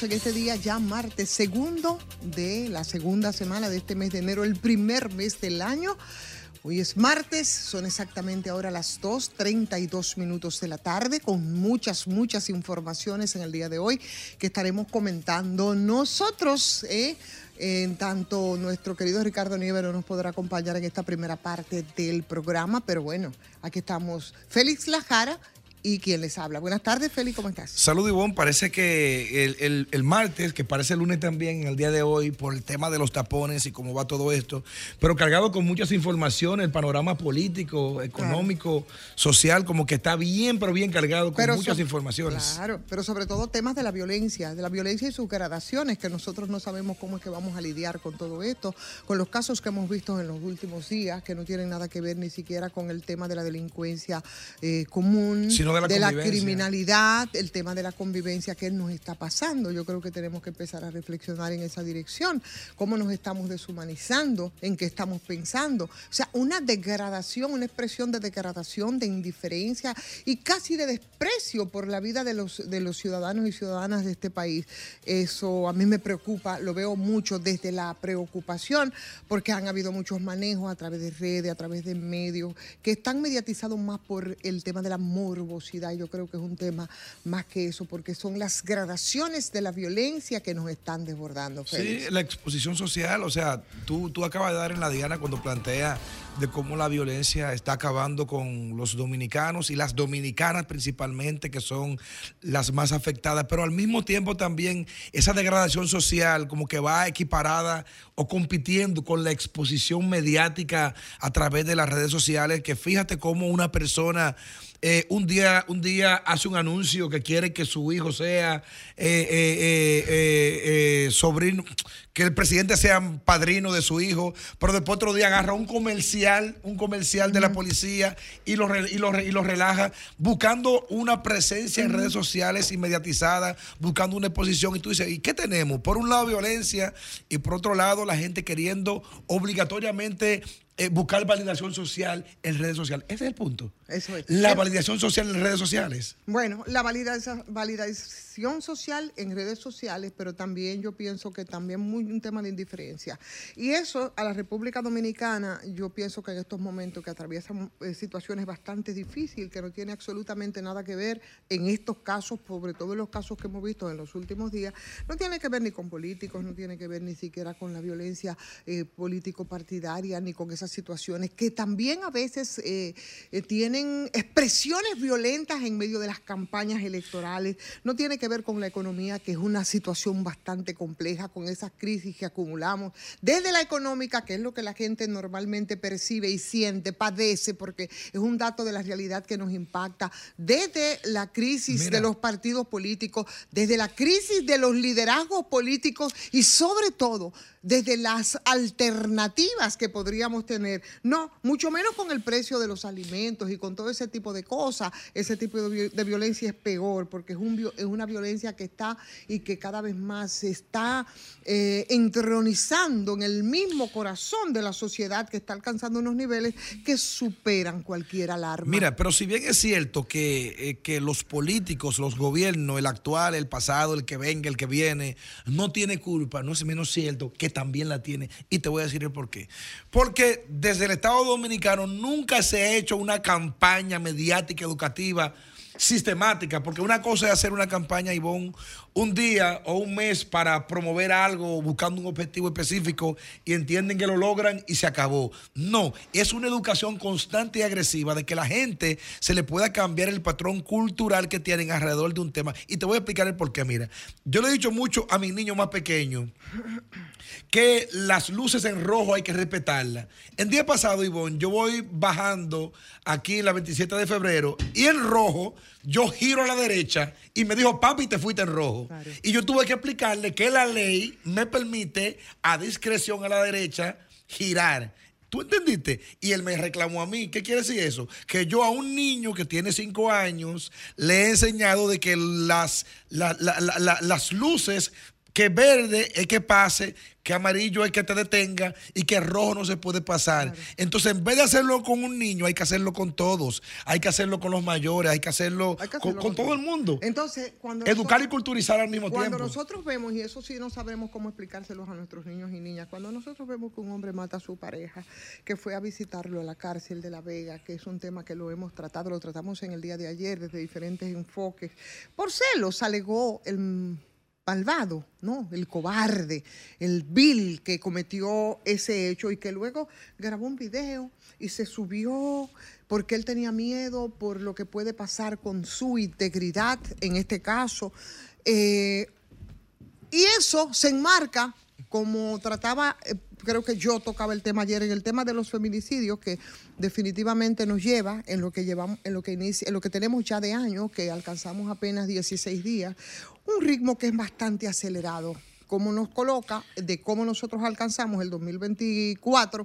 estamos en este día ya martes, segundo de la segunda semana de este mes de enero, el primer mes del año. Hoy es martes, son exactamente ahora las 2.32 minutos de la tarde, con muchas, muchas informaciones en el día de hoy que estaremos comentando nosotros. ¿eh? En tanto, nuestro querido Ricardo Nieves no nos podrá acompañar en esta primera parte del programa, pero bueno, aquí estamos. Félix Lajara y quien les habla. Buenas tardes, Félix, ¿cómo estás? Salud, Ivonne. Parece que el, martes, que parece el lunes también, en el día de hoy, por el tema de los tapones y cómo va todo esto, pero cargado con muchas informaciones, el panorama político, económico, social, como que está bien, pero bien cargado con muchas informaciones. Claro, pero sobre todo temas de la violencia, de la violencia y sus gradaciones, que nosotros no sabemos cómo es que vamos a lidiar con todo esto, con los casos que hemos visto en los últimos días, que no tienen nada que ver ni siquiera con el tema de la delincuencia eh, común de la, criminalidad, el tema de la convivencia que nos está pasando. Yo creo que tenemos que empezar a reflexionar en esa dirección, cómo nos estamos deshumanizando, en qué estamos pensando. O sea, una degradación, una expresión de degradación, de indiferencia y casi de desprecio por la vida de los, de los ciudadanos y ciudadanas de este país. Eso a mí me preocupa, lo veo mucho desde la preocupación, porque han habido muchos manejos a través de redes, a través de medios, que están mediatizados más por el tema de la morbo yo creo que es un tema más que eso, porque son las gradaciones de la violencia que nos están desbordando. Sí, la exposición social, o sea, tú, tú acabas de dar en la diana cuando plantea de cómo la violencia está acabando con los dominicanos y las dominicanas principalmente, que son las más afectadas, pero al mismo tiempo también esa degradación social como que va equiparada o compitiendo con la exposición mediática a través de las redes sociales, que fíjate cómo una persona eh, un, día, un día hace un anuncio que quiere que su hijo sea eh, eh, sobrino, que el presidente sea padrino de su hijo, pero después otro día agarra un comercial, un comercial de la policía y lo, y lo, relaja, buscando una presencia en redes sociales inmediatizada, buscando una exposición. Y tú dices, ¿y qué tenemos? Por un lado violencia y por otro lado la gente queriendo obligatoriamente eh, buscar validación social en redes sociales. Ese es el punto. Eso es. La validación social en redes sociales. Bueno, la validación, validación social en redes sociales, pero también yo pienso que también muy un tema de indiferencia. Y eso a la República Dominicana, yo pienso que en estos momentos que atraviesan eh, situaciones bastante difíciles, que no tiene absolutamente nada que ver en estos casos, sobre todo en los casos que hemos visto en los últimos días, no tiene que ver ni con políticos, no tiene que ver ni siquiera con la violencia eh, político-partidaria, ni con esas situaciones que también a veces eh, eh, tienen expresiones violentas en medio de las campañas electorales. No tiene que ver con la economía, que es una situación bastante compleja, con esas crisis que acumulamos. Desde la económica, que es lo que la gente normalmente percibe y siente, padece, porque es un dato de la realidad que nos impacta. Desde la crisis de los partidos políticos, desde la crisis de los liderazgos políticos y sobre todo desde las alternativas que podríamos tener. No, mucho menos con el precio de los alimentos y con todo ese tipo de cosas. Ese tipo de, violencia es peor porque es, un, es, una violencia que está y que cada vez más se está eh, entronizando en el mismo corazón de la sociedad que está alcanzando unos niveles que superan cualquier alarma. Mira, pero si bien es cierto que, eh, que los políticos, los gobiernos, el actual, el pasado, el que venga, el que viene, no tiene culpa, no es menos cierto que también la tiene. Y te voy a decir el por qué. Porque desde el Estado Dominicano nunca se ha hecho una campaña mediática educativa sistemática, porque una cosa es hacer una campaña, Ivonne, un día o un mes para promover algo buscando un objetivo específico y entienden que lo logran y se acabó. No, es una educación constante y agresiva de que la gente se le pueda cambiar el patrón cultural que tienen alrededor de un tema. Y te voy a explicar el por qué. Mira, yo le he dicho mucho a mis niños más pequeños que las luces en rojo hay que respetarlas. El día pasado, Ivonne, yo voy bajando aquí en la 27 de febrero y en rojo yo giro a la derecha y me dijo, papi, te fuiste en rojo. Y yo tuve que explicarle que la ley me permite a discreción a la derecha girar. ¿Tú entendiste? Y él me reclamó a mí. ¿Qué quiere decir eso? Que yo a un niño que tiene cinco años le he enseñado de que las, las luces que verde es que pase, que amarillo es que te detenga y que rojo no se puede pasar. Entonces, en vez de hacerlo con un niño, hay que hacerlo con todos. Hay que hacerlo con los mayores, hay que hacerlo, con, todo el mundo. Entonces, cuando educar y culturizar al mismo tiempo. Cuando nosotros vemos, y eso sí no sabemos cómo explicárselos a nuestros niños y niñas, cuando nosotros vemos que un hombre mata a su pareja, que fue a visitarlo a la cárcel de La Vega, que es un tema que lo hemos tratado, lo tratamos en el día de ayer desde diferentes enfoques, por celos alegó el malvado, ¿no? El cobarde, el vil que cometió ese hecho y que luego grabó un video y se subió porque él tenía miedo por lo que puede pasar con su integridad en este caso. Eh, y eso se enmarca como trataba, eh, creo que yo tocaba el tema ayer, en el tema de los feminicidios, que definitivamente nos lleva en lo que llevamos, en lo que inicia, en lo que tenemos ya de años, que alcanzamos apenas 16 días, un ritmo que es bastante acelerado cómo nos coloca, de cómo nosotros alcanzamos el 2024,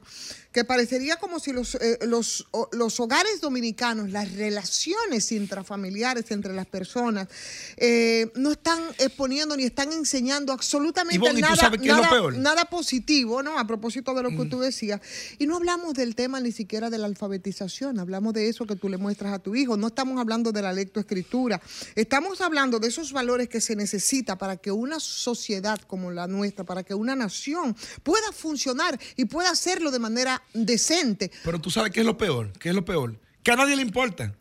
que parecería como si los, eh, los, los, hogares dominicanos, las relaciones intrafamiliares entre las personas, eh, no están exponiendo ni están enseñando absolutamente nada, nada, positivo, ¿no? A propósito de lo que mm. tú decías. Y no hablamos del tema ni siquiera de la alfabetización, hablamos de eso que tú le muestras a tu hijo, no estamos hablando de la lectoescritura, estamos hablando de esos valores que se necesita para que una sociedad como la nuestra, para que una nación pueda funcionar y pueda hacerlo de manera decente. Pero tú sabes qué es lo peor, qué es lo peor, que a nadie le importa.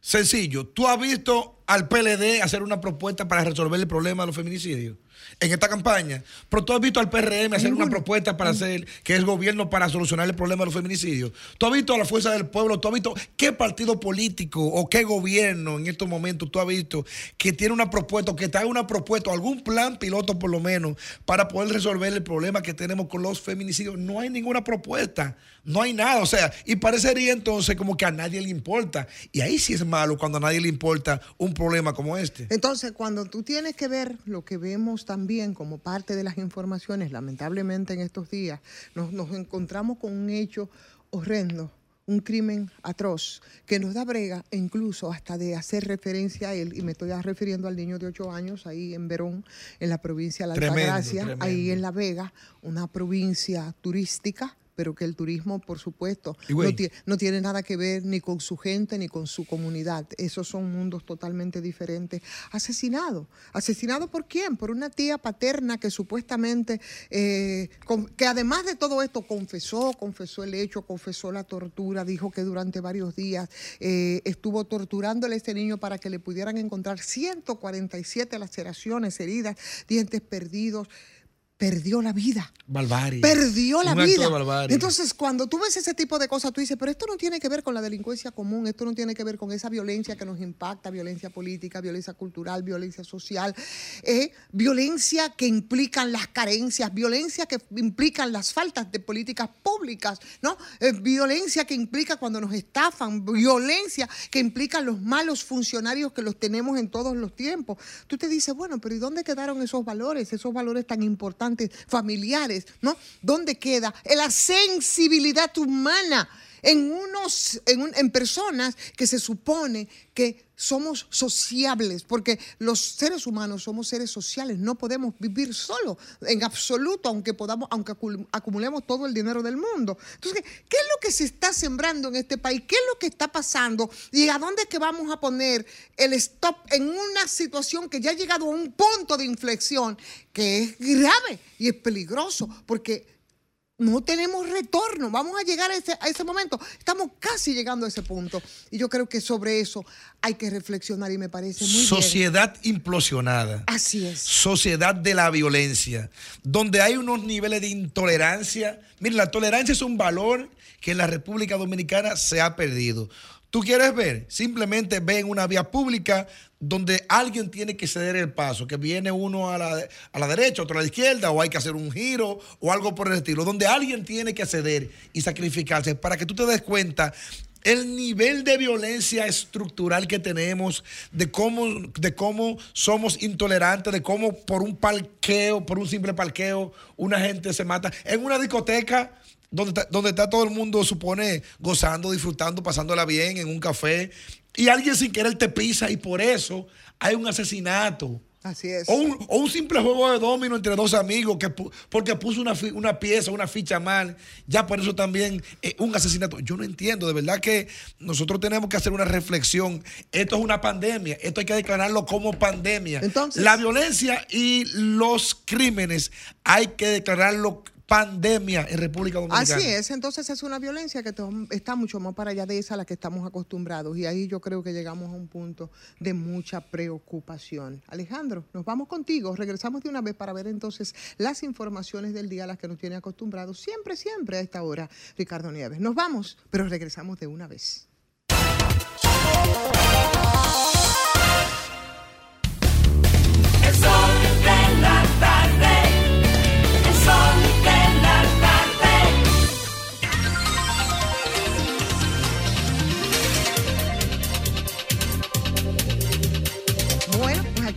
Sencillo, tú has visto al PLD hacer una propuesta para resolver el problema de los feminicidios en esta campaña. Pero tú has visto al PRM hacer una propuesta para hacer, que es gobierno para solucionar el problema de los feminicidios. Tú has visto a la Fuerza del Pueblo, tú has visto qué partido político o qué gobierno en estos momentos tú has visto que tiene una propuesta, que trae una propuesta, algún plan piloto por lo menos, para poder resolver el problema que tenemos con los feminicidios. No hay ninguna propuesta, no hay nada. O sea, y parecería entonces como que a nadie le importa. Y ahí sí es malo cuando a nadie le importa un problema como este. Entonces, cuando tú tienes que ver lo que vemos también como parte de las informaciones, lamentablemente en estos días, nos, encontramos con un hecho horrendo, un crimen atroz que nos da brega incluso hasta de hacer referencia a él, y me estoy refiriendo al niño de 8 años ahí en Verón, en la provincia de La Altagracia, ahí en La Vega, una provincia turística pero que el turismo, por supuesto, no, tiene nada que ver ni con su gente ni con su comunidad. Esos son mundos totalmente diferentes. Asesinado. ¿Asesinado por quién? Por una tía paterna que supuestamente, eh, que además de todo esto confesó, confesó el hecho, confesó la tortura, dijo que durante varios días eh, estuvo torturándole a este niño para que le pudieran encontrar 147 laceraciones, heridas, dientes perdidos perdió la vida. Barbarie. Perdió la vida. Entonces, cuando tú ves ese tipo de cosas, tú dices, pero esto no tiene que ver con la delincuencia común, esto no tiene que ver con esa violencia que nos impacta, violencia política, violencia cultural, violencia social, eh, violencia que implican las carencias, violencia que implican las faltas de políticas públicas, ¿no? Eh, violencia que implica cuando nos estafan, violencia que implica los malos funcionarios que los tenemos en todos los tiempos. Tú te dices, bueno, pero ¿y dónde quedaron esos valores, esos valores tan importantes? Familiares, ¿no? ¿Dónde queda la sensibilidad humana en unos, en, personas que se supone que somos sociables, porque los seres humanos somos seres sociales, no podemos vivir solo en absoluto, aunque podamos, aunque acumulemos todo el dinero del mundo. Entonces, ¿qué es lo que se está sembrando en este país? ¿Qué es lo que está pasando? ¿Y a dónde es que vamos a poner el stop en una situación que ya ha llegado a un punto de inflexión que es grave y es peligroso? Porque no tenemos retorno. Vamos a llegar a ese, momento. Estamos casi llegando a ese punto. Y yo creo que sobre eso hay que reflexionar y me parece muy Sociedad implosionada. Así es. Sociedad de la violencia, donde hay unos niveles de intolerancia. Miren, la tolerancia es un valor que en la República Dominicana se ha perdido. ¿Tú quieres ver? Simplemente ve en una vía pública donde alguien tiene que ceder el paso, que viene uno a la, a la derecha, otro a la izquierda, o hay que hacer un giro o algo por el estilo, donde alguien tiene que ceder y sacrificarse para que tú te des cuenta el nivel de violencia estructural que tenemos, de cómo, de cómo somos intolerantes, de cómo por un parqueo, por un simple parqueo, una gente se mata. En una discoteca donde está, donde está todo el mundo, supone, gozando, disfrutando, pasándola bien en un café, y alguien sin querer te pisa y por eso hay un asesinato. Así es. O un, simple juego de domino entre dos amigos que porque puso una, una pieza, una ficha mal, ya por eso también eh, un asesinato. Yo no entiendo, de verdad que nosotros tenemos que hacer una reflexión. Esto es una pandemia, esto hay que declararlo como pandemia. Entonces, la violencia y los crímenes hay que declararlo pandemia en República Dominicana. Así es, entonces es una violencia que está mucho más para allá de esa a la que estamos acostumbrados y ahí yo creo que llegamos a un punto de mucha preocupación. Alejandro, nos vamos contigo, regresamos de una vez para ver entonces las informaciones del día a las que nos tiene acostumbrados siempre, siempre a esta hora Ricardo Nieves. Nos vamos, pero regresamos de una vez.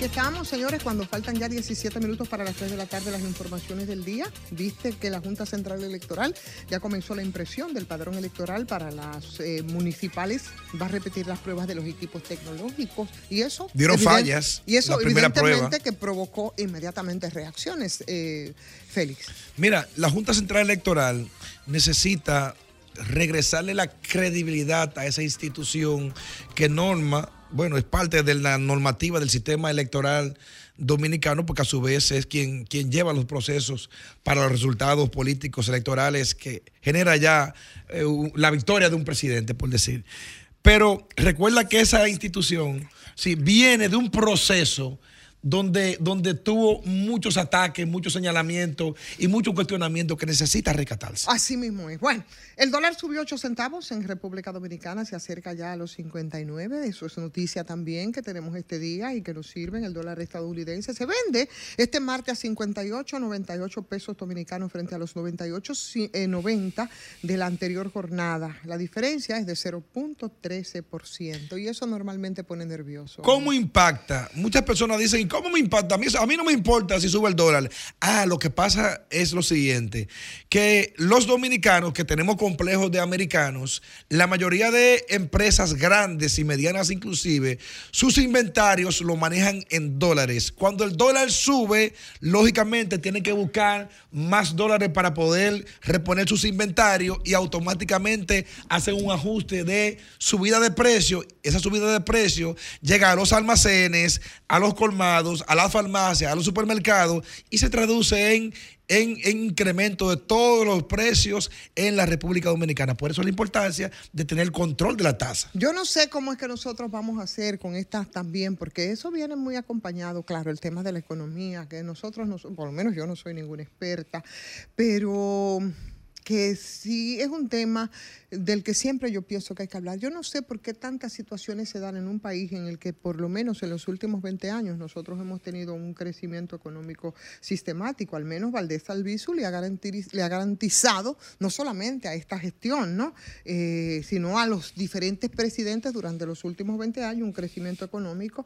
Estamos, señores, cuando faltan ya 17 minutos para las 3 de la tarde las informaciones del día. Viste que la Junta Central Electoral ya comenzó la impresión del padrón electoral para las eh, municipales. Va a repetir las pruebas de los equipos tecnológicos y eso... Dieron fallas. Y eso evidentemente que provocó inmediatamente reacciones, eh, Félix. Mira, la Junta Central Electoral necesita regresarle la credibilidad a esa institución que norma bueno, es parte de la normativa del sistema electoral dominicano, porque a su vez es quien, quien lleva los procesos para los resultados políticos electorales que genera ya eh, la victoria de un presidente, por decir. Pero recuerda que esa institución sí, viene de un proceso donde, donde tuvo muchos ataques, muchos señalamientos y muchos cuestionamientos que necesita recatarse. Así mismo es. Bueno, el dólar subió 8 centavos en República Dominicana, se acerca ya a los 59. Eso es noticia también que tenemos este día y que nos sirve. El dólar estadounidense se vende este martes a 58, 98 pesos dominicanos frente a los 98, 90 eh, de la anterior jornada. La diferencia es de 0.13% y eso normalmente pone nervioso. ¿Cómo impacta? Muchas personas dicen, ¿cómo me impacta? A mí, a mí no me importa si sube el dólar. Ah, lo que pasa es lo siguiente, que los dominicanos que tenemos complejos de americanos, la mayoría de empresas grandes y medianas inclusive, sus inventarios lo manejan en dólares. Cuando el dólar sube, lógicamente tienen que buscar más dólares para poder reponer sus inventarios y automáticamente hacen un ajuste de subida de precio. Esa subida de precio llega a los almacenes, a los colmados, a las farmacias, a los supermercados y se traduce en, en, incremento de todos los precios en la República Dominicana. Por eso la importancia de tener control de la tasa. Yo no sé cómo es que nosotros vamos a hacer con estas también, porque eso viene muy acompañado, claro, el tema de la economía, que nosotros, no, por lo menos yo no soy ninguna experta, pero que sí es un tema del que siempre yo pienso que hay que hablar. Yo no sé por qué tantas situaciones se dan en un país en el que por lo menos en los últimos 20 años nosotros hemos tenido un crecimiento económico sistemático. Al menos Valdés Albizu le ha, garantizado no solamente a esta gestión, ¿no? Eh, sino a los diferentes presidentes durante los últimos 20 años un crecimiento económico.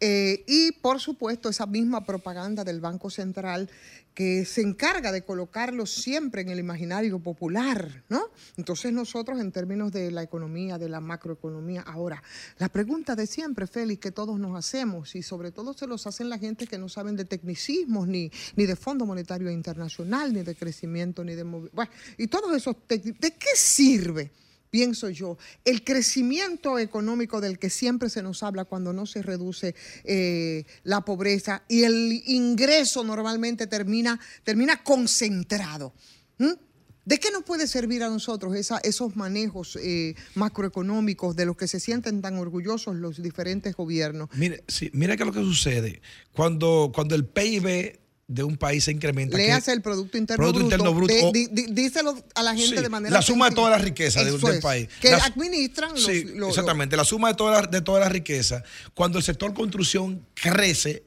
Eh, y por supuesto esa misma propaganda del Banco Central que se encarga de colocarlo siempre en el imaginario popular, ¿no? Entonces nosotros en términos de la economía, de la macroeconomía, ahora, la pregunta de siempre, Félix, que todos nos hacemos, y sobre todo se los hacen la gente que no saben de tecnicismos, ni, ni de Fondo Monetario Internacional, ni de crecimiento, ni de... Bueno, y todos esos... ¿De qué sirve? pienso yo, el crecimiento económico del que siempre se nos habla cuando no se reduce eh, la pobreza y el ingreso normalmente termina, termina concentrado. ¿De qué nos puede servir a nosotros esos manejos eh, macroeconómicos de los que se sienten tan orgullosos los diferentes gobiernos? Mire, sí, mira qué es lo que sucede. Cuando, cuando el PIB de un país se incrementa. Le hace el Producto Interno Bruto. díselo a la gente de manera. La suma de todas las riquezas del país. Que administran los, sí, Exactamente, la suma de todas de toda la riquezas. Cuando el sector construcción crece,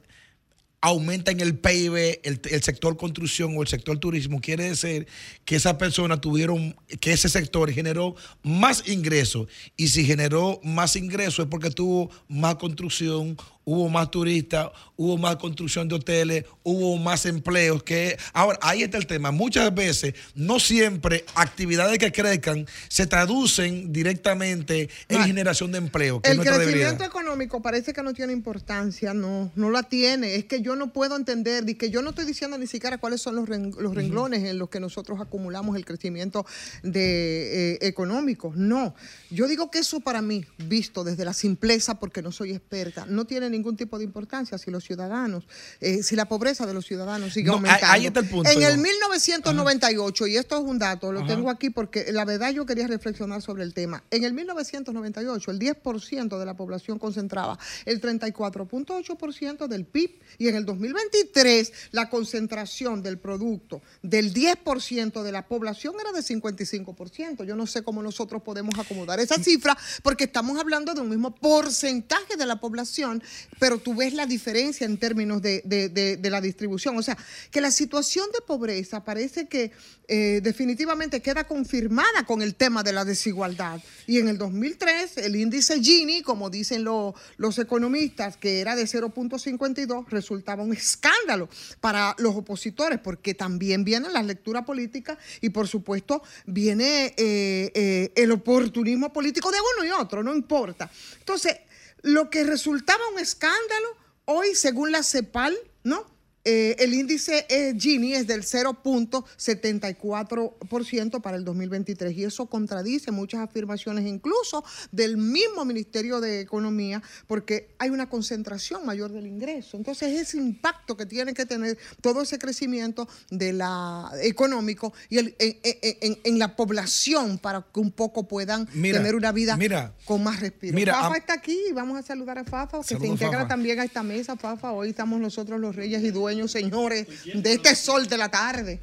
aumenta en el PIB el, el, sector construcción o el sector turismo, quiere decir que esa persona tuvieron, que ese sector generó más ingresos. Y si generó más ingresos es porque tuvo más construcción, hubo más turistas, hubo más construcción de hoteles, hubo más empleos. que Ahora, ahí está el tema. Muchas veces, no siempre actividades que crezcan se traducen directamente en generación de empleo. el crecimiento económico parece que no tiene importancia, no, no la tiene. Es que yo no puedo entender y que yo no estoy diciendo ni siquiera cuáles son los, renglones en los que nosotros acumulamos el crecimiento de, eh, económico. No, yo digo que eso para mí, visto desde la simpleza, porque no soy experta, no tiene ningún tipo de importancia si los ciudadanos, eh, si la pobreza de los ciudadanos sigue aumentando. Ahí está el punto. En el 1998, y esto es un dato, lo tengo aquí porque la verdad yo quería reflexionar sobre el tema. En el 1998, el 10% de la población concentraba el 34.8% del PIB y en el 2023 la concentración del producto del 10% de la población era de 55%. Yo no sé cómo nosotros podemos acomodar esa cifra porque estamos hablando de un mismo porcentaje de la población, pero tú ves la diferencia en términos de, la distribución. O sea, que la situación de pobreza parece que eh, definitivamente queda confirmada con el tema de la desigualdad. Y en el 2003, el índice Gini, como dicen los economistas, que era de 0.52, resultaba un escándalo para los opositores, porque también viene la lectura política y por supuesto viene eh, eh, el oportunismo político de uno y otro, no importa. Entonces, lo que resultaba un escándalo, hoy, según la CEPAL, ¿no? Eh, el índice eh, Gini es del 0.74% para el 2023 y eso contradice muchas afirmaciones incluso del mismo Ministerio de Economía porque hay una concentración mayor del ingreso. Entonces ese impacto que tiene que tener todo ese crecimiento de la económico y en, la población para que un poco puedan tener una vida con más respiro. Fafa está aquí vamos a saludar a Fafa que se integra también a esta mesa. Fafa, hoy estamos nosotros los reyes y dueños señores, de este sol de la tarde.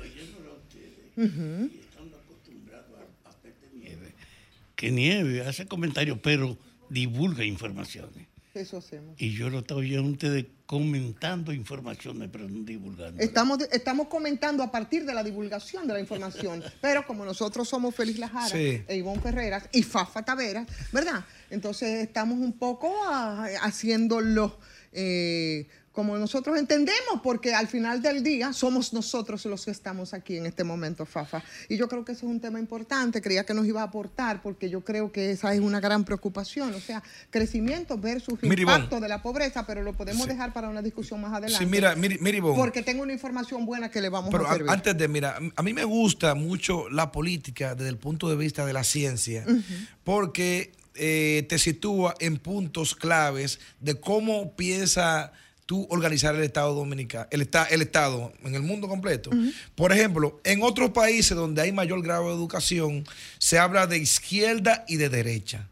Que nieve, hace comentarios, pero divulga informaciones. Eso hacemos. Y yo lo estoy oyendo ustedes comentando informaciones, pero no divulgando. Estamos, estamos comentando a partir de la divulgación de la información, pero como nosotros somos Félix Lajara e Ivonne Ferreras y Fafa Taveras, ¿verdad? Entonces estamos un poco ah, haciéndolo eh, como nosotros entendemos, porque al final del día somos nosotros los que estamos aquí en este momento, Fafa. Y yo creo que eso es un tema importante, creía que nos iba a aportar, porque yo creo que esa es una gran preocupación, o sea, crecimiento versus impacto de la pobreza, pero lo podemos dejar para una discusión más adelante. Sí, mira, mira, Porque tengo una información buena que le vamos a servir. antes de, mira, a mí me gusta mucho la política desde el punto de vista de la ciencia, porque eh, te sitúa en puntos claves de cómo piensa tú organizar el Estado dominicano, el, el Estado en el mundo completo. Por ejemplo, en otros países donde hay mayor grado de educación, se habla de izquierda y de derecha.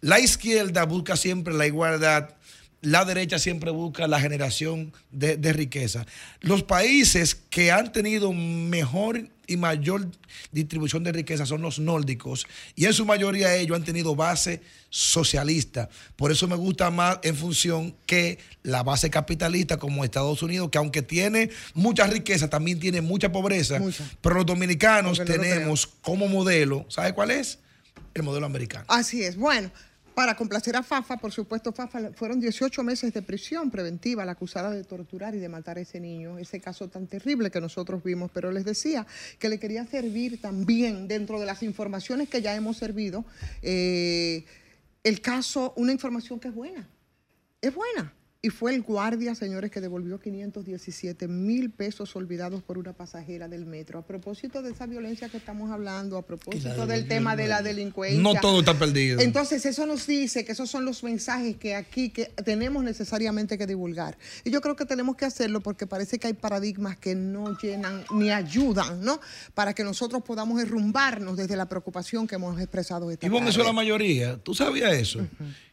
La izquierda busca siempre la igualdad, la derecha siempre busca la generación de, de riqueza. Los países que han tenido mejor y mayor distribución de riqueza son los nórdicos y en su mayoría ellos han tenido base socialista. Por eso me gusta más en función que la base capitalista como Estados Unidos, que aunque tiene mucha riqueza, también tiene mucha pobreza. Pero los dominicanos tenemos como modelo, ¿sabe cuál es? El modelo americano. Así es. Bueno, para complacer a Fafa, por supuesto, Fafa fueron 18 meses de prisión preventiva la acusada de torturar y de matar a ese niño, ese caso tan terrible que nosotros vimos, pero les decía que le quería servir también dentro de las informaciones que ya hemos servido, eh, el caso, una información que es buena, es buena. Y fue el guardia, señores, que devolvió 517 mil pesos olvidados por una pasajera del metro. A propósito de esa violencia que estamos hablando, a propósito del tema de la delincuencia. No todo está perdido. Entonces, eso nos dice que esos son los mensajes que aquí que tenemos necesariamente que divulgar. Y yo creo que tenemos que hacerlo porque parece que hay paradigmas que no llenan ni ayudan, ¿no? Para que nosotros podamos derrumbarnos desde la preocupación que hemos expresado esta Y bueno, eso es la mayoría. ¿Tú sabías eso?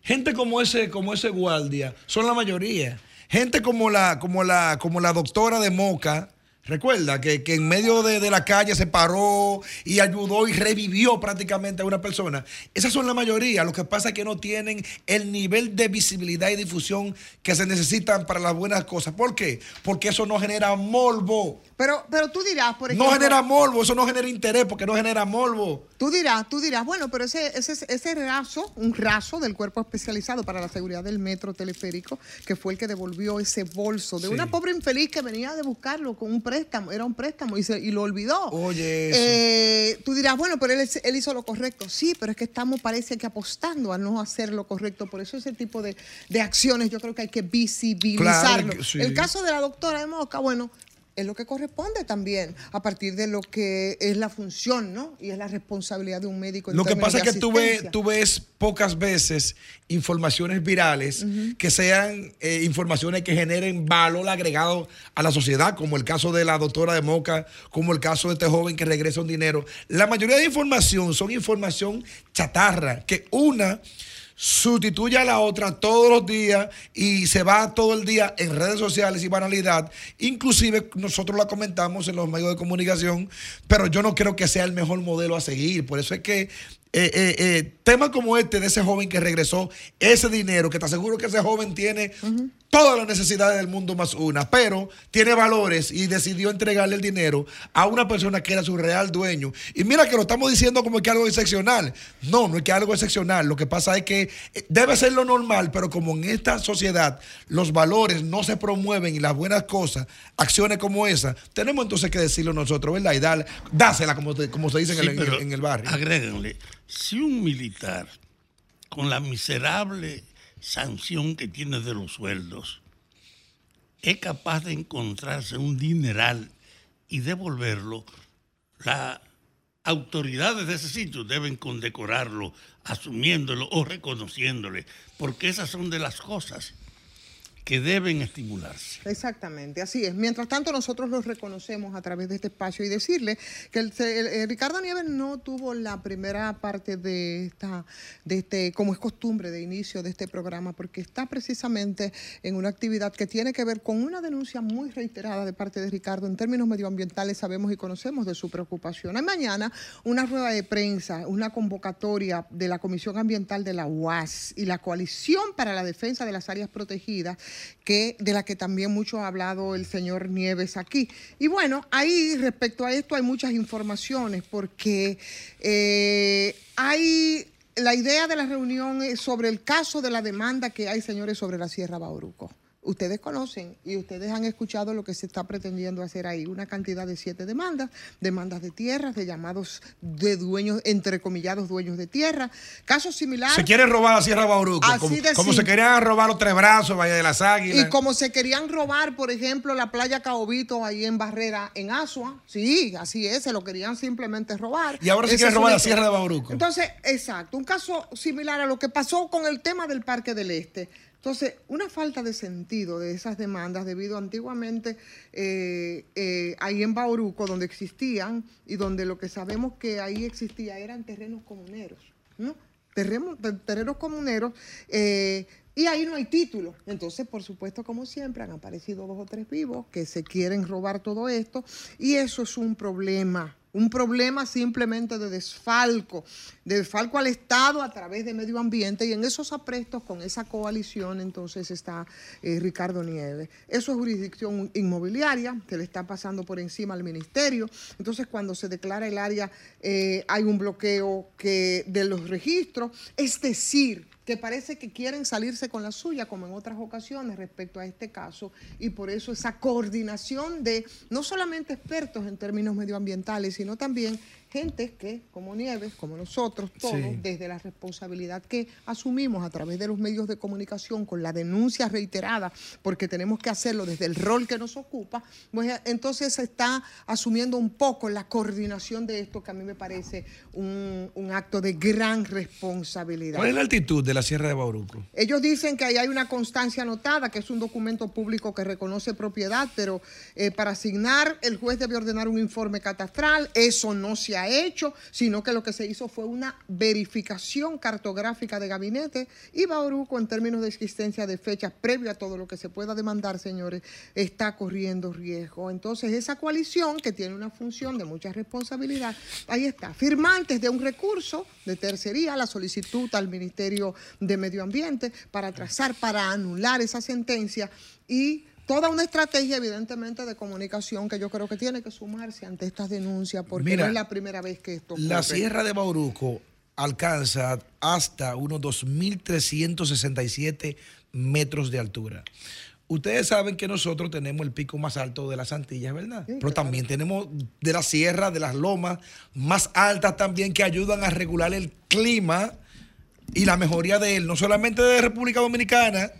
Gente como ese, como ese guardia son la mayoría. Gente como la, como la, como la doctora de Moca, Recuerda que, que en medio de, de, la calle se paró y ayudó y revivió prácticamente a una persona. Esas son la mayoría. Lo que pasa es que no tienen el nivel de visibilidad y difusión que se necesitan para las buenas cosas. ¿Por qué? Porque eso no genera morbo. Pero, pero tú dirás, por ejemplo. No genera morbo, eso no genera interés porque no genera morbo. Tú dirás, tú dirás, bueno, pero ese, ese, ese raso, un raso del cuerpo especializado para la seguridad del metro teleférico, que fue el que devolvió ese bolso de sí. una pobre infeliz que venía de buscarlo con un préstamo, era un préstamo y, se, y lo olvidó. Oye, eh, tú dirás, bueno, pero él, él, hizo lo correcto. Sí, pero es que estamos, parece que apostando a no hacer lo correcto. Por eso ese tipo de, de acciones yo creo que hay que visibilizarlo. Claro, sí. El caso de la doctora de Moca, bueno, es lo que corresponde también a partir de lo que es la función, ¿no? Y es la responsabilidad de un médico. En lo que pasa es que tú ves, tú ves pocas veces informaciones virales uh -huh. que sean eh, informaciones que generen valor agregado a la sociedad, como el caso de la doctora de Moca, como el caso de este joven que regresa un dinero. La mayoría de información son información chatarra, que una sustituye a la otra todos los días y se va todo el día en redes sociales y banalidad. Inclusive nosotros la comentamos en los medios de comunicación, pero yo no creo que sea el mejor modelo a seguir. Por eso es que eh, eh, eh, temas como este de ese joven que regresó ese dinero, que te aseguro que ese joven tiene. Todas las necesidades del mundo más una, pero tiene valores y decidió entregarle el dinero a una persona que era su real dueño. Y mira que lo estamos diciendo como que algo excepcional. No, no es que algo excepcional. Lo que pasa es que debe ser lo normal, pero como en esta sociedad los valores no se promueven y las buenas cosas, acciones como esa, tenemos entonces que decirlo nosotros, ¿verdad? Y dar, dásela, como, te, como se dice sí, en, el, en el barrio. Agréguenle si un militar, con la miserable sanción que tiene de los sueldos, es capaz de encontrarse un dineral y devolverlo, las autoridades de ese sitio deben condecorarlo, asumiéndolo o reconociéndole, porque esas son de las cosas que deben estimularse. Exactamente, así es. Mientras tanto, nosotros los reconocemos a través de este espacio y decirle que el, el, el Ricardo Nieves no tuvo la primera parte de esta, de este, como es costumbre de inicio de este programa, porque está precisamente en una actividad que tiene que ver con una denuncia muy reiterada de parte de Ricardo en términos medioambientales. Sabemos y conocemos de su preocupación. Hay mañana una rueda de prensa, una convocatoria de la Comisión Ambiental de la UAS y la Coalición para la Defensa de las Áreas Protegidas que, de la que también mucho ha hablado el señor Nieves aquí. Y bueno, ahí respecto a esto hay muchas informaciones porque eh, hay la idea de la reunión sobre el caso de la demanda que hay, señores, sobre la Sierra Bauruco. Ustedes conocen y ustedes han escuchado lo que se está pretendiendo hacer ahí, una cantidad de siete demandas, demandas de tierras, de llamados de dueños, entrecomillados dueños de tierra, casos similares. Se quiere robar la Sierra Bauruco, Así como, de como se querían robar los tres brazos, Valle de las Águilas. Y como se querían robar, por ejemplo, la playa Caobito ahí en Barrera, en Asua, sí, así es, se lo querían simplemente robar. Y ahora se quiere robar la Sierra de Bauruco. Entonces, exacto, un caso similar a lo que pasó con el tema del Parque del Este. Entonces, una falta de sentido de esas demandas debido antiguamente eh, eh, ahí en Bauruco, donde existían y donde lo que sabemos que ahí existía eran terrenos comuneros, ¿no? Terrenos, terrenos comuneros. Eh, y ahí no hay título. Entonces, por supuesto, como siempre, han aparecido dos o tres vivos que se quieren robar todo esto y eso es un problema un problema simplemente de desfalco, de desfalco al Estado a través de medio ambiente y en esos aprestos con esa coalición entonces está eh, Ricardo Nieves. Eso es jurisdicción inmobiliaria que le está pasando por encima al ministerio. Entonces cuando se declara el área eh, hay un bloqueo que, de los registros, es decir, que parece que quieren salirse con la suya, como en otras ocasiones respecto a este caso, y por eso esa coordinación de no solamente expertos en términos medioambientales, sino también gente que, como Nieves, como nosotros, todos, sí. desde la responsabilidad que asumimos a través de los medios de comunicación, con la denuncia reiterada, porque tenemos que hacerlo desde el rol que nos ocupa, pues entonces se está asumiendo un poco la coordinación de esto, que a mí me parece un, un acto de gran responsabilidad. ¿Cuál es la altitud de la Sierra de Bauruco? Ellos dicen que ahí hay una constancia anotada, que es un documento público que reconoce propiedad, pero eh, para asignar, el juez debe ordenar un informe catastral, eso no se ha hecho, sino que lo que se hizo fue una verificación cartográfica de gabinete y Bauruco en términos de existencia de fechas previo a todo lo que se pueda demandar, señores, está corriendo riesgo. Entonces, esa coalición que tiene una función de mucha responsabilidad, ahí está, firmantes de un recurso de tercería, la solicitud al Ministerio de Medio Ambiente para trazar, para anular esa sentencia y toda una estrategia, evidentemente, de comunicación que yo creo que tiene que sumarse ante estas denuncias, porque no es la primera vez que esto ocurre. La Sierra de Bauruco alcanza hasta unos 2.367 metros de altura. Ustedes saben que nosotros tenemos el pico más alto de las Antillas, ¿verdad? Pero también tenemos de la sierra, de las lomas más altas también que ayudan a regular el clima y la mejoría de él, no solamente de República Dominicana,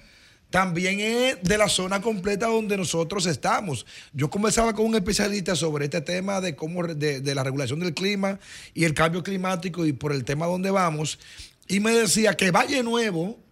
también es de la zona completa donde nosotros estamos. Yo conversaba con un especialista sobre este tema de cómo de, de, la regulación del clima y el cambio climático y por el tema donde vamos, y me decía que Valle Nuevo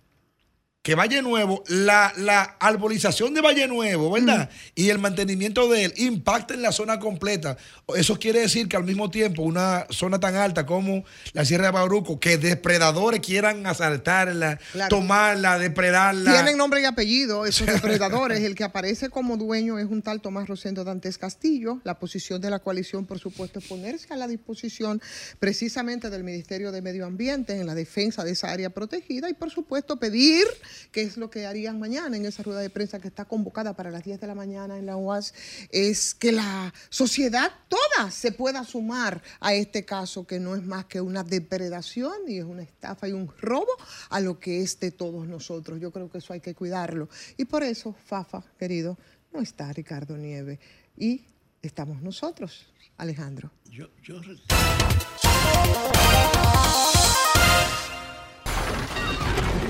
que Valle Nuevo, la, la arbolización de Valle Nuevo, ¿verdad? Y el mantenimiento de él impacta en la zona completa. Eso quiere decir que al mismo tiempo una zona tan alta como la Sierra de Bauruco, que depredadores quieran asaltarla, tomarla, depredarla. Tienen nombre y apellido esos depredadores. el que aparece como dueño es un tal Tomás Rosendo Dantes Castillo. La posición de la coalición, por supuesto, es ponerse a la disposición precisamente del Ministerio de Medio Ambiente en la defensa de esa área protegida y, por supuesto, pedir qué es lo que harían mañana en esa rueda de prensa que está convocada para las 10 de la mañana en la UAS, es que la sociedad toda se pueda sumar a este caso que no es más que una depredación y es una estafa y un robo a lo que es de todos nosotros. Yo creo que eso hay que cuidarlo. Y por eso, Fafa, querido, no está Ricardo Nieve y estamos nosotros, Alejandro.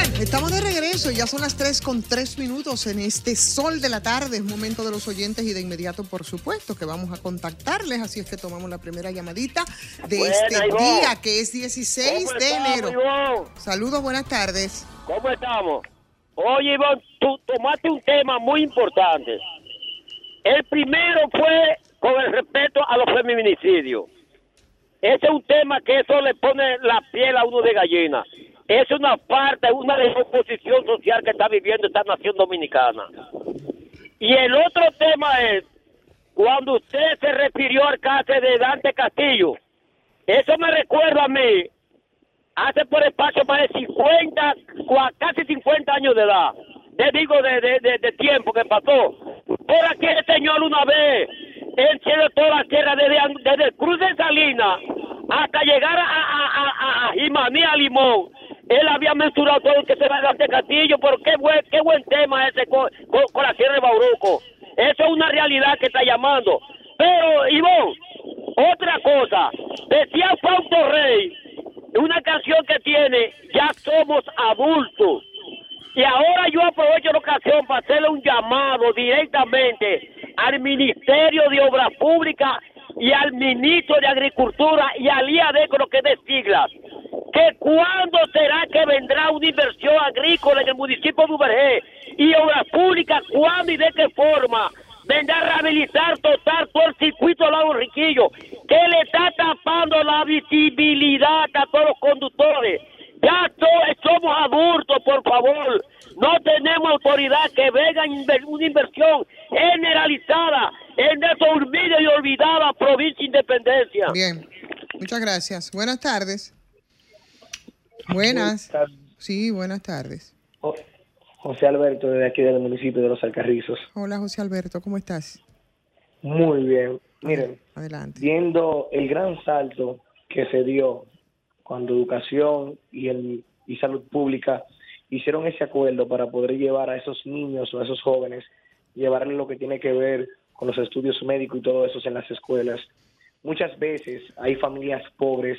Estamos de regreso, ya son las 3 con 3 minutos en este sol de la tarde, es momento de los oyentes y de inmediato, por supuesto, que vamos a contactarles, así es que tomamos la primera llamadita de este día, que es 16 de enero. Saludos, buenas tardes. ¿Cómo estamos? Oye, Iván, tú tomaste un tema muy importante. El primero fue con el respeto a los feminicidios. Ese es un tema que eso le pone la piel a uno de gallina es una parte, una descomposición social que está viviendo esta nación dominicana. Y el otro tema es, cuando usted se refirió al caso de Dante Castillo, eso me recuerda a mí, hace por espacio más de 50, casi 50 años de edad, te digo de, de, tiempo que pasó. Por aquí el señor una vez, él cielo toda la tierra desde, desde Cruz de Salinas hasta llegar a, a, a, a Jimanía Limón él había mensurado todo el que se va de Castillo, pero qué buen, qué buen tema ese con, la Sierra de Bauruco. Eso es una realidad que está llamando. Pero, Ivonne, otra cosa, decía Fausto Rey, una canción que tiene, ya somos adultos. Y ahora yo aprovecho la ocasión para hacerle un llamado directamente al Ministerio de Obras Públicas y al Ministro de Agricultura y al IAD lo que de siglas que cuándo será que vendrá una inversión agrícola en el municipio de Ubergé y obras públicas, cuándo y de qué forma vendrá a rehabilitar total todo el circuito al lado Riquillo, que le está tapando la visibilidad a todos los conductores. Ya somos adultos, por favor. No tenemos autoridad que venga una inversión generalizada en esa olvida y olvidada provincia Independencia. Bien, muchas gracias. Buenas tardes. Buenas. Sí, buenas tardes. José Alberto, desde aquí del municipio de Los Alcarrizos. Hola, José Alberto, ¿cómo estás? Muy bien. Miren, Adelante. viendo el gran salto que se dio cuando educación y, el, y salud pública hicieron ese acuerdo para poder llevar a esos niños o a esos jóvenes, llevarles lo que tiene que ver con los estudios médicos y todo eso en las escuelas. Muchas veces hay familias pobres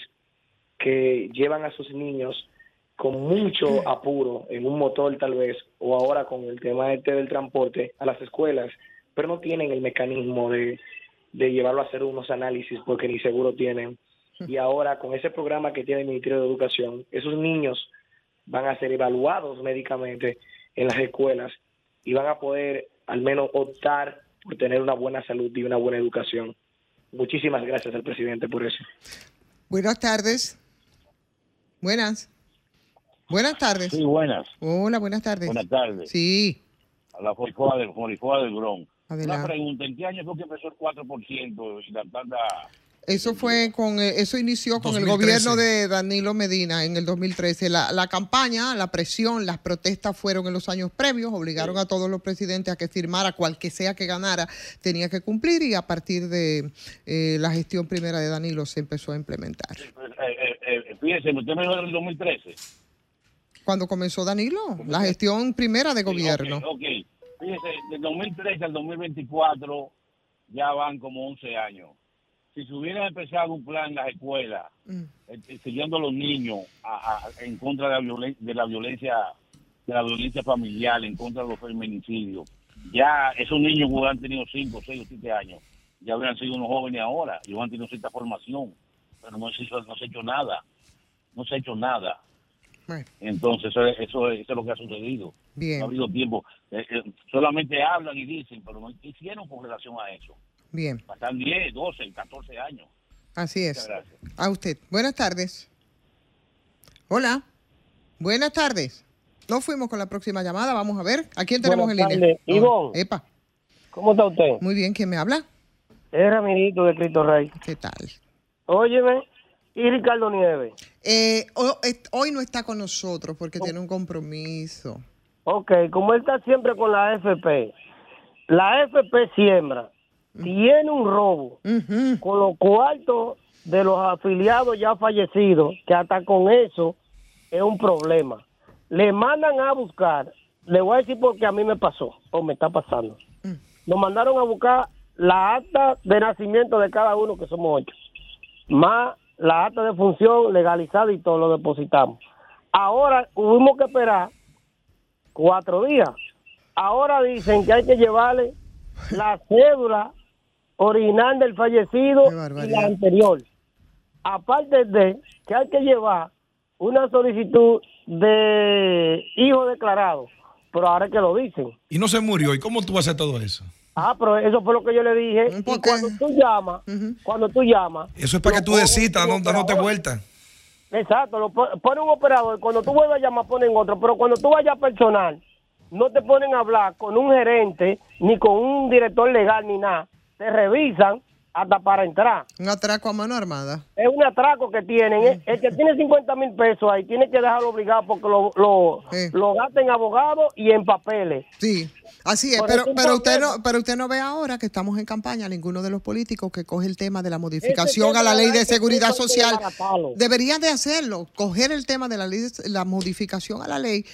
que llevan a sus niños con mucho apuro en un motor tal vez, o ahora con el tema este del transporte a las escuelas, pero no tienen el mecanismo de, de llevarlo a hacer unos análisis porque ni seguro tienen. Y ahora con ese programa que tiene el Ministerio de Educación, esos niños van a ser evaluados médicamente en las escuelas y van a poder al menos optar por tener una buena salud y una buena educación. Muchísimas gracias al presidente por eso. Buenas tardes. Buenas. Buenas tardes. Sí, buenas. Hola, buenas tardes. Buenas tardes. Sí. A la Forifoa del, del Bron. Adelante. Una pregunta, ¿en qué año fue que empezó el 4% y la tanda... Eso fue con, eh, eso inició con el 2013. gobierno de Danilo Medina en el 2013. La, la campaña, la presión, las protestas fueron en los años previos, obligaron a todos los presidentes a que firmara, cual que sea que ganara, tenía que cumplir y a partir de eh, la gestión primera de Danilo se empezó a implementar. Eh, eh, eh, fíjese, usted me dijo en el 2013. Cuando comenzó Danilo, la gestión primera de gobierno. Ok, ok. Fíjese, del 2013 al 2024 ya van como 11 años. Si se hubiera empezado un plan en las escuelas, Mm. eh, enseñando a los niños a- a- en contra de la, violen- de la violencia de la violencia familiar, en contra de los feminicidios, ya esos niños que han tenido 5, 6 o 7 años, ya habrían sido unos jóvenes ahora y han tenido cierta formación, pero no se, hizo- no se ha hecho nada, no se ha hecho nada. Entonces, eso, es- eso, es- eso es lo que ha sucedido. Bien. No ha habido tiempo. Eh, eh, solamente hablan y dicen, pero no hicieron con relación a eso. Bien, Pasan 10, 12, 14 años. así Muchas es. gracias. A usted. Buenas tardes. Hola. Buenas tardes. No fuimos con la próxima llamada. Vamos a ver. ¿A quién tenemos Buenas en línea? Ivonne. Epa. ¿Cómo está usted? Muy bien. ¿Quién me habla? Es Ramirito de Cristo Rey. ¿Qué tal? Óyeme, y Ricardo Nieves. Eh, hoy no está con nosotros porque tiene un compromiso. Ok, como él está siempre con la AFP, la AFP siembra, tiene un robo Ujú. con los cuartos de los afiliados ya fallecidos, que hasta con eso es un problema. Le mandan a buscar, le voy a decir porque a mí me pasó, o me está pasando. Nos mandaron a buscar la acta de nacimiento de cada uno, que somos ocho, más la acta de función legalizada y todo lo depositamos. Ahora tuvimos que esperar cuatro días. Ahora dicen que hay que llevarle la cédula original del fallecido y la anterior. Aparte de que hay que llevar una solicitud de hijo declarado, pero ahora es que lo dicen. Y no se murió. ¿Y cómo tú vas a hacer todo eso? Ah, pero eso fue lo que yo le dije. Cuando tú llamas, cuando tú llamas, Eso es para que tú decidas, no, dándote vuelta. Exacto, lo po- pone un operador. Cuando tú vuelves a llamar, ponen otro. Pero cuando tú vayas personal, no te ponen a hablar con un gerente, ni con un director legal, ni nada. Te revisan hasta para entrar. Un atraco a mano armada. Es un atraco que tienen. ¿eh? El que tiene 50 mil pesos ahí tiene que dejarlo obligado porque lo, lo, Sí. lo gasta en abogados y en papeles. Sí, así es, Por pero, pero usted no, pero usted no ve ahora que estamos en campaña, ninguno de los políticos que coge el tema de la modificación a la ley de seguridad social. Deberían de hacerlo, coger el tema de la ley, de- la modificación a la ley,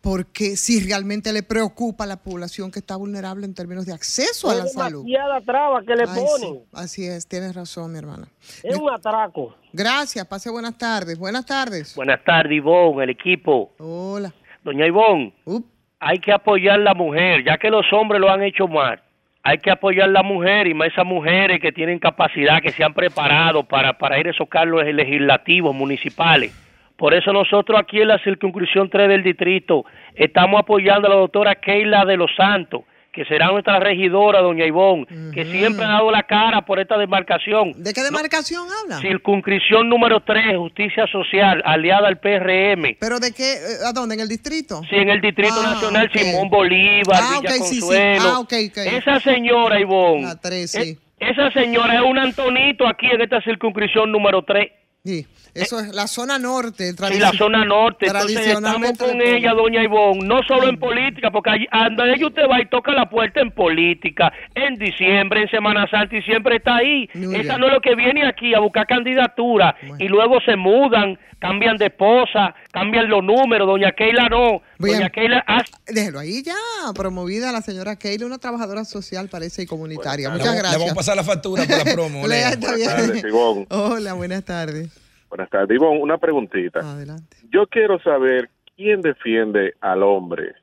porque si realmente le preocupa a la población que está vulnerable en términos de acceso a la Es salud. demasiada traba que le Ay, ponen. sí, así es, tienes razón, mi hermana. Es un atraco. Gracias, pase buenas tardes. Buenas tardes. Buenas tardes, Ivonne, el equipo. Hola. Doña Ivonne, Up. hay que apoyar la mujer, ya que los hombres lo han hecho mal. Hay que apoyar la mujer y más esas mujeres que tienen capacidad, que se han preparado para, para ir a esos cargos legislativos, municipales. Por eso nosotros aquí en la circunscripción 3 del distrito estamos apoyando a la doctora Keila de los Santos, que será nuestra regidora, doña Ivonne, que siempre ha dado la cara por esta demarcación. ¿De qué demarcación habla? Circunscripción número 3, Justicia Social, aliada al PRM. ¿Pero de qué? eh, ¿A dónde? ¿En el distrito? Sí, en el Distrito Ah, Nacional. Simón Bolívar, Ah, Villa ok, sí, sí. Consuelo. Ah, ok, ok. Esa señora, Ivonne. La tres, eh, sí. esa señora es un Antonito aquí en esta circunscripción número 3. Sí, eso es la zona norte. Y tradici- la zona norte. Entonces estamos con ella, doña Ivonne, no solo en política, porque allí- anda ella usted va y toca la puerta en política, en diciembre, en Semana Santa, y siempre está ahí. Esa no es lo que viene aquí a buscar candidatura, Bueno. y luego se mudan, cambian de esposa, cambian los números, doña Keila no. Doña Keila hace Déjelo ahí ya, promovida la señora Keila, una trabajadora social, parece, y comunitaria. Muchas gracias. Le vamos a pasar la factura por la promo. Lea, Lea. está bien. tardes. Hola, buenas tardes. Buenas tardes. Ivonne, una preguntita. Adelante. Yo quiero saber quién defiende al hombre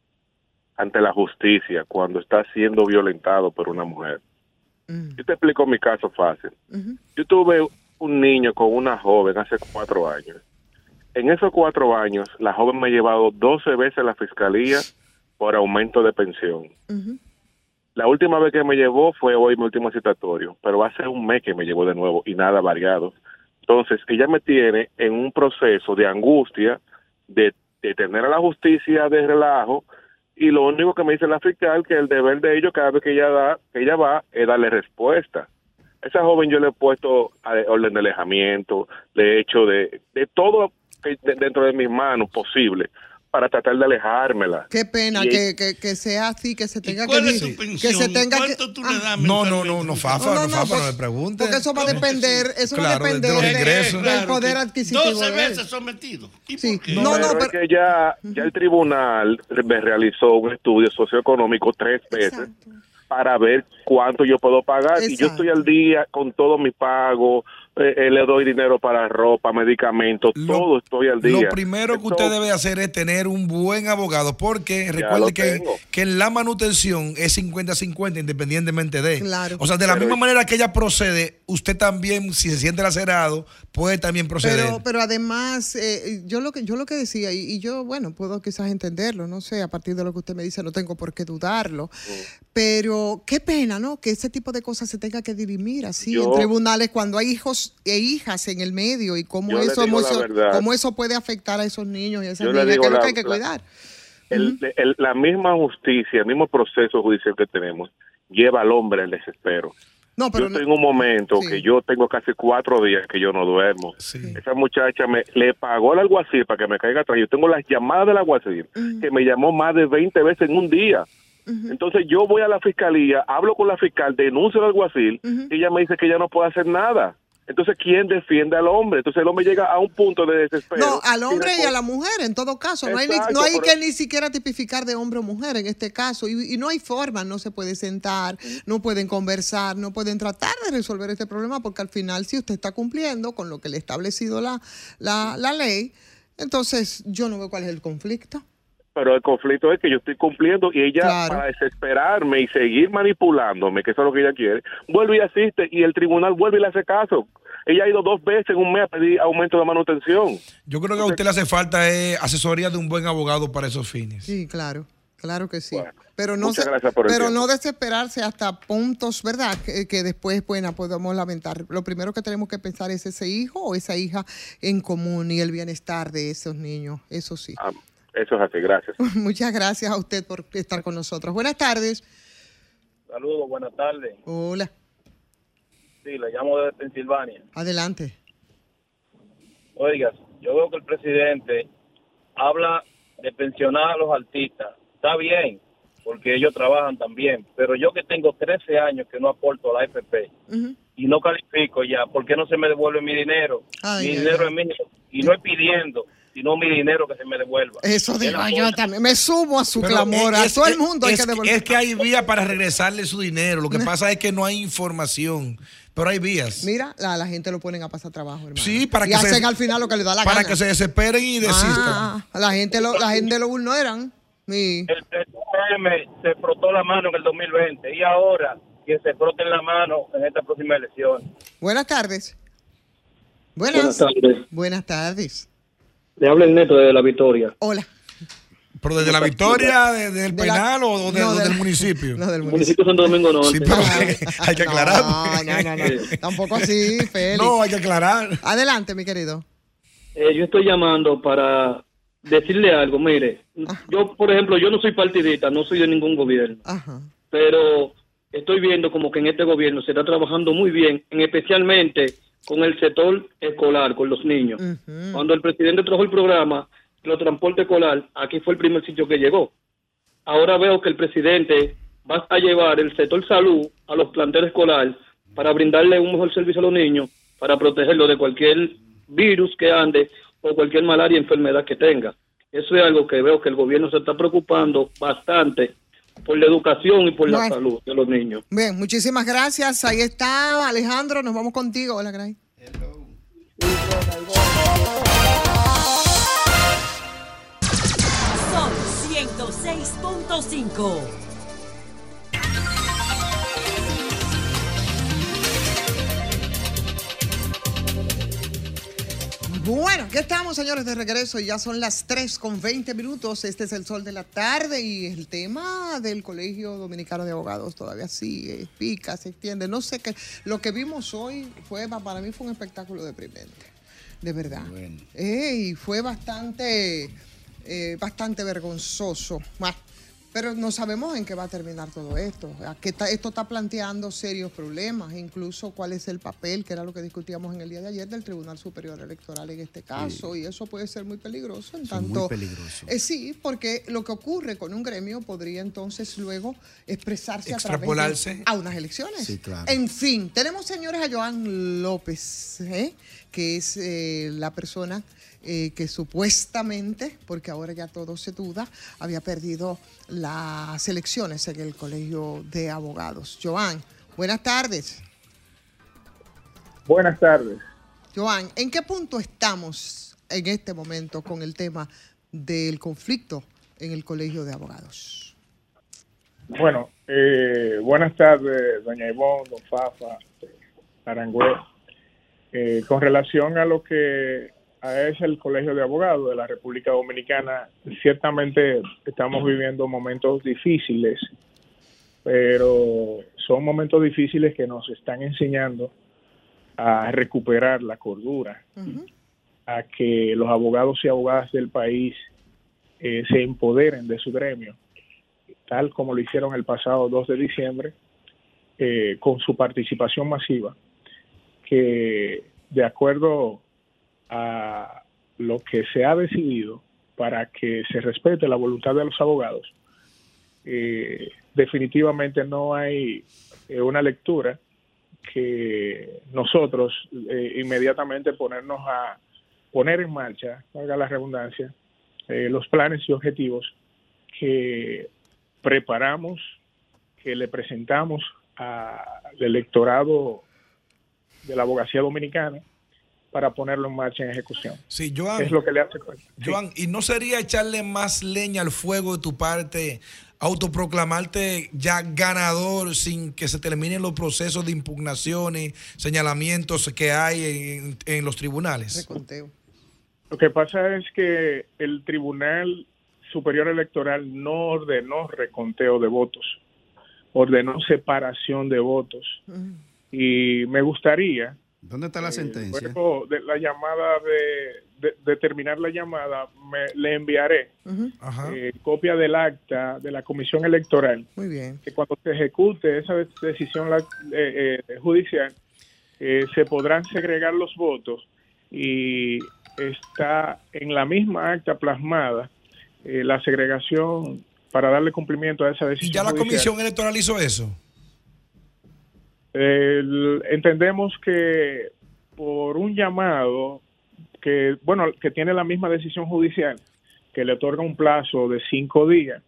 ante la justicia cuando está siendo violentado por una mujer. Mm. Yo te explico mi caso fácil. Yo tuve un niño con una joven hace cuatro años. En esos cuatro años, la joven me ha llevado 12 veces a la fiscalía por aumento de pensión. La última vez que me llevó fue hoy mi último citatorio, pero hace un mes que me llevó de nuevo y nada variado. Entonces, ella me tiene en un proceso de angustia, de, de tener a la justicia de relajo, y lo único que me dice la fiscal que el deber de ellos cada vez que ella da, que ella va, es darle respuesta. Esa joven yo le he puesto a- orden de alejamiento, le he hecho de, de todo que- de- dentro de mis manos posible para tratar de alejármela. Qué pena Y- que, que, que sea así, que se tenga que cuál es su que pensión? se tenga que ¿Cuánto tú le Ah, das No, no, no, no, Fafa, No, no, no, no, Fafa, no porque- me pregunte. porque eso va a ¿Cómo que depender, sí? eso Claro, va a de- de depender los de- ingresos. del Claro poder que adquisitivo. 12 de él. veces sometido. ¿Y Sí. por qué? No, no, pero, pero- es que ya, ya el tribunal me realizó un estudio socioeconómico tres veces para ver cuánto yo puedo pagar y yo Exacto. estoy al día con todos mis pagos, eh, eh, le doy dinero para ropa, medicamentos, Lo- todo estoy al día. Lo primero que usted debe hacer es tener un buen abogado, porque recuerde que, que en la manutención es 50-50 independientemente de. Claro. O sea, de la Pero- misma manera que ella procede, usted también, si se siente lacerado, puede también proceder. Pero, pero además, eh, yo lo que yo lo que decía, y, y yo, bueno, puedo quizás entenderlo, no sé, a partir de lo que usted me dice, no tengo por qué dudarlo. Pero qué pena, ¿no? Que ese tipo de cosas se tenga que dirimir así en tribunales cuando hay hijos e hijas en el medio y cómo Yo eso, cómo eso puede afectar a esos niños y a esas Yo niñas, que es lo que hay que la- cuidar. el- el- la misma justicia, el mismo proceso judicial que tenemos, lleva al hombre al desespero. No, pero yo no- estoy en un momento Sí. que yo tengo casi cuatro días que yo no duermo. Esa muchacha me le pagó al alguacil para que me caiga atrás. Yo tengo las llamadas del alguacil que me llamó más de 20 veces en un día. Entonces yo voy a la fiscalía, hablo con la fiscal, denuncio al alguacil y ella me dice que ella no puede hacer nada. Entonces, ¿quién defiende al hombre? Entonces el hombre llega a un punto de desespero. No, al hombre y a la mujer, en todo caso. No hay, no hay que ni siquiera tipificar de hombre o mujer en este caso. Y, y no hay forma, no se puede sentar, no pueden conversar, no pueden tratar de resolver este problema, porque al final, si usted está cumpliendo con lo que le ha establecido la, la, la ley, entonces yo no veo cuál es el conflicto. Pero el conflicto es que yo estoy cumpliendo y ella, Claro. para desesperarme y seguir manipulándome, que eso es lo que ella quiere, vuelve y asiste y el tribunal vuelve y le hace caso. Ella ha ido dos veces en un mes a pedir aumento de manutención. Yo creo que a usted le hace falta eh, asesoría de un buen abogado para esos fines. Sí, claro, claro que sí. pero no muchas se- gracias por el pero no desesperarse hasta puntos, ¿verdad? Que, que después, bueno, podemos lamentar. Lo primero que tenemos que pensar es ese hijo o esa hija en común y el bienestar de esos niños. Eso sí. Ah, eso es así, gracias. Muchas gracias a usted por estar con nosotros. Buenas tardes. Saludos, buenas tardes. Hola, Sí, le llamo desde Pensilvania. adelante. Oiga, yo veo que el presidente habla de pensionar a los artistas. Está bien, porque ellos trabajan también. Pero yo que tengo 13 años que no aporto a la AFP y no califico ya, ¿por qué no se me devuelve mi dinero? Ay, mi ay, dinero ay. es mío. Y no es pidiendo, sino mi dinero que se me devuelva. Eso digo yo también. Me subo a su Pero clamor. es- a todo el es- mundo hay que devolver. es que hay vías para regresarle su dinero. Lo que pasa es que no hay información, pero hay vías. Mira, la, la gente lo ponen a pasar trabajo, hermano. Sí, para y que se- hacen al final lo que le da la para gana. que se desesperen y desistan. Ah, la gente lo, la gente lo vulneran. Sí. El PRM se frotó la mano en el 2020 y ahora que se froten la mano en esta próxima elección. Buenas tardes. Buenas. Buenas tardes. Buenas tardes. Le habla el neto de la Victoria. Hola. ¿Pero desde la victoria, de- del De la- penal o, de- no, o de del la- municipio? No, del municipio de Santo Domingo Norte. Sí, pero hay que aclarar. No, no, no, no. Tampoco así, Félix. No, hay que aclarar. Adelante, mi querido. Eh, yo estoy llamando para decirle algo. Mire, yo, por ejemplo, yo no soy partidista, no soy de ningún gobierno, Ajá. pero estoy viendo como que en este gobierno se está trabajando muy bien, en especialmente con el sector escolar, con los niños. Cuando el presidente trajo el programa, los transporte escolar, aquí fue el primer sitio que llegó. Ahora veo que el presidente va a llevar el sector salud a los planteles escolares para brindarle un mejor servicio a los niños, para protegerlos de cualquier virus que ande o cualquier malaria enfermedad que tenga. Eso es algo que veo que el gobierno se está preocupando bastante por la educación y por bueno. la salud de los niños. Bien, muchísimas gracias. Ahí está Alejandro, nos vamos contigo. Hola, Gray. Hello. Son 106.5. Bueno, aquí estamos, señores, de regreso. Ya son las 3 con 20 minutos. Este es el sol de la tarde y el tema del Colegio Dominicano de Abogados todavía sigue, pica, se extiende. No sé qué. Lo que vimos hoy fue, para mí fue un espectáculo deprimente. De verdad. y fue bastante, eh, bastante vergonzoso. Pero no sabemos en qué va a terminar todo esto. Que esto está planteando serios problemas, incluso cuál es el papel, que era lo que discutíamos en el día de ayer, del Tribunal Superior Electoral en este caso. Y eso puede ser muy peligroso. En tanto, muy peligroso. Eh, sí, porque lo que ocurre con un gremio podría entonces luego expresarse a través de a unas elecciones. Sí, claro. En fin, tenemos señores a Joan López, ¿eh? que es eh, la persona eh, que supuestamente, porque ahora ya todo se duda, había perdido las elecciones en el Colegio de Abogados. Joan, buenas tardes. Buenas tardes. Joan, ¿en qué punto estamos en este momento con el tema del conflicto en el Colegio de Abogados? Bueno, eh, buenas tardes, doña Ivonne, don Fafa, Arangüe. Eh, con relación a lo que es el Colegio de Abogados de la República Dominicana. Ciertamente estamos viviendo momentos difíciles, pero son momentos difíciles que nos están enseñando a recuperar la cordura, a que los abogados y abogadas del país eh, se empoderen de su gremio, tal como lo hicieron el pasado 2 de diciembre, eh, con su participación masiva, que de acuerdo a lo que se ha decidido para que se respete la voluntad de los abogados, eh, definitivamente no hay eh, una lectura que nosotros eh, inmediatamente ponernos a poner en marcha, valga la redundancia, los planes y objetivos que preparamos, que le presentamos al electorado de la abogacía dominicana para ponerlo en marcha en ejecución. Sí, Joan. Es lo que le hace Joan, ¿y no sería echarle más leña al fuego de tu parte, autoproclamarte ya ganador sin que se terminen los procesos de impugnaciones, señalamientos que hay en, los tribunales? Reconteo. Lo que pasa es que el Tribunal Superior Electoral no ordenó reconteo de votos, ordenó separación de votos. Y me gustaría ¿Dónde está la sentencia? Luego de la llamada de, de, terminar la llamada, me, le enviaré eh, copia del acta de la comisión electoral. Muy bien. Que cuando se ejecute esa decisión eh, eh, judicial, se podrán segregar los votos y está en la misma acta plasmada la segregación para darle cumplimiento a esa decisión. ¿Y ya la comisión electoral hizo eso? Entendemos que por un llamado que, bueno, que tiene la misma decisión judicial, que le otorga un plazo de cinco días,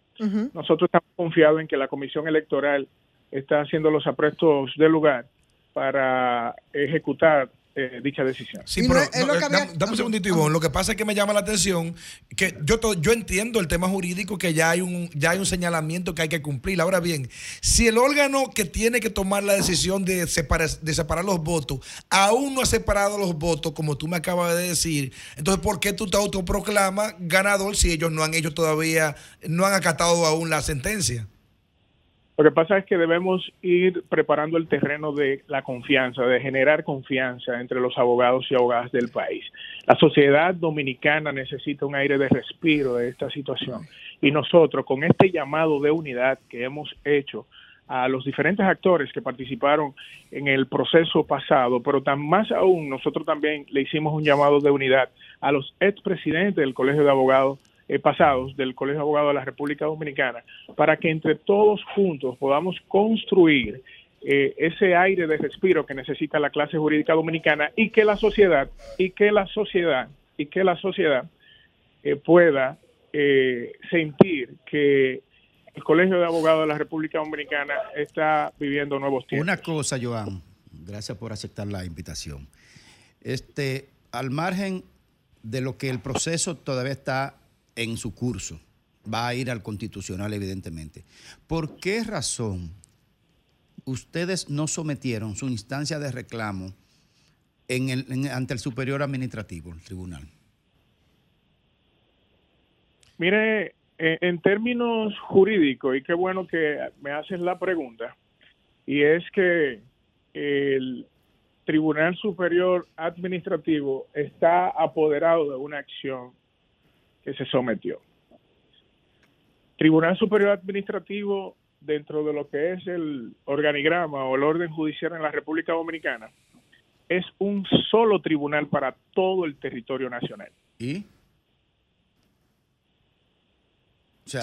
nosotros estamos confiados en que la Comisión Electoral está haciendo los aprestos del lugar para ejecutar eh, dicha decisión. Sí, pero eh, dame, un segundito, Ivonne. Lo que pasa es que me llama la atención que yo, yo entiendo el tema jurídico, que ya hay, un, ya hay un señalamiento que hay que cumplir. Ahora bien, si el órgano que tiene que tomar la decisión de separar, de separar los votos aún no ha separado los votos, como tú me acabas de decir, entonces, ¿por qué tú te autoproclamas ganador si ellos no han hecho todavía, no han acatado aún la sentencia? Lo que pasa es que debemos ir preparando el terreno de la confianza, de generar confianza entre los abogados y abogadas del país. La sociedad dominicana necesita un aire de respiro de esta situación y nosotros con este llamado de unidad que hemos hecho a los diferentes actores que participaron en el proceso pasado, pero tan más aún nosotros también le hicimos un llamado de unidad a los expresidentes del Colegio de Abogados eh, pasados del Colegio de Abogados de la República Dominicana para que entre todos juntos podamos construir eh, ese aire de respiro que necesita la clase jurídica dominicana y que la sociedad y que la sociedad y que la sociedad eh, pueda sentir que el Colegio de Abogados de la República Dominicana está viviendo nuevos tiempos. Una cosa, Joan, gracias por aceptar la invitación. Este, al margen de lo que el proceso todavía está en su curso. va a ir al constitucional, evidentemente. ¿Por qué razón ustedes no sometieron su instancia de reclamo en el, ante el superior administrativo, el tribunal? Mire, en términos jurídicos, y qué bueno que me haces la pregunta, y es que el Tribunal Superior Administrativo está apoderado de una acción que se sometió. Tribunal Superior Administrativo, dentro de lo que es el organigrama o el orden judicial en la República Dominicana, es un solo tribunal para todo el territorio nacional. ¿Y?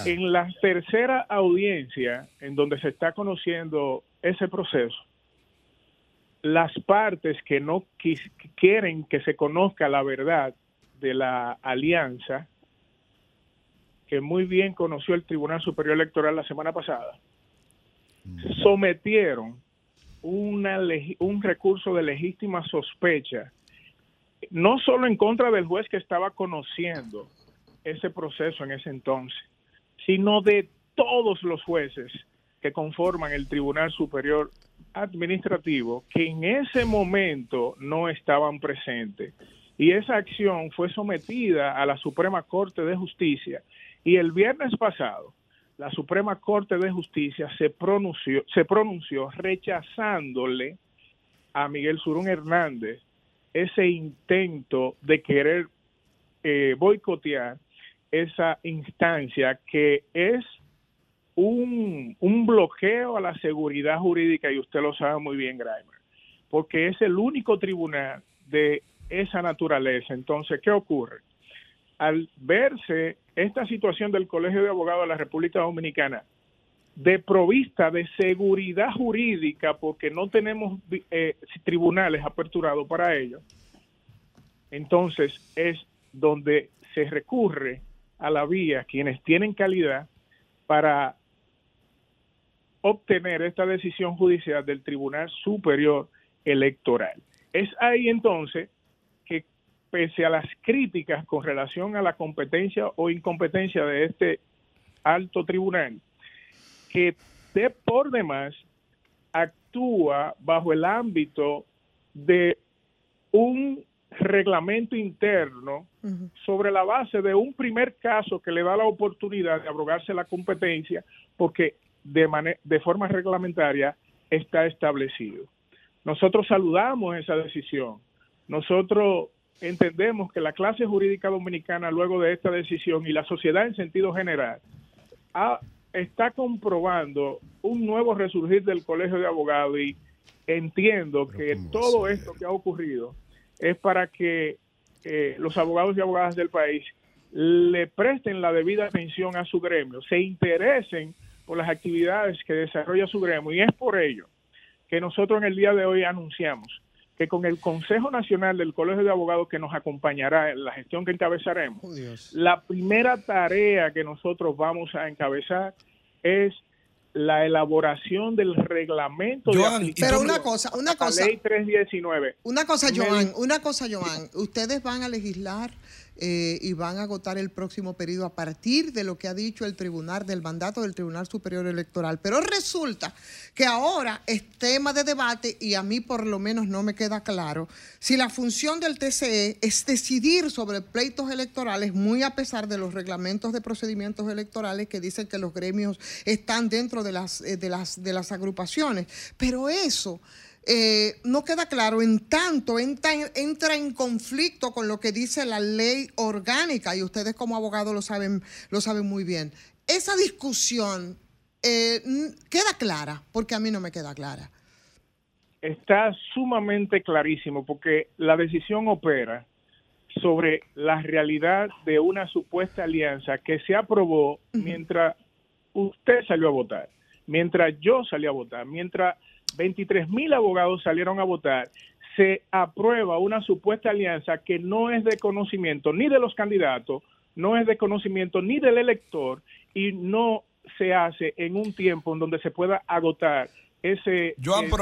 En la tercera audiencia, en donde se está conociendo ese proceso, las partes que no quieren que se conozca la verdad de la alianza, que muy bien conoció el Tribunal Superior Electoral la semana pasada, sometieron una, un recurso de legítima sospecha, no solo en contra del juez que estaba conociendo ese proceso en ese entonces, sino de todos los jueces que conforman el Tribunal Superior Administrativo que en ese momento no estaban presentes. Y esa acción fue sometida a la Suprema Corte de Justicia y el viernes pasado la Suprema Corte de Justicia se pronunció, se pronunció rechazándole a Miguel Surún Hernández ese intento de querer eh, boicotear esa instancia que es un, un, bloqueo a la seguridad jurídica, y usted lo sabe muy bien, Grimer, porque es el único tribunal de esa naturaleza. Entonces, ¿qué ocurre? Al verse esta situación del Colegio de Abogados de la República Dominicana de provista de seguridad jurídica, porque no tenemos eh, tribunales aperturados para ello, entonces es donde se recurre a la vía quienes tienen calidad para obtener esta decisión judicial del Tribunal Superior Electoral. Es ahí entonces pese a las críticas con relación a la competencia o incompetencia de este alto tribunal, que de por demás actúa bajo el ámbito de un reglamento interno sobre la base de un primer caso que le da la oportunidad de abrogarse la competencia porque de, de forma reglamentaria está establecido. Nosotros saludamos esa decisión. Nosotros entendemos que la clase jurídica dominicana luego de esta decisión y la sociedad en sentido general está comprobando un nuevo resurgir del Colegio de Abogados y entiendo que todo esto que ha ocurrido es para que eh, los abogados y abogadas del país le presten la debida atención a su gremio, se interesen por las actividades que desarrolla su gremio y es por ello que nosotros en el día de hoy anunciamos que con el Consejo Nacional del Colegio de Abogados que nos acompañará en la gestión que encabezaremos, oh, la primera tarea que nosotros vamos a encabezar es la elaboración del reglamento de pero una cosa, una cosa, ley 319. Una cosa, Joan, una cosa, Joan, ustedes van a legislar eh, y van a agotar el próximo periodo a partir de lo que ha dicho el tribunal, del mandato del Tribunal Superior Electoral. Pero resulta que ahora es tema de debate y a mí por lo menos no me queda claro si la función del TCE es decidir sobre pleitos electorales, muy a pesar de los reglamentos de procedimientos electorales que dicen que los gremios están dentro de las, eh, de las, de las agrupaciones. Pero eso eh, no queda claro en tanto entra, entra, en conflicto con lo que dice la ley orgánica y ustedes como abogados lo saben, lo saben muy bien. Esa discusión eh, queda clara, porque a mí no me queda clara. Está sumamente clarísimo porque la decisión opera sobre la realidad de una supuesta alianza que se aprobó mientras usted salió a votar, mientras yo salí a votar, mientras 23 mil abogados salieron a votar, se aprueba una supuesta alianza que no es de conocimiento ni de los candidatos, no es de conocimiento ni del elector y no se hace en un tiempo en donde se pueda agotar ese...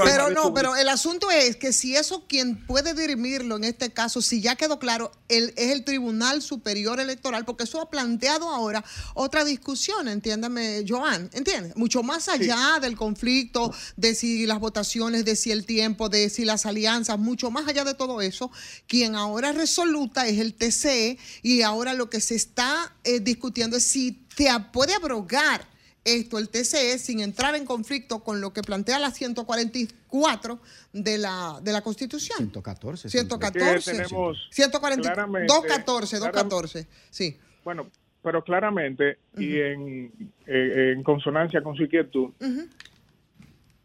pero no, pero el asunto es que si eso quien puede dirimirlo en este caso, si ya quedó claro, el, es el Tribunal Superior Electoral, porque eso ha planteado ahora otra discusión, entiéndame, Joan, ¿entiendes? Mucho más allá del conflicto, de si las votaciones, de si el tiempo, de si las alianzas, mucho más allá de todo eso, quien ahora resoluta es el TCE y ahora lo que se está eh, discutiendo es si te puede abrogar esto el TCE sin entrar en conflicto con lo que plantea la 144 de la, de la Constitución. 114. 114. Tenemos 214, 214, sí. Bueno, pero claramente y en, en, consonancia con su inquietud,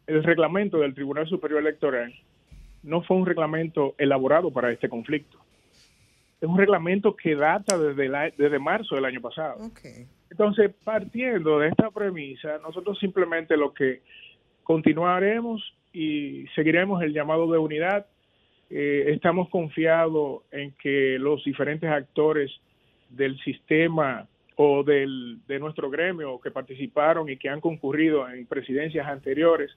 el reglamento del Tribunal Superior Electoral no fue un reglamento elaborado para este conflicto. Es un reglamento que data desde, desde marzo del año pasado. Okay. Entonces, partiendo de esta premisa, nosotros simplemente lo que continuaremos y seguiremos el llamado de unidad. Eh, estamos confiados en que los diferentes actores del sistema o del, de nuestro gremio que participaron y que han concurrido en presidencias anteriores,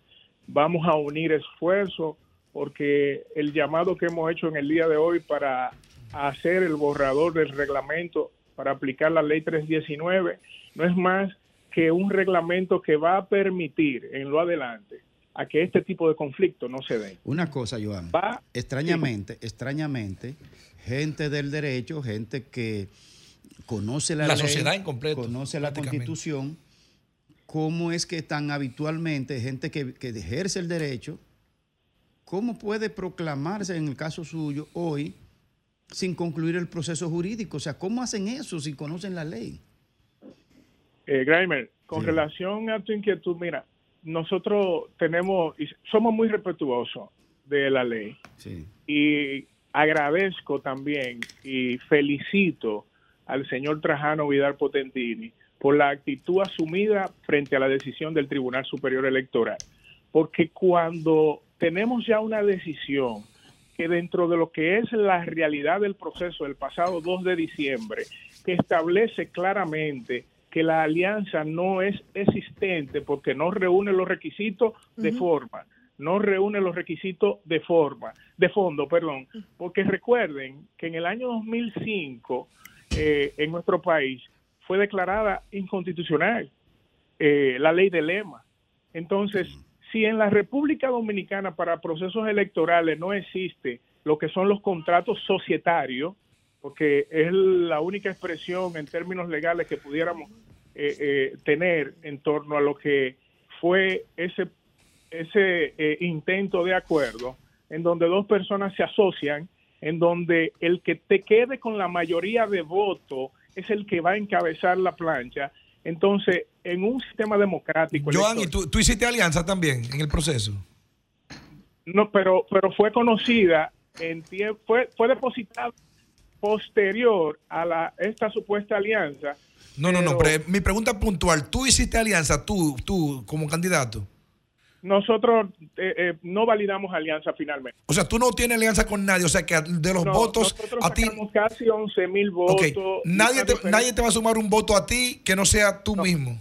vamos a unir esfuerzos porque el llamado que hemos hecho en el día de hoy para hacer el borrador del reglamento para aplicar la ley 319 no es más que un reglamento que va a permitir en lo adelante a que este tipo de conflicto no se dé. Una cosa, Joan, extrañamente, extrañamente, gente del derecho, gente que conoce la, la ley, sociedad en completo, conoce la constitución, cómo es que están habitualmente gente que, que ejerce el derecho, cómo puede proclamarse en el caso suyo hoy sin concluir el proceso jurídico. O sea, ¿cómo hacen eso si conocen la ley? Eh, Grimer, con relación a tu inquietud, mira, nosotros tenemos, somos muy respetuosos de la ley. Y agradezco también y felicito al señor Trajano Vidal Potentini por la actitud asumida frente a la decisión del Tribunal Superior Electoral. Porque cuando tenemos ya una decisión que dentro de lo que es la realidad del proceso del pasado 2 de diciembre, que establece claramente que la alianza no es existente porque no reúne los requisitos de forma, no reúne los requisitos de forma, de fondo, perdón, porque recuerden que en el año 2005 eh, en nuestro país fue declarada inconstitucional eh, la ley de lema. Entonces, si en la República Dominicana para procesos electorales no existe lo que son los contratos societarios, porque es la única expresión en términos legales que pudiéramos eh, eh, tener en torno a lo que fue ese, ese eh, intento de acuerdo, en donde dos personas se asocian, en donde el que te quede con la mayoría de votos es el que va a encabezar la plancha. Entonces, en un sistema democrático... Joan, ¿y tú, tú hiciste alianza también en el proceso? No, pero, pero fue conocida, en fue, fue depositada posterior a la, esta supuesta alianza. No, no, no, pero mi pregunta puntual, ¿tú hiciste alianza, tú, tú como candidato? Nosotros eh, eh, no validamos alianza finalmente. O sea, tú no tienes alianza con nadie, o sea que de los votos nosotros a ti... casi 11 mil votos. Nadie, te, nadie te va a sumar un voto a ti que no sea tú mismo.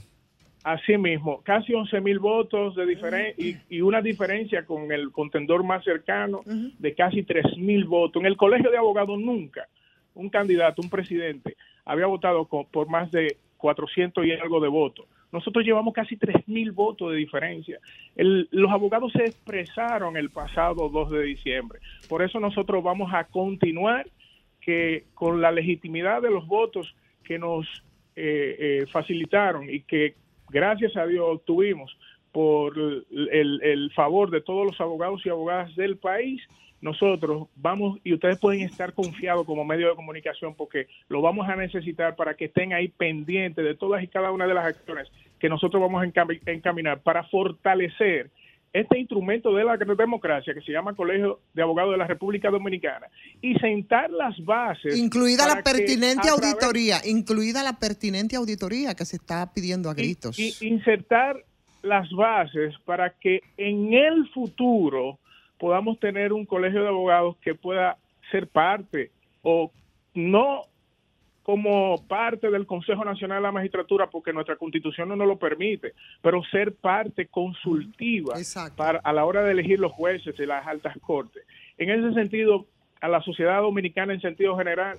Así mismo, casi 11 mil votos de diferencia y, una diferencia con el contendor más cercano de casi 3 mil votos. En el colegio de abogados nunca un candidato, un presidente, había votado por más de 400 y algo de votos. Nosotros llevamos casi 3 mil votos de diferencia. los abogados se expresaron el pasado 2 de diciembre. Por eso nosotros vamos a continuar que con la legitimidad de los votos que nos eh, eh, facilitaron y que gracias a Dios obtuvimos por el favor de todos los abogados y abogadas del país, nosotros vamos y ustedes pueden estar confiados como medio de comunicación porque lo vamos a necesitar para que estén ahí pendientes de todas y cada una de las acciones que nosotros vamos a encaminar para fortalecer este instrumento de la democracia que se llama Colegio de Abogados de la República Dominicana y sentar las bases. Incluida la pertinente auditoría, incluida la pertinente auditoría que se está pidiendo a gritos. y insertar las bases para que en el futuro podamos tener un colegio de abogados que pueda ser parte o no como parte del Consejo Nacional de la Magistratura porque nuestra constitución no nos lo permite, pero ser parte consultiva para, a la hora de elegir los jueces de las altas cortes. En ese sentido, a la sociedad dominicana en sentido general,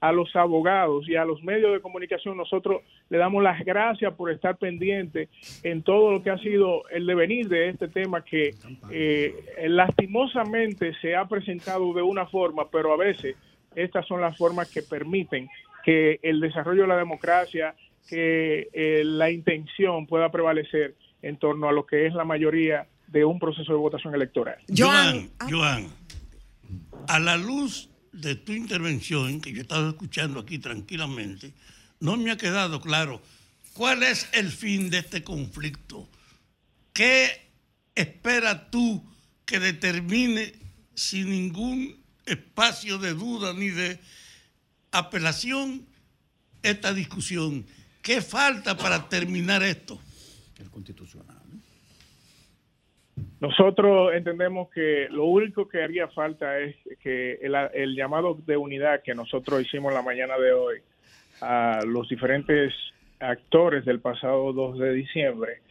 a los abogados y a los medios de comunicación, nosotros le damos las gracias por estar pendientes en todo lo que ha sido el devenir de este tema que eh, lastimosamente se ha presentado de una forma, pero a veces estas son las formas que permiten que el desarrollo de la democracia, que eh, la intención pueda prevalecer en torno a lo que es la mayoría de un proceso de votación electoral. Joan, Joan, a la luz de tu intervención, que yo he estado escuchando aquí tranquilamente, no me ha quedado claro cuál es el fin de este conflicto. ¿Qué esperas tú que determine sin ningún espacio de duda ni de apelación esta discusión? ¿Qué falta para terminar esto? El constitucional. Nosotros entendemos que lo único que haría falta es que el, llamado de unidad que nosotros hicimos la mañana de hoy a los diferentes actores del pasado 2 de diciembre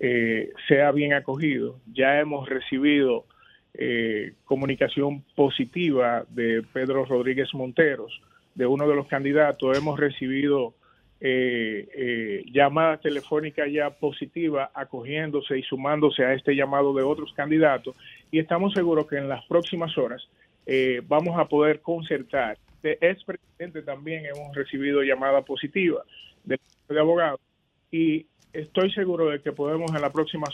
eh, sea bien acogido. Ya hemos recibido eh, comunicación positiva de Pedro Rodríguez Monteros, de uno de los candidatos. Hemos recibido eh, eh, llamadas telefónicas ya positivas acogiéndose y sumándose a este llamado de otros candidatos y estamos seguros que en las próximas horas eh, vamos a poder concertar. De ex presidente también hemos recibido llamada positiva de, de abogados y estoy seguro de que podemos en la próxima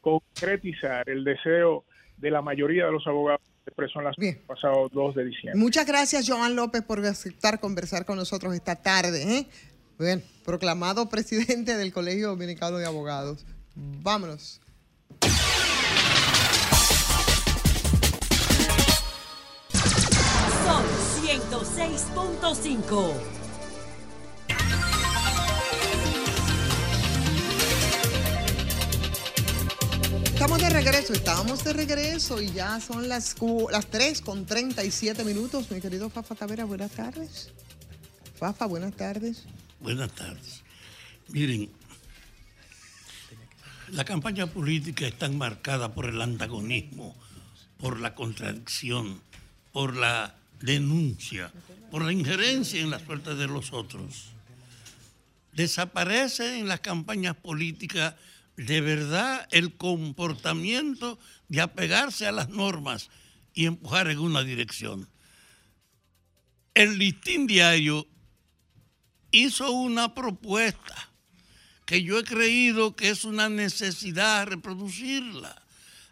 concretizar el deseo de la mayoría de los abogados expresó en las pasado 2 de diciembre. Muchas gracias, Joan López, por aceptar conversar con nosotros esta tarde. ¿eh? Bien, proclamado presidente del Colegio Dominicano de Abogados. Vámonos. Son 106.5. Estamos de regreso, estábamos de regreso y ya son las, las 3 con 37 minutos. Mi querido Fafa Tavera, buenas tardes. Fafa, buenas tardes. Buenas tardes. Miren, la campaña política está marcada por el antagonismo, por la contradicción, por la denuncia, por la injerencia en la suerte de los otros. Desaparece en las campañas políticas de verdad el comportamiento de apegarse a las normas y empujar en una dirección. El listín diario hizo una propuesta que yo he creído que es una necesidad reproducirla.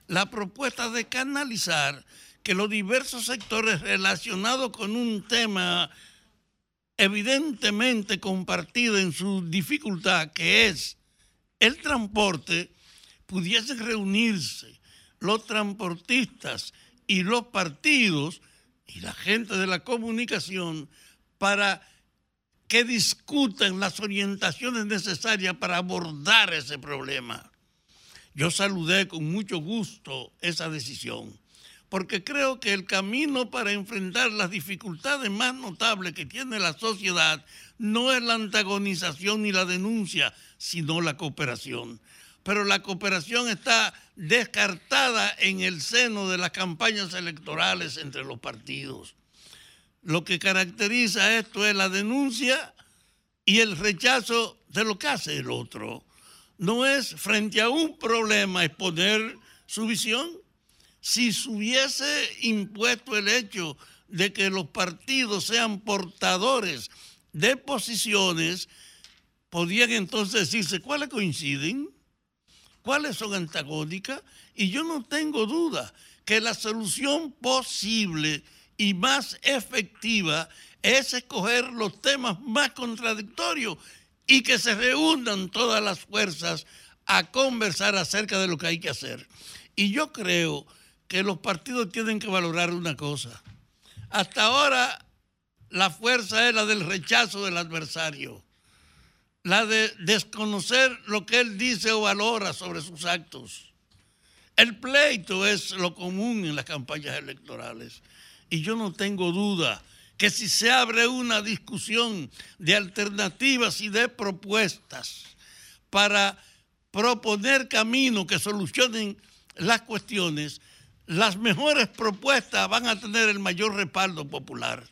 La propuesta de canalizar que los diversos sectores relacionados con un tema evidentemente compartido en su dificultad, que es el transporte, pudiesen reunirse los transportistas y los partidos y la gente de la comunicación para que discutan las orientaciones necesarias para abordar ese problema. Yo saludé con mucho gusto esa decisión, porque creo que el camino para enfrentar las dificultades más notables que tiene la sociedad no es la antagonización ni la denuncia, sino la cooperación. Pero la cooperación está descartada en el seno de las campañas electorales entre los partidos. Lo que caracteriza esto es la denuncia y el rechazo de lo que hace el otro. No es frente a un problema exponer su visión. Si se hubiese impuesto el hecho de que los partidos sean portadores de posiciones, podían entonces decirse cuáles coinciden, cuáles son antagónicas, y yo no tengo duda que la solución posible y más efectiva es escoger los temas más contradictorios y que se reúnan todas las fuerzas a conversar acerca de lo que hay que hacer. Y yo creo que los partidos tienen que valorar una cosa. Hasta ahora la fuerza es la del rechazo del adversario, la de desconocer lo que él dice o valora sobre sus actos. El pleito es lo común en las campañas electorales. Y yo no tengo duda que si se abre una discusión de alternativas y de propuestas para proponer caminos que solucionen las cuestiones, las mejores propuestas van a tener el mayor respaldo popular.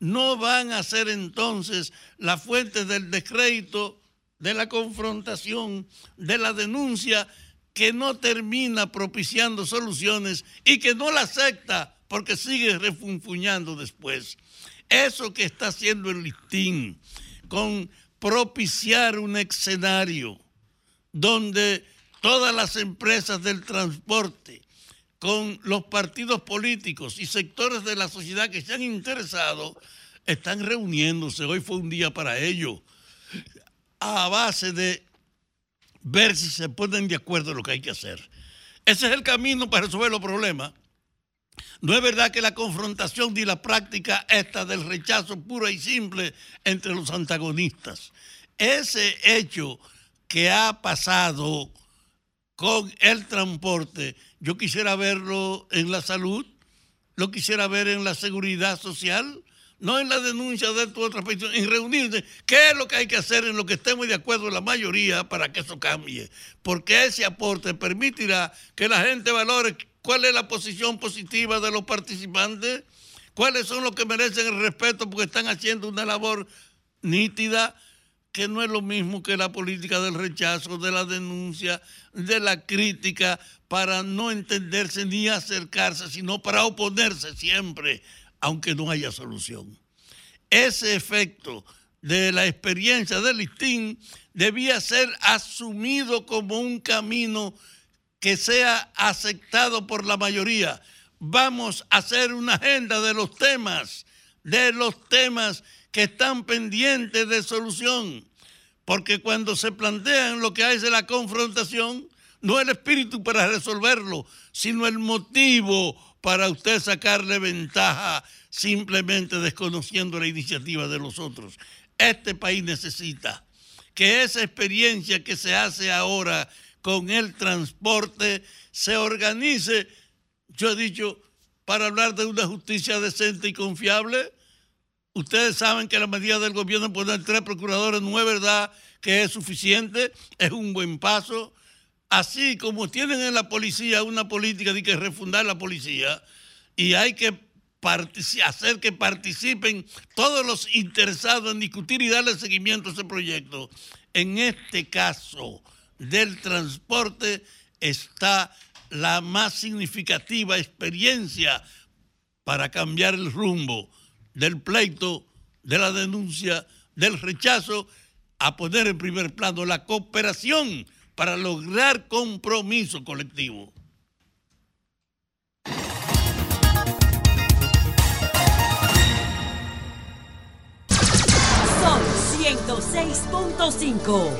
No van a ser entonces la fuente del descrédito, de la confrontación, de la denuncia que no termina propiciando soluciones y que no la acepta porque sigue refunfuñando después. Eso que está haciendo el listín con propiciar un escenario donde todas las empresas del transporte, con los partidos políticos y sectores de la sociedad que se han interesado, están reuniéndose. Hoy fue un día para ello, a base de ver si se ponen de acuerdo en lo que hay que hacer. Ese es el camino para resolver los problemas. No es verdad que la confrontación ni la práctica esta del rechazo puro y simple entre los antagonistas. Ese hecho que ha pasado con el transporte, yo quisiera verlo en la salud, lo quisiera ver en la seguridad social, no en la denuncia de tu otra petición, en reunirse, qué es lo que hay que hacer en lo que estemos de acuerdo la mayoría para que eso cambie. Porque ese aporte permitirá que la gente valore cuál es la posición positiva de los participantes, cuáles son los que merecen el respeto porque están haciendo una labor nítida que no es lo mismo que la política del rechazo, de la denuncia, de la crítica, para no entenderse ni acercarse, sino para oponerse siempre aunque no haya solución. Ese efecto de la experiencia del listín debía ser asumido como un camino que sea aceptado por la mayoría. Vamos a hacer una agenda de los temas, de los temas que están pendientes de solución. Porque cuando se plantean lo que hay la confrontación, no el espíritu para resolverlo, sino el motivo para usted sacarle ventaja simplemente desconociendo la iniciativa de los otros. Este país necesita que esa experiencia que se hace ahora con el transporte se organice, yo he dicho, para hablar de una justicia decente y confiable. Ustedes saben que la medida del gobierno de poner tres procuradores no es verdad que es suficiente, es un buen paso así como tienen en la policía una política de que refundar la policía y hay que hacer que participen todos los interesados en discutir y darle seguimiento a ese proyecto. En este caso del transporte está la más significativa experiencia para cambiar el rumbo del pleito, de la denuncia, del rechazo, a poner en primer plano la cooperación para lograr compromiso colectivo. Son 106.5.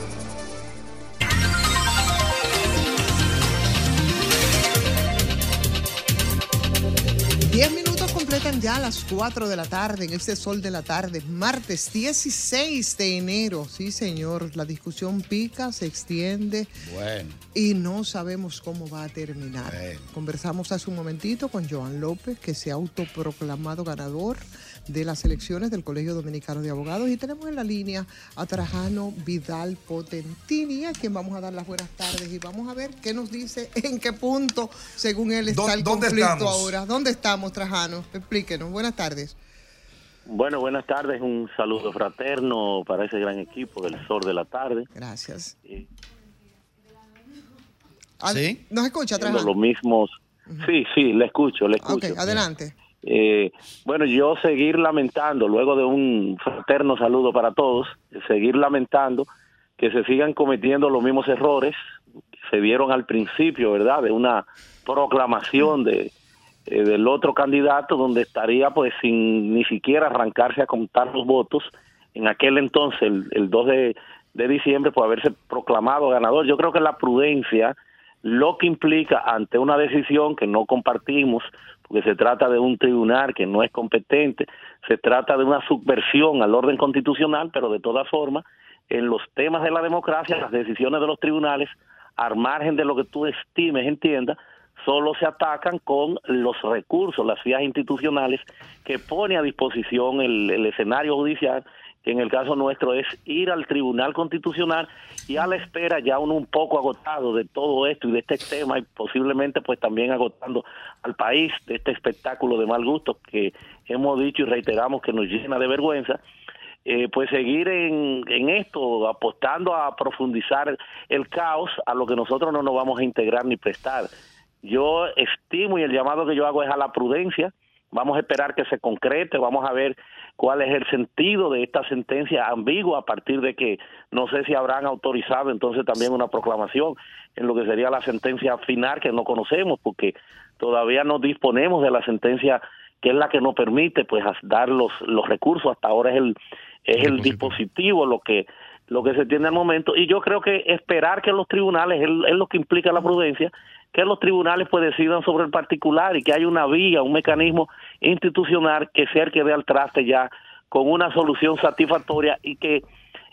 Diez minutos completan ya a las 4 de la tarde en este sol de la tarde, martes 16 de enero. Sí, señor, la discusión pica, se extiende. Bueno. Y no sabemos cómo va a terminar. Conversamos hace un momentito con Joan López, que se ha autoproclamado ganador de las elecciones del Colegio Dominicano de Abogados y tenemos en la línea a Trajano Vidal Potentini, a quien vamos a dar las buenas tardes y vamos a ver qué nos dice, en qué punto, según él, está el conflicto ahora. ¿Dónde estamos, Trajano? Explíquenos. Buenas tardes. Bueno, buenas tardes. Un saludo fraterno para ese gran equipo del Sol de la Tarde. Gracias. ¿Sí? ¿Nos escucha, Trajano? Los mismos. Sí, sí, le escucho, le escucho. Ok, adelante. Eh, bueno, yo seguir lamentando, luego de un fraterno saludo para todos, seguir lamentando que se sigan cometiendo los mismos errores que se vieron al principio, ¿verdad? De una proclamación de eh, del otro candidato donde estaría pues sin ni siquiera arrancarse a contar los votos en aquel entonces, el, el 2 de, de diciembre, pues haberse proclamado ganador. Yo creo que la prudencia, lo que implica ante una decisión que no compartimos, porque se trata de un tribunal que no es competente, se trata de una subversión al orden constitucional, pero de todas formas, en los temas de la democracia, las decisiones de los tribunales, al margen de lo que tú estimes, entiendas, solo se atacan con los recursos, las vías institucionales que pone a disposición el, el escenario judicial que en el caso nuestro es ir al Tribunal Constitucional y a la espera ya uno un poco agotado de todo esto y de este tema y posiblemente pues también agotando al país de este espectáculo de mal gusto que hemos dicho y reiteramos que nos llena de vergüenza, eh, pues seguir en, en esto, apostando a profundizar el caos a lo que nosotros no nos vamos a integrar ni prestar. Yo estimo y el llamado que yo hago es a la prudencia, vamos a esperar que se concrete, vamos a ver cuál es el sentido de esta sentencia ambigua a partir de que no sé si habrán autorizado entonces también una proclamación en lo que sería la sentencia final que no conocemos porque todavía no disponemos de la sentencia que es la que nos permite pues dar los los recursos. Hasta ahora es el es el dispositivo. lo que lo que se tiene al momento. Y yo creo que esperar que los tribunales es, lo que implica la prudencia que los tribunales pues decidan sobre el particular y que haya una vía, un mecanismo institucional que sea el que dé al traste ya con una solución satisfactoria y que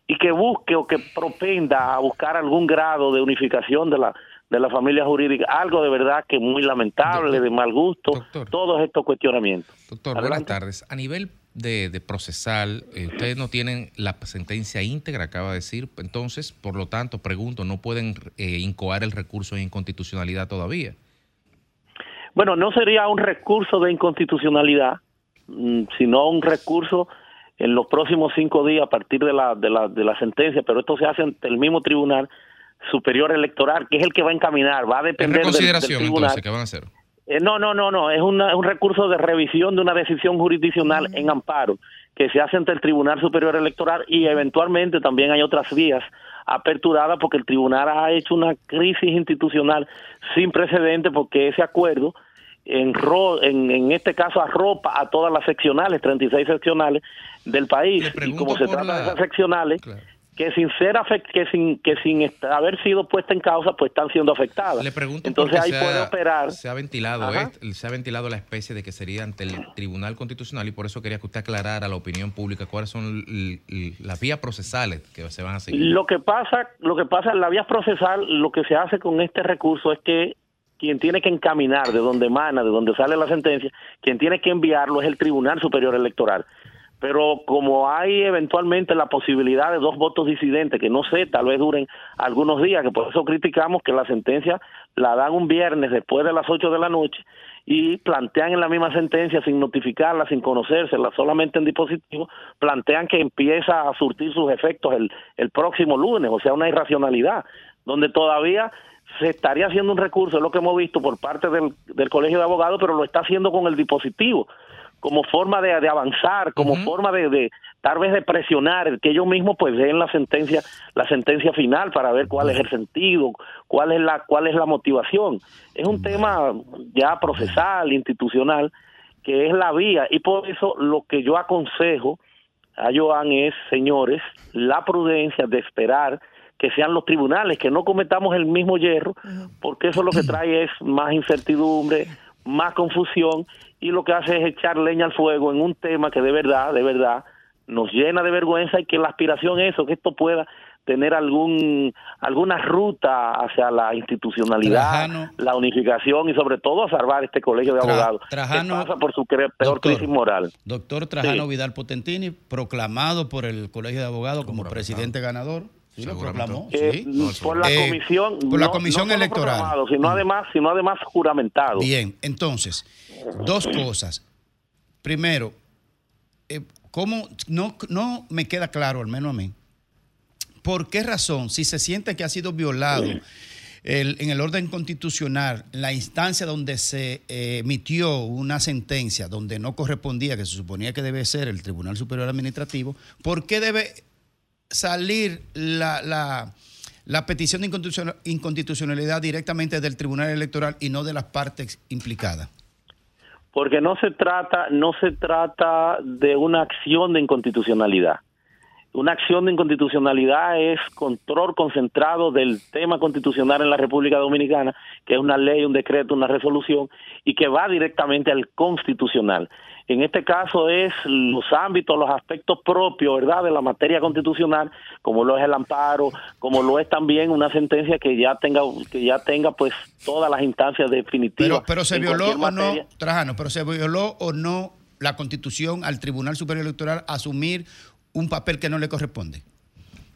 y que busque o que propenda a buscar algún grado de unificación de la de la familia jurídica, algo de verdad que muy lamentable, de mal gusto, todos estos cuestionamientos. Doctor, buenas tardes. A nivel de, de procesal, eh, ustedes no tienen la sentencia íntegra, acaba de decir, entonces, por lo tanto, pregunto, ¿no pueden eh, incoar el recurso de inconstitucionalidad todavía? Bueno, no sería un recurso de inconstitucionalidad, mm, sino un recurso en los próximos cinco días a partir de la, de la, de la sentencia, pero esto se hace ante el mismo tribunal superior electoral, que es el que va a encaminar, va a depender del, del tribunal. entonces, ¿qué van a hacer? Eh, no, no, no, no, es una- un recurso de revisión de una decisión jurisdiccional en amparo que se hace ante el Tribunal Superior Electoral y eventualmente también hay otras vías aperturadas porque el tribunal ha hecho una crisis institucional sin precedente porque ese acuerdo enro- en, en este caso arropa a todas las seccionales, 36 seccionales del país. Y como se trata de esas seccionales que sin ser afect- que sin que sin haber sido puesta en causa pues están siendo afectadas. Le pregunto Entonces ahí se puede ha- operar Se ha ventilado esto- se ha ventilado la especie de que sería ante el Tribunal Constitucional y por eso quería que usted aclarara a la opinión pública cuáles son las vías procesales que se van a seguir. Lo que pasa, lo que pasa en la vía procesal, lo que se hace con este recurso es que quien tiene que encaminar de donde emana, de donde sale la sentencia, quien tiene que enviarlo es el Tribunal Superior Electoral. Pero como hay eventualmente la posibilidad de dos votos disidentes, que no sé, tal vez duren algunos días, que por eso criticamos que la sentencia la dan un viernes después de las 8 de la noche y plantean en la misma sentencia sin notificarla, sin conocérsela, solamente en dispositivo, plantean que empieza a surtir sus efectos el, el próximo lunes, o sea, una irracionalidad, donde todavía se estaría haciendo un recurso, es lo que hemos visto por parte del, del Colegio de Abogados, pero lo está haciendo con el dispositivo, como forma de, de avanzar, como forma de, de tal vez de presionar, que ellos mismos pues den la sentencia, la sentencia final para ver cuál es el sentido, cuál es la, cuál es la motivación. Es un tema ya procesal, institucional, que es la vía, y por eso lo que yo aconsejo a Joan es, señores, la prudencia de esperar que sean los tribunales, que no cometamos el mismo hierro, porque eso lo que trae es más incertidumbre, más confusión, y lo que hace es echar leña al fuego en un tema que de verdad, de verdad, nos llena de vergüenza y que la aspiración es eso, que esto pueda tener algún alguna ruta hacia la institucionalidad, Trajano. la unificación y sobre todo a salvar este colegio de Tra- abogados Trajano- que pasa por su peor Doctor. crisis moral. Doctor Trajano Sí. Vidal Potentini, proclamado por el Colegio de Abogados como presidente ganador. Sí, lo proclamó. Eh, sí. por la Eh, comisión por la no- comisión no solo electoral. sino además sino además juramentado Bien, entonces, dos cosas. Primero, eh, ¿cómo no, no me queda claro, al menos a mí, por qué razón, si se siente que ha sido violado el- en el orden constitucional, la instancia donde se eh, emitió una sentencia donde no correspondía, que se suponía que debe ser el Tribunal Superior Administrativo, ¿por qué debe salir la, la- la petición de inconstitucional- inconstitucionalidad directamente del Tribunal Electoral y no de las partes implicadas? porque no se trata no se trata de una acción de inconstitucionalidad Una acción de inconstitucionalidad es control concentrado del tema constitucional en la República Dominicana, que es una ley, un decreto, una resolución, y que va directamente al constitucional. En este caso es los ámbitos, los aspectos propios, ¿verdad?, de la materia constitucional, como lo es el amparo, como lo es también una sentencia que ya tenga que ya tenga pues todas las instancias definitivas. Pero, pero se violó o no, Trajano, pero se violó o no la Constitución al Tribunal Superior Electoral asumir un papel que no le corresponde.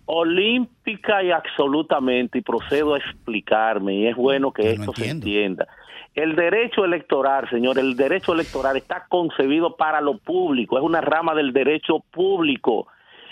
Olímpica y absolutamente, y procedo a explicarme, y es bueno que esto se entienda. El derecho electoral, señor, el derecho electoral está concebido para lo público, es una rama del derecho público.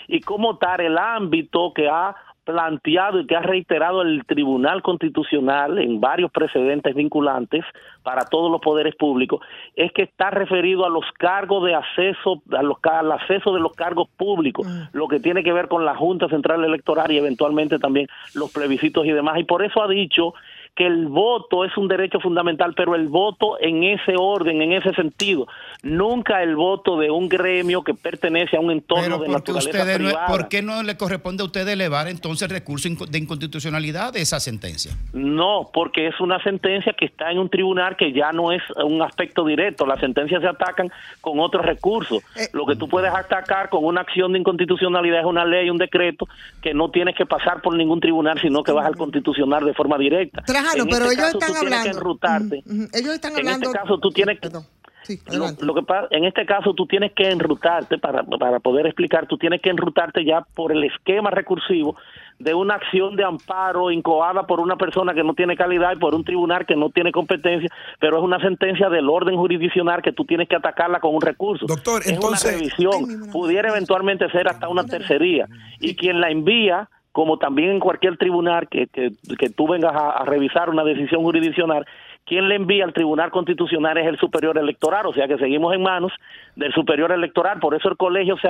Y como tal, el ámbito que ha planteado y que ha reiterado el Tribunal Constitucional en varios precedentes vinculantes para todos los poderes públicos es que está referido a los cargos de acceso, a los, al acceso de los cargos públicos, mm. lo que tiene que ver con la Junta Central Electoral y eventualmente también los plebiscitos y demás. Y por eso ha dicho que el voto es un derecho fundamental, pero el voto en ese orden, en ese sentido, nunca el voto de un gremio que pertenece a un entorno de naturaleza privada. ¿Por qué no le corresponde a usted elevar entonces el recurso de inconstitucionalidad de esa sentencia? No, porque es una sentencia que está en un tribunal que ya no es un aspecto directo. Las sentencias se atacan con otros recursos. Eh, Lo que tú puedes atacar con una acción de inconstitucionalidad es una ley, un decreto, que no tienes que pasar por ningún tribunal, sino que vas al constitucional de forma directa en pero este ellos están hablando. enrutarte. Ellos están hablando. En este caso tú tienes que. lo, que pasa, en este caso tú tienes que enrutarte para, para poder explicar, tú tienes que enrutarte ya por el esquema recursivo de una acción de amparo incoada por una persona que no tiene calidad y por un tribunal que no tiene competencia, pero es una sentencia del orden jurisdiccional que tú tienes que atacarla con un recurso. Doctor, es entonces una revisión, pudiera eventualmente ser hasta una tercería y quien la envía como también en cualquier tribunal que, que, tú vengas a, revisar una decisión jurisdiccional, quien le envía al Tribunal Constitucional es el Superior Electoral, o sea que seguimos en manos del Superior Electoral, por eso el colegio se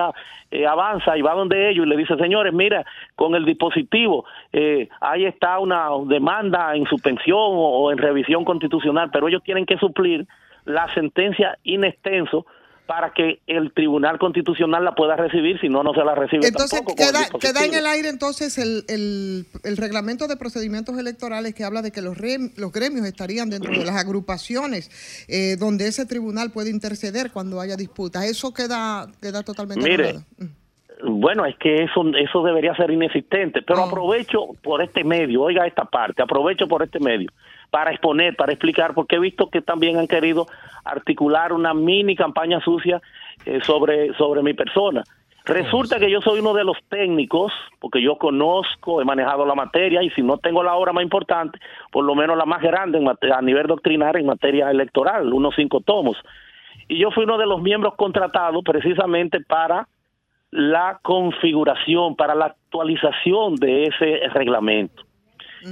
eh, avanza y va donde ellos y le dice, señores, mira, con el dispositivo, eh, ahí está una demanda en suspensión o, o en revisión constitucional, pero ellos tienen que suplir la sentencia in extenso para que el Tribunal Constitucional la pueda recibir, si no, no se la recibe. Entonces, queda, queda en el aire entonces el, el, reglamento de procedimientos electorales que habla de que los, los gremios estarían dentro de las agrupaciones eh, donde ese tribunal puede interceder cuando haya disputas. Eso queda, queda totalmente Mire, bueno, es que eso, eso debería ser inexistente, pero oh. aprovecho por este medio, oiga esta parte, aprovecho por este medio para exponer, para explicar, porque he visto que también han querido articular una mini campaña sucia eh, sobre, sobre mi persona. Resulta que yo soy uno de los técnicos, porque yo conozco, he manejado la materia y si no tengo la obra más importante, por lo menos la más grande en a nivel doctrinal en materia electoral, unos cinco tomos. Y yo fui uno de los miembros contratados precisamente para la configuración, para la actualización de ese reglamento.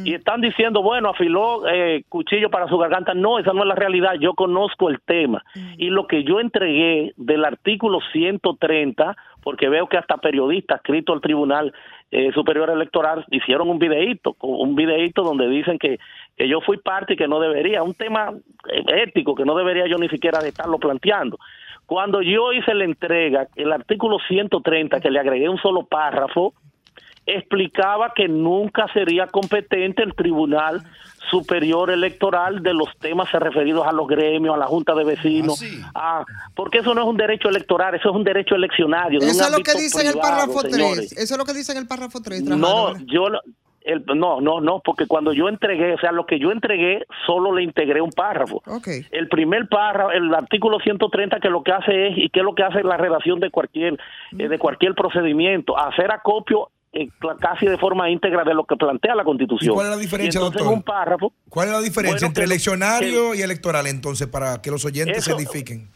Y están diciendo, bueno, afiló eh, cuchillo para su garganta. No, esa no es la realidad. Yo conozco el tema. Y lo que yo entregué del artículo 130, porque veo que hasta periodistas escrito al Tribunal eh, Superior Electoral hicieron un videíto, un videíto donde dicen que, que yo fui parte y que no debería. Un tema eh, ético que no debería yo ni siquiera de estarlo planteando. Cuando yo hice la entrega, el artículo 130, que le agregué un solo párrafo, explicaba que nunca sería competente el Tribunal Superior Electoral de los temas referidos a los gremios, a la Junta de Vecinos, ah, porque eso no es un derecho electoral, eso es un derecho eleccionario. Eso es lo que dice en el párrafo 3. Eso es lo que dice en el párrafo 3. No, yo el, no, no, no, porque cuando yo entregué, o sea, lo que yo entregué, solo le integré un párrafo. El primer párrafo, el artículo 130, que lo que hace es, y que es lo que hace la redacción de cualquier, eh, de cualquier procedimiento, hacer acopio eh, casi de forma íntegra de lo que plantea la Constitución. ¿Cuál es la diferencia, doctor? Un párrafo, ¿Cuál es la diferencia entre eleccionario y electoral, entonces, para que los oyentes se edifiquen?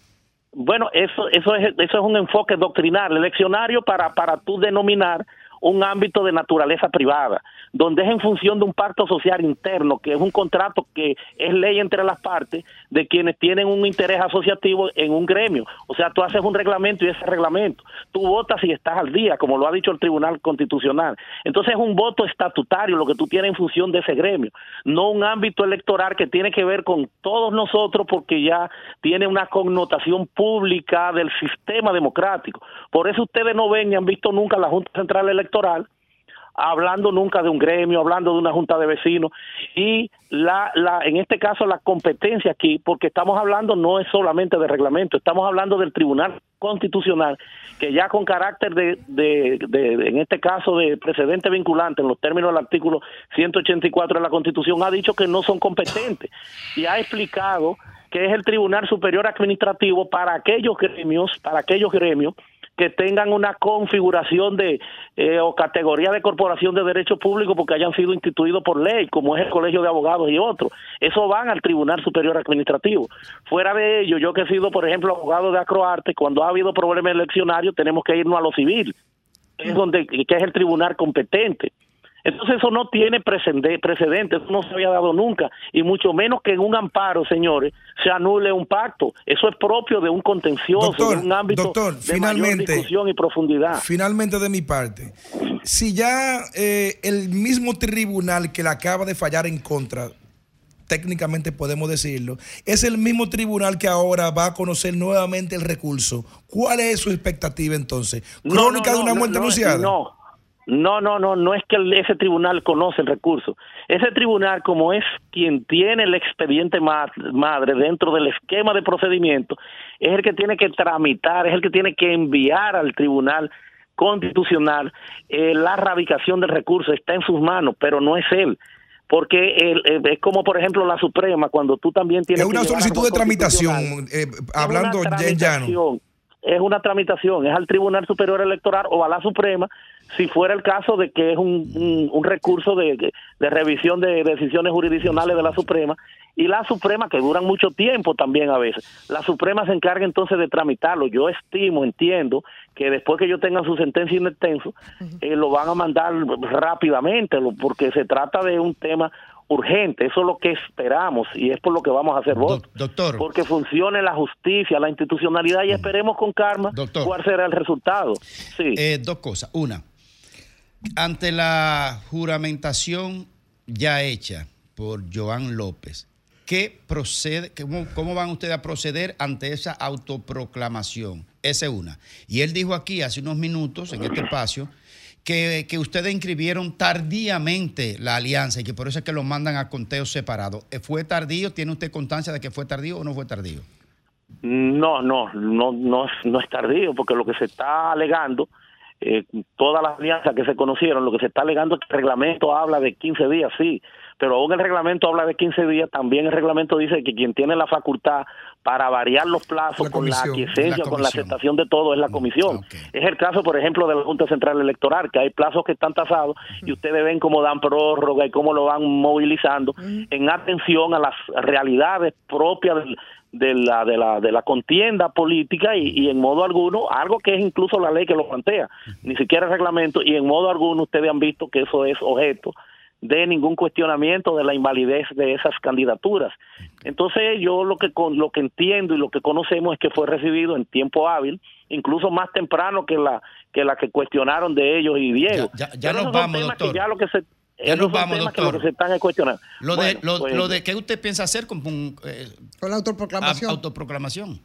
Bueno, eso, eso, es, eso es un enfoque doctrinal, eleccionario para, para tú denominar un ámbito de naturaleza privada, donde es en función de un pacto social interno, que es un contrato que es ley entre las partes de quienes tienen un interés asociativo en un gremio. O sea, tú haces un reglamento y ese reglamento, tú votas y estás al día, como lo ha dicho el Tribunal Constitucional. Entonces es un voto estatutario lo que tú tienes en función de ese gremio, no un ámbito electoral que tiene que ver con todos nosotros porque ya tiene una connotación pública del sistema democrático. Por eso ustedes no ven ni han visto nunca la Junta Central Electoral hablando nunca de un gremio, hablando de una junta de vecinos y la, la, en este caso la competencia aquí, porque estamos hablando no es solamente de reglamento, estamos hablando del Tribunal Constitucional que ya con carácter de, de, de, en este caso de precedente vinculante en los términos del artículo 184 de la Constitución ha dicho que no son competentes y ha explicado que es el Tribunal Superior Administrativo para aquellos gremios, para aquellos gremios que tengan una configuración de eh, o categoría de corporación de derecho público porque hayan sido instituidos por ley, como es el Colegio de Abogados y otros. Eso van al Tribunal Superior Administrativo. Fuera de ello, yo que he sido, por ejemplo, abogado de Acroarte, cuando ha habido problemas eleccionarios tenemos que irnos a lo civil, es donde que es el tribunal competente. Entonces eso no tiene precedente, eso no se había dado nunca, y mucho menos que en un amparo, señores, se anule un pacto. Eso es propio de un contencioso, de un ámbito de finalmente, mayor discusión y profundidad. Finalmente de mi parte, si ya eh, el mismo tribunal que le acaba de fallar en contra, técnicamente podemos decirlo, es el mismo tribunal que ahora va a conocer nuevamente el recurso. ¿Cuál es su expectativa entonces? ¿Crónica de una muerte anunciada? No, no, no, no, no es que ese tribunal conoce el recurso. Ese tribunal, como es quien tiene el expediente madre dentro del esquema de procedimiento, es el que tiene que tramitar, es el que tiene que enviar al tribunal constitucional eh, la radicación del recurso. Está en sus manos, pero no es él porque es como por ejemplo la Suprema cuando tú también tienes es una solicitud de tramitación eh, hablando en llano es una tramitación, es al Tribunal Superior Electoral o a la Suprema, si fuera el caso de que es un, un, recurso de, de, revisión de decisiones jurisdiccionales de la Suprema, y la Suprema, que duran mucho tiempo también a veces, la Suprema se encarga entonces de tramitarlo. Yo estimo, entiendo, que después que ellos tengan su sentencia in extenso, eh, lo van a mandar rápidamente, porque se trata de un tema urgente, eso es lo que esperamos y es por lo que vamos a hacer votos. Doctor. Porque funcione la justicia, la institucionalidad y esperemos con calma cuál será el resultado. Sí. Eh, dos cosas. Una, ante la juramentación ya hecha por Joan López, ¿qué procede, cómo, cómo van ustedes a proceder ante esa autoproclamación? Esa es una. Y él dijo aquí hace unos minutos en este espacio que, ustedes inscribieron tardíamente la alianza y que por eso es que lo mandan a conteo separado. Eh, ¿Fue tardío? ¿Tiene usted constancia de que fue tardío o no fue tardío? No, no, no, no, no es tardío, porque lo que se está alegando, eh, todas las alianzas que se conocieron, lo que se está alegando es que el reglamento habla de 15 días, sí, pero aún el reglamento habla de 15 días, también el reglamento dice que quien tiene la facultad para variar los plazos con la aquiescencia, con la aceptación de todo es la mm, comisión. Es el caso, por ejemplo, de la Junta Central Electoral, que hay plazos que están tasados y ustedes ven cómo dan prórroga y cómo lo van movilizando en atención a las realidades propias de la, de la, de la contienda política y, y, en modo alguno, algo que es incluso la ley que lo plantea, ni siquiera el reglamento, y en modo alguno ustedes han visto que eso es objeto de ningún cuestionamiento de la invalidez de esas candidaturas. Entonces yo lo que con, lo que entiendo y lo que conocemos es que fue recibido en tiempo hábil, incluso más temprano que la que la que cuestionaron de ellos y Diego. Ya, nos vamos, doctor. Ya lo que se ya nos vamos, doctor. Lo que se están cuestionando. Lo de, lo, pues, lo de qué usted piensa hacer con, eh, con la autoproclamación. autoproclamación.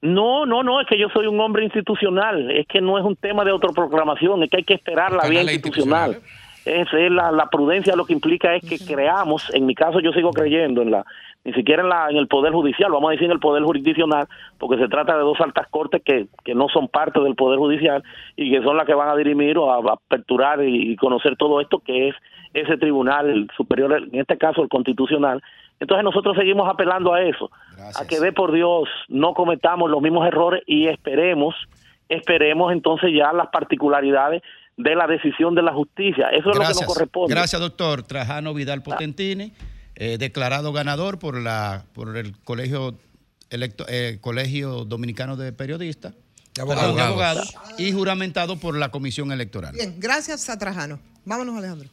No, no, no, es que yo soy un hombre institucional, es que no es un tema de autoproclamación, es que hay que esperar la vía institucional es, la, la, prudencia lo que implica es que creamos, en mi caso yo sigo creyendo en la, ni siquiera en, la, en el Poder Judicial, vamos a decir en el Poder Jurisdiccional, porque se trata de dos altas cortes que, que no son parte del Poder Judicial y que son las que van a dirimir o a, aperturar y, conocer todo esto que es ese tribunal el superior, en este caso el constitucional. Entonces nosotros seguimos apelando a eso, a que de por Dios no cometamos los mismos errores y esperemos, esperemos entonces ya las particularidades de la decisión de la justicia. Eso es lo que nos corresponde. Gracias, doctor Trajano Vidal Potentini, eh, declarado ganador por, la, por el Colegio, electo, eh, Colegio Dominicano de Periodistas. abogados. y juramentado por la Comisión Electoral. Bien, gracias a Trajano. Vámonos, Alejandro.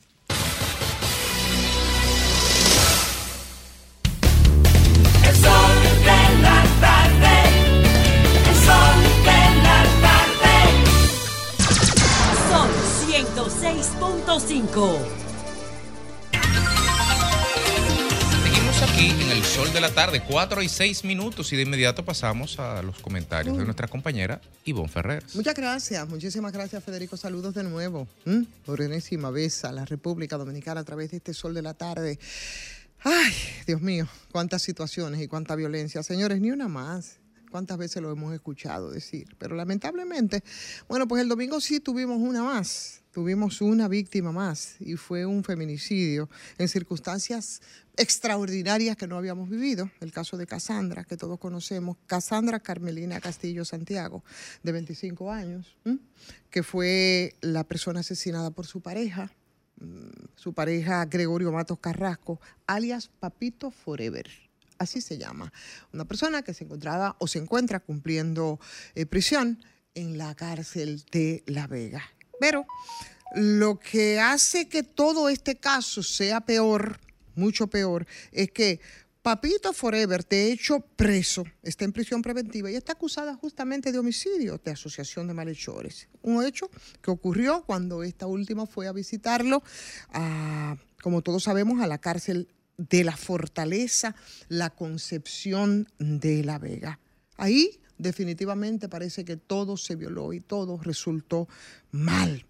Son 106.5. Seguimos aquí en el sol de la tarde, 4 y 6 minutos, y de inmediato pasamos a los comentarios de nuestra compañera Ivonne Ferrer. Muchas gracias, muchísimas gracias Federico. Saludos de nuevo, ¿m? por enésima vez a la República Dominicana a través de este sol de la tarde. Ay, Dios mío, cuántas situaciones y cuánta violencia. Señores, ni una más. ¿Cuántas veces lo hemos escuchado decir? Pero lamentablemente, bueno, pues el domingo sí tuvimos una más. Tuvimos una víctima más y fue un feminicidio en circunstancias extraordinarias que no habíamos vivido. El caso de Casandra, que todos conocemos, Casandra Carmelina Castillo Santiago, de 25 años, que fue la persona asesinada por su pareja, mm, su pareja Gregorio Matos Carrasco, alias Papito Forever. Así se llama. Una persona que se encontraba o se encuentra cumpliendo eh, prisión en la cárcel de La Vega. Pero lo que hace que todo este caso sea peor, mucho peor, es que Papito Forever, de hecho preso, está en prisión preventiva y está acusada justamente de homicidio, de asociación de malhechores. Un hecho que ocurrió cuando esta última fue a visitarlo, a, como todos sabemos, a la cárcel de la Fortaleza, la Concepción de la Vega. Ahí definitivamente parece que todo se violó y todo resultó mal.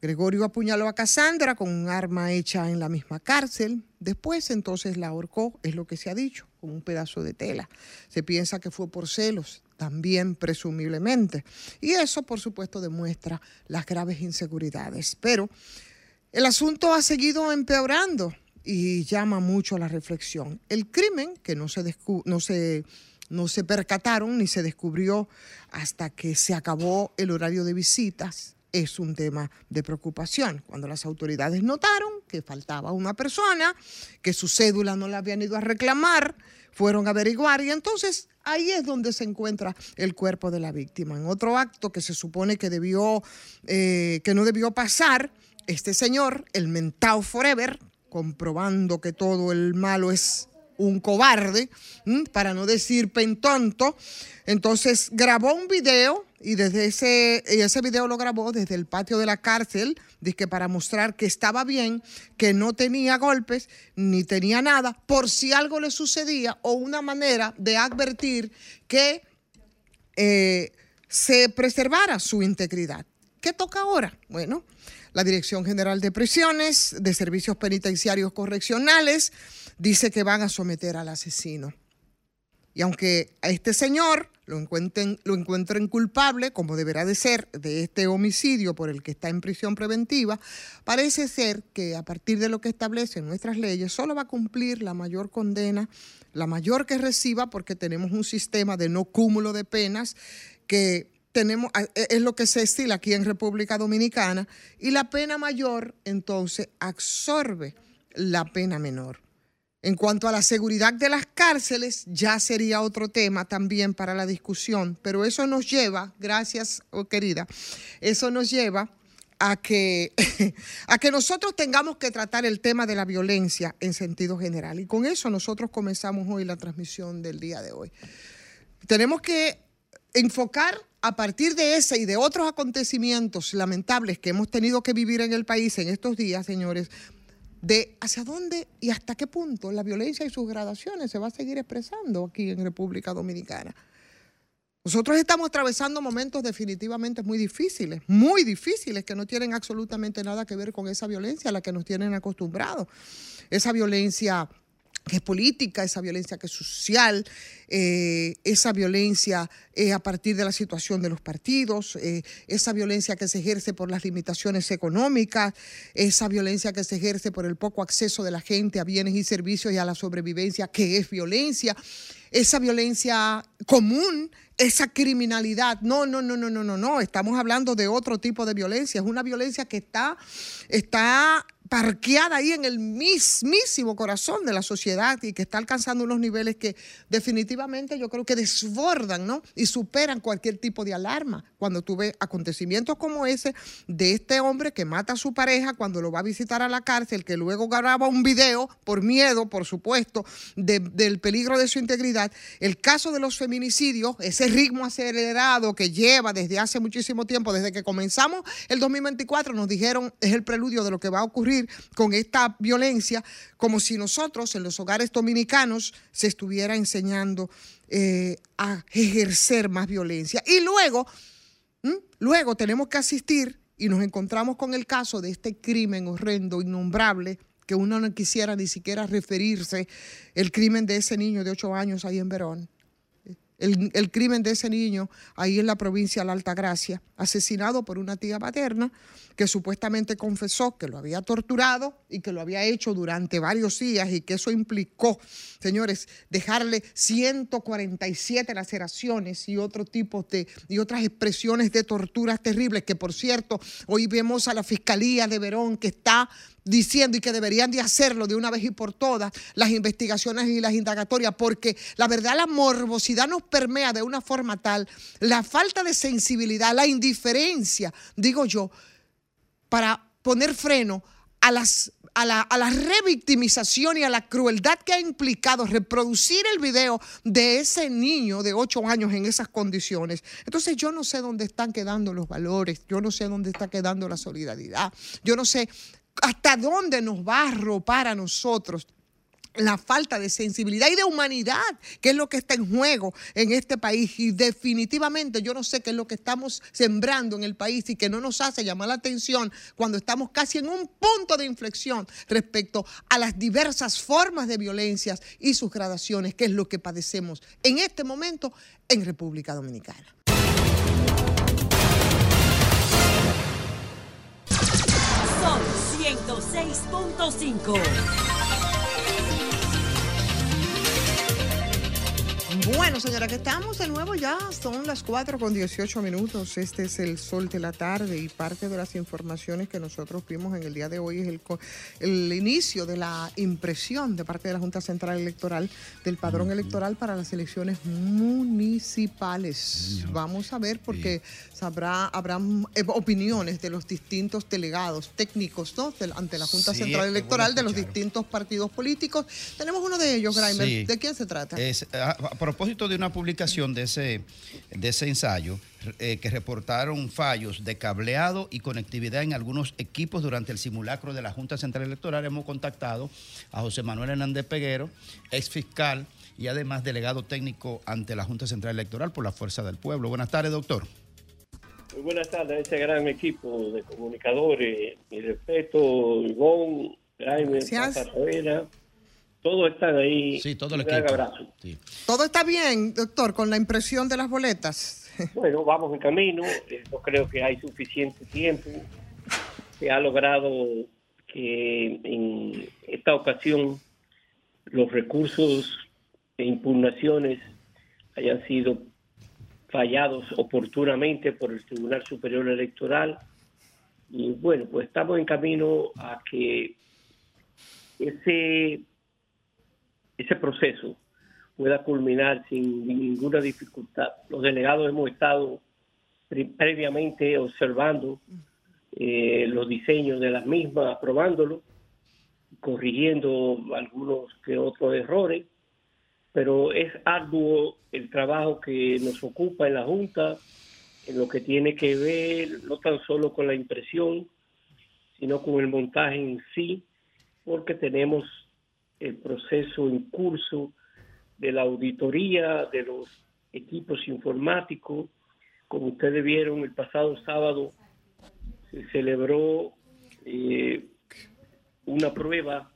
Gregorio apuñaló a Casandra con un arma hecha en la misma cárcel. Después entonces la ahorcó, es lo que se ha dicho, con un pedazo de tela. Se piensa que fue por celos, también presumiblemente. Y eso, por supuesto, demuestra las graves inseguridades. Pero el asunto ha seguido empeorando y llama mucho a la reflexión. El crimen, que no se, no se, no se percataron ni se descubrió hasta que se acabó el horario de visitas, es un tema de preocupación. Cuando las autoridades notaron que faltaba una persona, que su cédula no la habían ido a reclamar, fueron a averiguar y entonces ahí es donde se encuentra el cuerpo de la víctima. En otro acto que se supone que debió, eh, que no debió pasar, este señor, el mentao forever, comprobando que todo el malo es un cobarde, para no decir pentonto. Entonces grabó un video y desde ese, ese video lo grabó desde el patio de la cárcel, que para mostrar que estaba bien, que no tenía golpes ni tenía nada, por si algo le sucedía o una manera de advertir que eh, se preservara su integridad. ¿Qué toca ahora? Bueno, la Dirección General de Prisiones, de Servicios Penitenciarios Correccionales, dice que van a someter al asesino. Y aunque a este señor lo encuentren, lo encuentren culpable, como deberá de ser, de este homicidio por el que está en prisión preventiva, parece ser que a partir de lo que establecen nuestras leyes, solo va a cumplir la mayor condena, la mayor que reciba, porque tenemos un sistema de no cúmulo de penas que tenemos, es lo que se estila aquí en República Dominicana, y la pena mayor entonces absorbe la pena menor. En cuanto a la seguridad de las cárceles, ya sería otro tema también para la discusión, pero eso nos lleva, gracias, oh, querida, eso nos lleva a que, a que nosotros tengamos que tratar el tema de la violencia en sentido general. Y con eso nosotros comenzamos hoy la transmisión del día de hoy. Tenemos que enfocar a partir de ese y de otros acontecimientos lamentables que hemos tenido que vivir en el país en estos días, señores, de hacia dónde y hasta qué punto la violencia y sus gradaciones se va a seguir expresando aquí en República Dominicana. Nosotros estamos atravesando momentos definitivamente muy difíciles, muy difíciles, que no tienen absolutamente nada que ver con esa violencia a la que nos tienen acostumbrados. Esa violencia que es política, esa violencia que es social, eh, esa violencia eh, a partir de la situación de los partidos, eh, esa violencia que se ejerce por las limitaciones económicas, esa violencia que se ejerce por el poco acceso de la gente a bienes y servicios y a la sobrevivencia, que es violencia, esa violencia común, esa criminalidad. No, no, no, no, no, no, no. Estamos hablando de otro tipo de violencia. Es una violencia que está, está parqueada ahí en el mismísimo corazón de la sociedad y que está alcanzando unos niveles que definitivamente yo creo que desbordan, ¿no? Y superan cualquier tipo de alarma. Cuando tú ves acontecimientos como ese de este hombre que mata a su pareja cuando lo va a visitar a la cárcel, que luego graba un video por miedo, por supuesto, de- del peligro de su integridad. El caso de los feminicidios, ese ritmo acelerado que lleva desde hace muchísimo tiempo, desde que comenzamos el 2024, nos dijeron es el preludio de lo que va a ocurrir con esta violencia, como si nosotros en los hogares dominicanos se estuviera enseñando eh, a ejercer más violencia. Y luego, luego tenemos que asistir y nos encontramos con el caso de este crimen horrendo, innombrable, que uno no quisiera ni siquiera referirse, el crimen de ese niño de ocho años ahí en Verón. El, crimen de ese niño ahí en la provincia de la Altagracia, asesinado por una tía paterna que supuestamente confesó que lo había torturado y que lo había hecho durante varios días y que eso implicó, señores, dejarle 147 laceraciones y otro tipo de y otras expresiones de torturas terribles que por cierto, hoy vemos a la Fiscalía de Verón que está diciendo y que deberían de hacerlo de una vez y por todas las investigaciones y las indagatorias, porque la verdad la morbosidad nos permea de una forma tal, la falta de sensibilidad, la indiferencia, digo yo, para poner freno a las a la, a la revictimización y a la crueldad que ha implicado reproducir el video de ese niño de ocho años en esas condiciones. Entonces yo no sé dónde están quedando los valores, yo no sé dónde está quedando la solidaridad, yo no sé hasta dónde nos va a arropar a nosotros la falta de sensibilidad y de humanidad, que es lo que está en juego en este país. Y definitivamente yo no sé qué es lo que estamos sembrando en el país y que no nos hace llamar la atención cuando estamos casi en un punto de inflexión respecto a las diversas formas de violencias y sus gradaciones, que es lo que padecemos en este momento en República Dominicana. 106.5. Bueno, señora, que estamos de nuevo ya. Son las 4 con 18 minutos. Este es el sol de la tarde y parte de las informaciones que nosotros vimos en el día de hoy es el, inicio de la impresión de parte de la Junta Central Electoral del padrón electoral para las elecciones municipales. Vamos a ver porque sabrá, habrá eh, opiniones de los distintos delegados técnicos ¿no? Ante la Junta Sí, Central Electoral de los distintos partidos políticos. Tenemos uno de ellos, Graimer. Sí. ¿De quién se trata? Es, a, a propósito de una publicación de ese, de ese ensayo, eh, que reportaron fallos de cableado y conectividad en algunos equipos durante el simulacro de la Junta Central Electoral, hemos contactado a José Manuel Hernández Peguero, ex fiscal y además delegado técnico ante la Junta Central Electoral por la Fuerza del Pueblo. Buenas tardes, doctor. Muy buenas tardes a este gran equipo de comunicadores. Mi respeto, Ivonne, Jaime, Gracias. Todos están ahí. Sí, todo el abrazo. ¿Todo está bien, doctor, con la impresión de las boletas? Bueno, vamos en camino. Eh, Yo creo que hay suficiente tiempo. Se ha logrado que en esta ocasión los recursos e impugnaciones hayan sido fallados oportunamente por el Tribunal Superior Electoral. Y bueno, pues estamos en camino a que ese, ese proceso pueda culminar sin ninguna dificultad. Los delegados hemos estado pre- previamente observando eh, los diseños de las mismas, aprobándolos, corrigiendo algunos que otros errores, pero es arduo el trabajo que nos ocupa en la Junta, en lo que tiene que ver no tan solo con la impresión, sino con el montaje en sí, porque tenemos el proceso en curso de la auditoría de los equipos informáticos. Como ustedes vieron, el pasado sábado se celebró eh, una prueba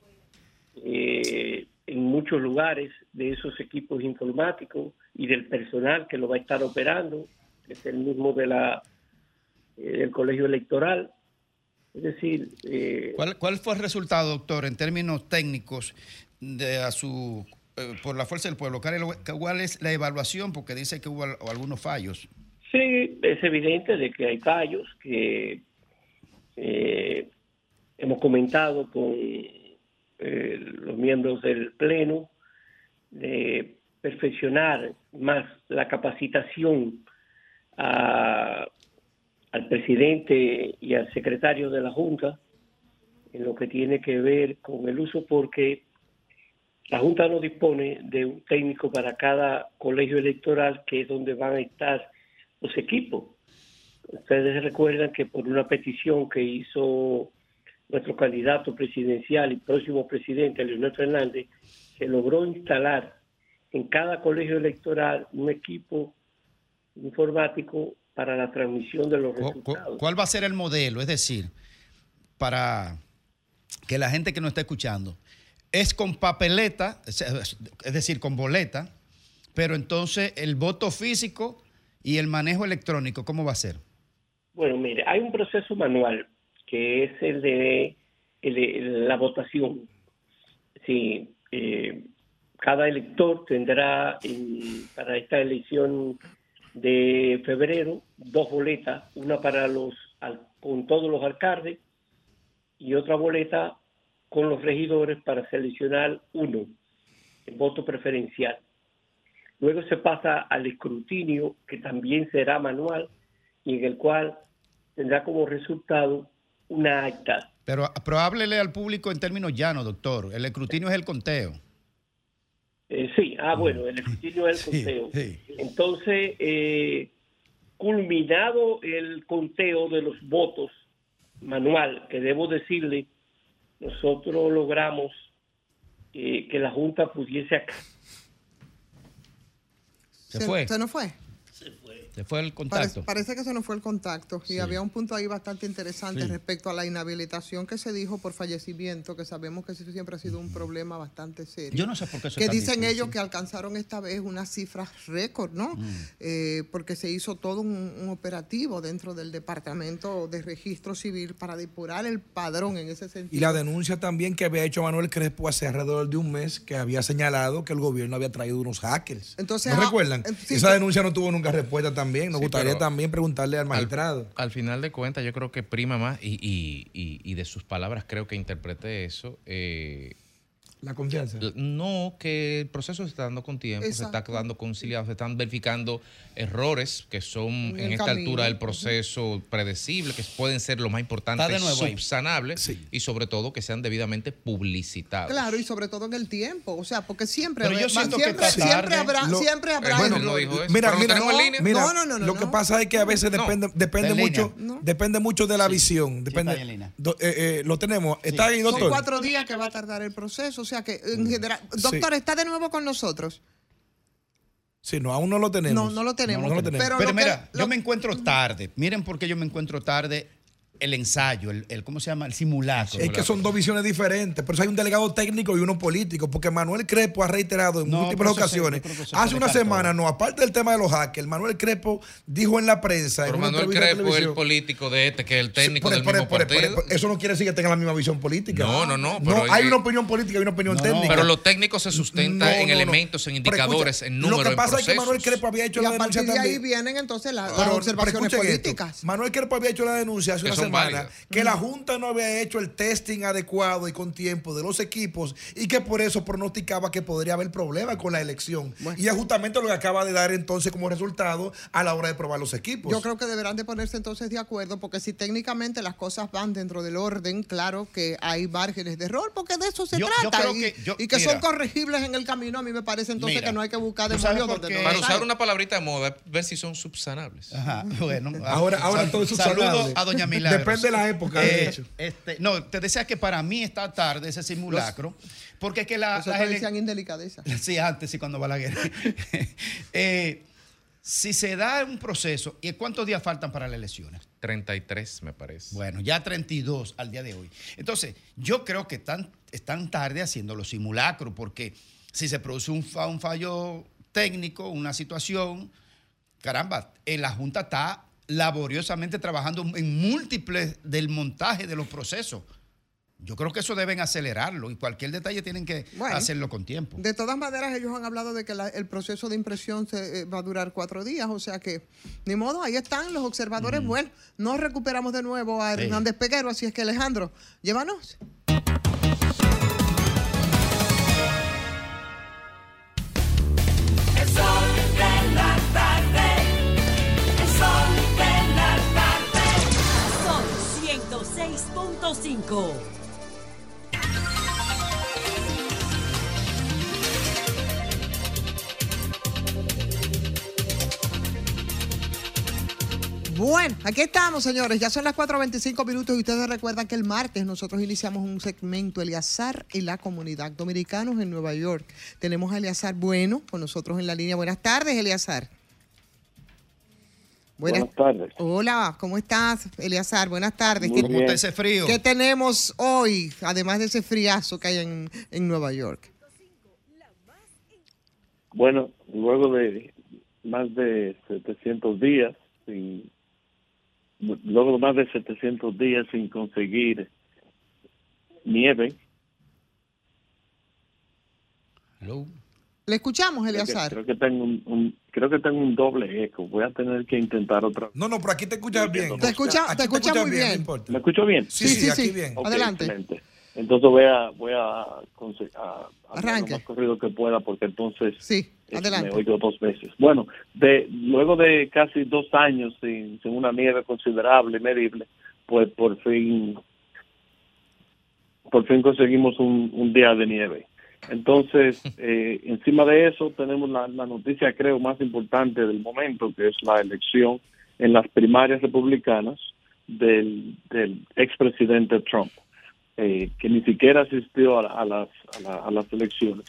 eh, en muchos lugares de esos equipos informáticos y del personal que lo va a estar operando, que es el mismo de la, eh, del colegio electoral. Es decir, eh, ¿Cuál, cuál fue el resultado, doctor, en términos técnicos de a su eh, por la fuerza del pueblo? ¿Cuál es- ¿Cuál es la evaluación? Porque dice que hubo al- algunos fallos. Sí, es evidente de que hay fallos, que eh, hemos comentado con eh, los miembros del Pleno de perfeccionar más la capacitación a- al presidente y al secretario de la Junta en lo que tiene que ver con el uso, porque la Junta no dispone de un técnico para cada colegio electoral, que es donde van a estar los equipos. Ustedes recuerdan que por una petición que hizo nuestro candidato presidencial y próximo presidente, Leonel Fernández, se logró instalar en cada colegio electoral un equipo informático para la transmisión de los ¿Cu- cu- resultados. ¿Cuál va a ser el modelo? Es decir, para que la gente que nos está escuchando, es con papeleta, es es decir, con boleta, pero entonces el voto físico y el manejo electrónico, ¿cómo va a ser? Bueno, mire, hay un proceso manual que es el de, el de la votación. Sí, eh, cada elector tendrá en- para esta elección de febrero dos boletas, una para los al- con todos los alcaldes y otra boleta con los regidores para seleccionar uno, el voto preferencial. Luego se pasa al escrutinio, que también será manual, y en el cual tendrá como resultado una acta. Pero, pero háblele al público en términos llanos, doctor. El escrutinio es el conteo. Eh, sí, ah, bueno, el escrutinio es el conteo. Entonces, eh, culminado el conteo de los votos manual, que debo decirle, nosotros logramos eh, que la Junta pudiese ac- Se fue. ¿Se nos fue? Se fue el Parece, contacto. parece que se nos fue el contacto y había un punto ahí bastante interesante Sí. respecto a la inhabilitación que se dijo por fallecimiento, que sabemos que eso siempre ha sido un problema bastante serio. Yo no sé por qué eso es Que dicen difícil. ellos que alcanzaron esta vez unas cifras récord, ¿no? Mm. Eh, porque se hizo todo un, un operativo dentro del Departamento de Registro Civil para depurar el padrón en ese sentido. Y la denuncia también que había hecho Manuel Crespo hace alrededor de un mes, que había señalado que el gobierno había traído unos hackers. Entonces, ¿No ah, recuerdan? eh, sí, Esa denuncia no tuvo nunca respuesta también. Nos Sí, gustaría también preguntarle al magistrado. Al, al final de cuentas, yo creo que prima más, y, y- y- y de sus palabras creo que interpreté eso. eh, la confianza. No, que el proceso se está dando con tiempo, se está dando conciliado, se están verificando errores que son En esta camino. altura del proceso predecible, que pueden ser lo más importante, subsanables y sobre todo que sean debidamente publicitados. Claro, y sobre todo en el tiempo, o sea, porque siempre, Pero yo siento que siempre, siempre habrá, Lo- siempre habrá Bueno, errores. no dijo eso. Mira, mira, en línea. mira, No, no, no, no, lo que no. pasa es que a veces depende, depende mucho, depende mucho de la visión. Depende, está en línea. Do- eh, eh, lo tenemos. Está ahí, Son doctor. cuatro días que va a tardar el proceso, sea que en general, Sí. doctor, está de nuevo con nosotros. Sí, no, aún no lo tenemos. No, no lo tenemos. No lo tenemos. Pero Pero lo que- mira, lo- yo me encuentro tarde. Miren por qué yo me encuentro tarde el ensayo, el, el- ¿cómo se llama? El simulacro. Es que son dos visiones diferentes. Por eso hay un delegado técnico y uno político. Porque Manuel Crespo ha reiterado en No, múltiples pero ocasiones. se Hace una semana, no, aparte del tema de los hackers, Manuel Crespo dijo en la prensa. Pero en Manuel Crespo es el político de este, que es el técnico Por- del por- mismo por- partido. por- eso no quiere decir que tenga la misma visión política. No, no, no, pero hay una opinión política y una opinión No, técnica. Pero lo técnico se sustenta No, en no, no. elementos, en Pero indicadores, escucha, en números, Lo que pasa en es que Manuel. Crespo había hecho y la a denuncia de ahí también. vienen entonces las, Pero- pero observaciones esto. políticas. Manuel Crespo había hecho la denuncia hace una son semana válidas. que la Junta no había hecho el testing adecuado y con tiempo de los equipos y que por eso pronosticaba que podría haber problemas con la elección. Y es justamente lo que acaba de dar entonces como resultado a la hora de probar los equipos. Yo creo que deberán de ponerse entonces de acuerdo, porque si técnicamente las cosas van dentro del orden, claro que hay márgenes de error, porque de eso se Yo- trata. y, que- yo- y que mira. son corregibles en el camino, a mí me parece entonces Mira, que no hay que buscar ¿tú sabes demonios por donde no Para usar una palabrita de moda, ver si son subsanables. Ajá, bueno. Ahora- ahora todo es Saludos a doña Milagros. Depende de la época, de Eh, hecho. este, no, te decía que para mí está tarde ese simulacro, porque es que la, las decían indelicadeza. Sí, antes y cuando va la guerra. Eh, si se da un proceso, ¿y cuántos días faltan para las elecciones? 33, me parece. Bueno, ya 32 al día de hoy. Entonces, yo creo que están, están tarde haciendo los simulacros, porque si se produce un, fa- un fallo técnico, una situación, caramba, eh, la Junta está laboriosamente trabajando en múltiples del montaje de los procesos. Yo creo que eso deben acelerarlo y cualquier detalle tienen que Bueno. hacerlo con tiempo. De todas maneras, ellos han hablado de que la- el proceso de impresión se, eh, va a durar cuatro días, o sea que, ni modo, ahí están los observadores. Bueno, no recuperamos de nuevo a Sí. Hernández Peguero, así es que Alejandro, llévanos. 106.5. Bueno, aquí estamos, señores. Ya son las 4.25 minutos y ustedes recuerdan que el martes nosotros iniciamos un segmento, Eliazar y la comunidad dominicanos en Nueva York. Tenemos a Eliazar Bueno con nosotros en la línea. Buenas tardes, Eliazar. Buenas tardes. Hola, ¿cómo estás, Eliazar? Buenas tardes. Muy ¿Qué- bien. ¿Cómo está ese frío? ¿Qué tenemos hoy, además de ese friazo que hay en, en Nueva York? Bueno, luego de más de 700 días, sin, luego de más de 700 días sin conseguir nieve, Le escuchamos, Eliazar. creo que tengo un, un- creo que tengo un doble eco. Voy a tener que intentar otra. No, no, pero aquí te escuchas bien. Te escucha, Aquí te escucha muy no bien. importa. ¿Me escucho bien? Sí, sí, aquí bien. Ok, Adelante. excelente. Entonces voy a voy a, a hablar Arranque. lo más corrido que pueda porque entonces Sí, eh, adelante. me oigo dos veces. Bueno, de luego de casi dos años sin, sin una nieve considerable, medible, pues por fin por fin conseguimos un, un día de nieve. Entonces, eh, encima de eso tenemos la, noticia creo más importante del momento, que es la elección en las primarias republicanas del, del expresidente Trump, eh, que ni siquiera asistió a, las, a, la- elecciones,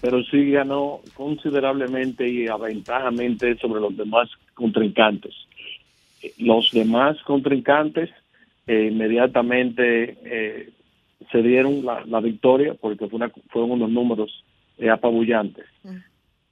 pero sí ganó considerablemente y aventajamente sobre los demás contrincantes. Los demás contrincantes eh, inmediatamente eh, se dieron la, la victoria porque fue una- fueron unos números eh, apabullantes.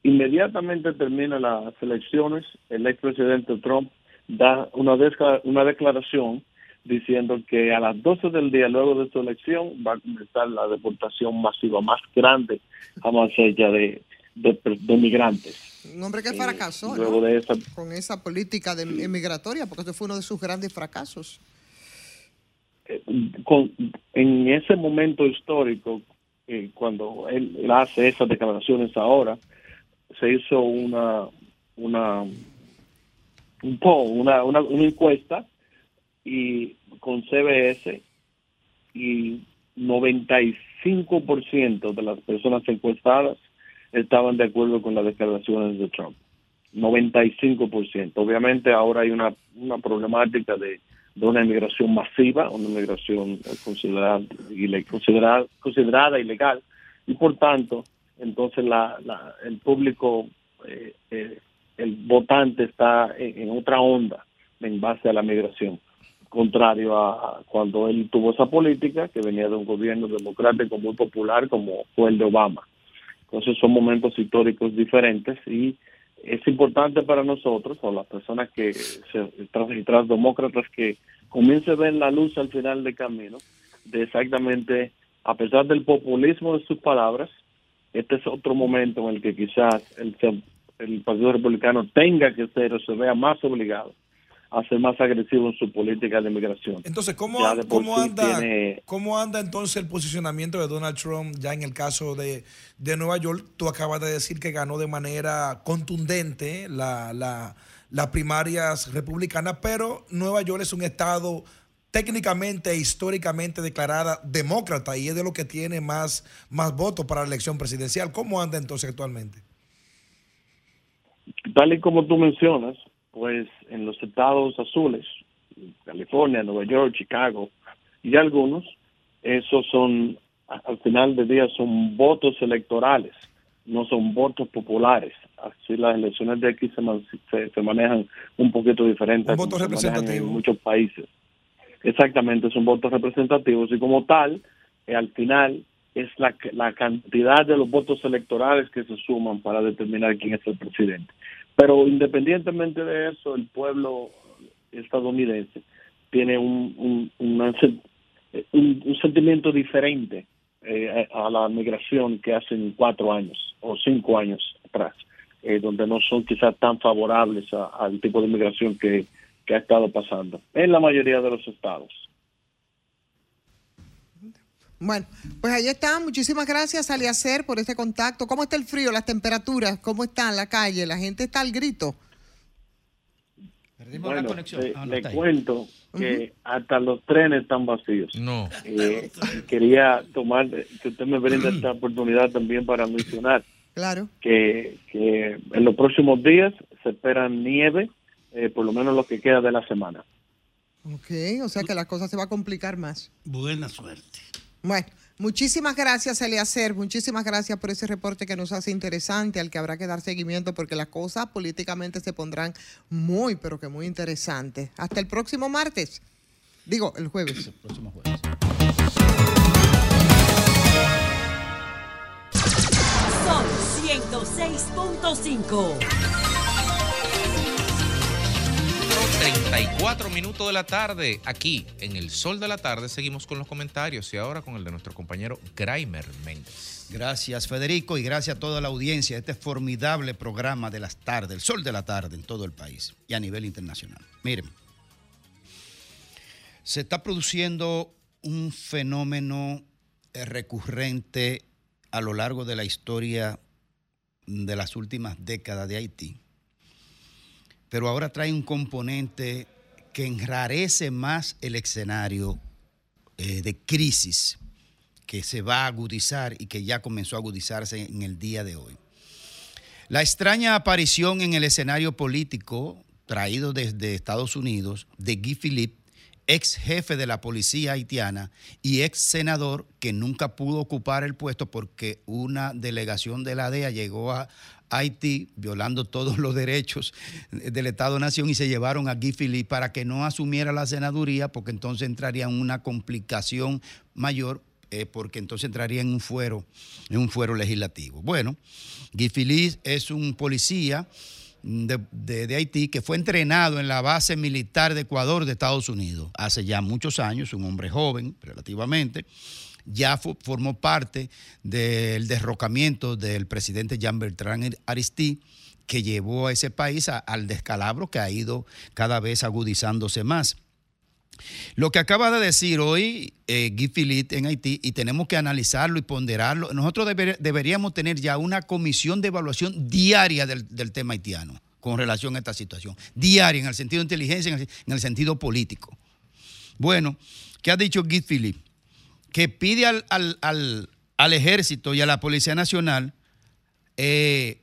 Inmediatamente terminan las elecciones, el expresidente Trump da una, desca- una declaración diciendo que a las 12 del día luego de su elección va a comenzar la deportación masiva más grande jamás hecha de, de, de migrantes. Un hombre que fracasó ¿no? Luego de esa con esa política de emigratoria, porque ese fue uno de sus grandes fracasos. Con- en ese momento histórico, eh, cuando él, hace esas declaraciones ahora, se hizo una una una, una, una encuesta y con CBS y 95% de las personas encuestadas estaban de acuerdo con las declaraciones de Trump. 95%. Obviamente ahora hay una, una problemática de, de una inmigración masiva, una inmigración eh, considerada, considerada, considerada ilegal y por tanto entonces la, la- el público, eh, eh, el votante está en, en otra onda en base a la migración, contrario a cuando él tuvo esa política que venía de un gobierno democrático muy popular como fue el de Obama. Entonces son momentos históricos diferentes y es importante para nosotros, o las personas que se tras, demócratas, que comience a ver la luz al final del camino, de exactamente, a pesar del populismo de sus palabras, este es otro momento en el que quizás el, el Partido Republicano tenga que ser o se vea más obligado a ser más agresivo en su política de migración. Entonces, ¿cómo, Ya de por cómo sí anda, tiene- ¿cómo anda entonces el posicionamiento de Donald Trump ya en el caso de, de Nueva York? Tú acabas de decir que ganó de manera contundente la, la- las primarias republicanas, pero Nueva York es un estado técnicamente e históricamente declarada demócrata y es de lo que tiene más, más votos para la elección presidencial. ¿Cómo anda entonces actualmente? Tal y como tú mencionas, pues en los estados azules, California, Nueva York, Chicago y algunos, esos son, al final del día, son votos electorales, no son votos populares. Así las elecciones de aquí se, man- se, se manejan un poquito diferente Un voto representativo. en muchos países. Exactamente, son votos representativos y como tal, eh, al final es la, la cantidad de los votos electorales que se suman para determinar quién es el presidente. Pero independientemente de eso, el pueblo estadounidense tiene un, un- sentimiento diferente eh, a la migración que hacen cuatro años o cinco años atrás, eh, donde no son quizás tan favorables al tipo de migración que, que ha estado pasando en la mayoría de los estados. Bueno, pues ahí está. Muchísimas gracias, Aliacer, por este contacto. ¿Cómo está el frío, las temperaturas? ¿Cómo está en la calle? La gente está al grito. Bueno, le, le cuento que hasta los trenes están vacíos. No. Eh, quería tomar, que usted me brinda esta oportunidad también para mencionar Claro. que, que en los próximos días se espera nieve, eh, por lo menos lo que queda de la semana. Ok, o sea que la cosa se va a complicar más. Buena suerte. Bueno, muchísimas gracias, Eliacer. Muchísimas gracias por ese reporte que nos hace interesante, al que habrá que dar seguimiento porque las cosas políticamente se pondrán muy, pero que muy interesantes. Hasta el próximo martes. Digo, el jueves. El próximo jueves. Sol 106.5. 34 minutos de la tarde, aquí en el Sol de la Tarde seguimos con los comentarios y ahora con el de nuestro compañero Graimer Méndez. Gracias, Federico, y gracias a toda la audiencia este formidable programa de las tardes, el sol de la tarde en todo el país y a nivel internacional. Miren, se está produciendo un fenómeno eh, recurrente a lo largo de la historia de las últimas décadas de Haití, pero ahora trae un componente que enrarece más el escenario eh, de crisis que se va a agudizar y que ya comenzó a agudizarse en el día de hoy. La extraña aparición en el escenario político traído desde Estados Unidos de Guy Philippe, ex jefe de la policía haitiana y ex senador que nunca pudo ocupar el puesto porque una delegación de la DEA llegó a Haití violando todos los derechos del Estado-Nación y se llevaron a Guy para que no asumiera la senaduría porque entonces entraría en una complicación mayor eh, porque entonces entraría en un fuero, en un fuero legislativo. Bueno, Guy es un policía de, de- de Haití que fue entrenado en la base militar de Ecuador de Estados Unidos hace ya muchos años, un hombre joven relativamente, ya formó parte del derrocamiento del presidente Jean Bertrand Aristide que llevó a ese país al descalabro que ha ido cada vez agudizándose más. Lo que acaba de decir hoy eh, Guy Philippe en Haití, y tenemos que analizarlo y ponderarlo, nosotros deber- deberíamos tener ya una comisión de evaluación diaria del, del tema haitiano con relación a esta situación. Diaria, en el sentido de inteligencia, en el, en el sentido político. Bueno, ¿qué ha dicho Guy Philippe? Que pide al, al- al- ejército y a la Policía Nacional eh,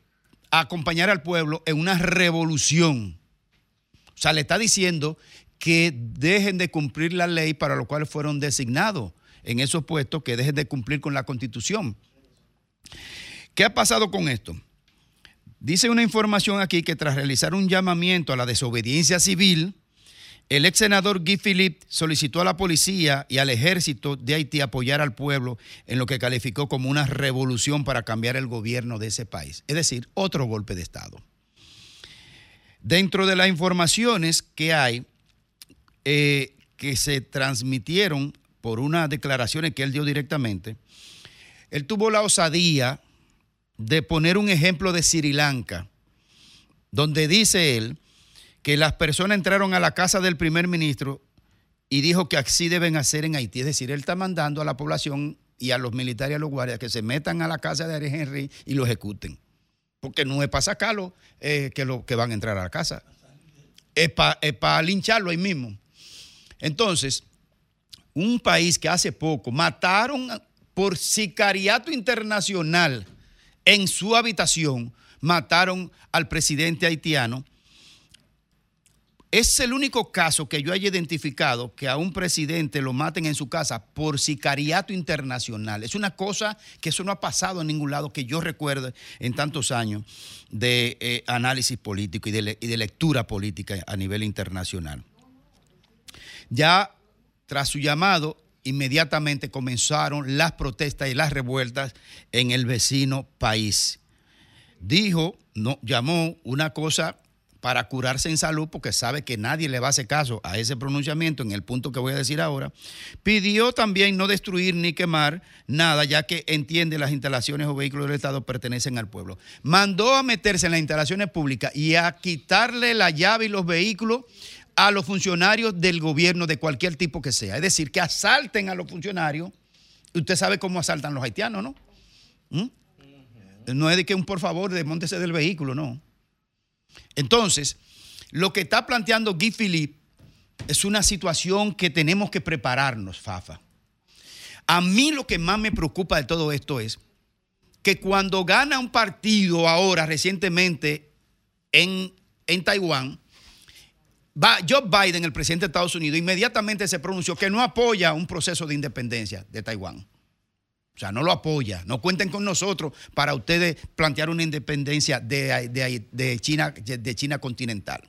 acompañar al pueblo en una revolución. O sea, le está diciendo que dejen de cumplir la ley para lo cual fueron designados en esos puestos, que dejen de cumplir con la constitución. ¿Qué ha pasado con esto? Dice una información aquí que tras realizar un llamamiento a la desobediencia civil, el ex senador Guy Philippe solicitó a la policía y al ejército de Haití apoyar al pueblo en lo que calificó como una revolución para cambiar el gobierno de ese país, es decir, otro golpe de Estado. Dentro de las informaciones que hay, eh, que se transmitieron por unas declaraciones que él dio directamente, él tuvo la osadía de poner un ejemplo de Sri Lanka, donde dice él que las personas entraron a la casa del primer ministro y dijo que así deben hacer en Haití. Es decir, él está mandando a la población y a los militares y a los guardias que se metan a la casa de Ariel Henry y lo ejecuten. Porque no es para sacarlo que, lo, que van a entrar a la casa. Es para lincharlo ahí mismo. Entonces, un país que hace poco mataron por sicariato internacional en su habitación, mataron al presidente haitiano. Es el único caso que yo haya identificado que a un presidente lo maten en su casa por sicariato internacional. Es una cosa que eso no ha pasado en ningún lado que yo recuerde en tantos años de eh, análisis político y de, y de lectura política a nivel internacional. Ya tras su llamado, inmediatamente comenzaron las protestas y las revueltas en el vecino país. Dijo, no, llamó una cosa para curarse en salud, porque sabe que nadie le va a hacer caso a ese pronunciamiento en el punto que voy a decir ahora, pidió también no destruir ni quemar nada, ya que entiende las instalaciones o vehículos del Estado pertenecen al pueblo. Mandó a meterse en las instalaciones públicas y a quitarle la llave y los vehículos a los funcionarios del gobierno de cualquier tipo que sea. Es decir, que asalten a los funcionarios. Usted sabe cómo asaltan los haitianos, ¿no? ¿Mm? No es de que un por favor desmontese del vehículo, no. Entonces, lo que está planteando Guy Philippe es una situación que tenemos que prepararnos, Fafa. A mí lo que más me preocupa de todo esto es que cuando gana un partido ahora recientemente en, en Taiwán, Joe Biden, el presidente de Estados Unidos, inmediatamente se pronunció que no apoya un proceso de independencia de Taiwán. O sea, no lo apoya. No cuenten con nosotros para ustedes plantear una independencia de, de- China, de China continental.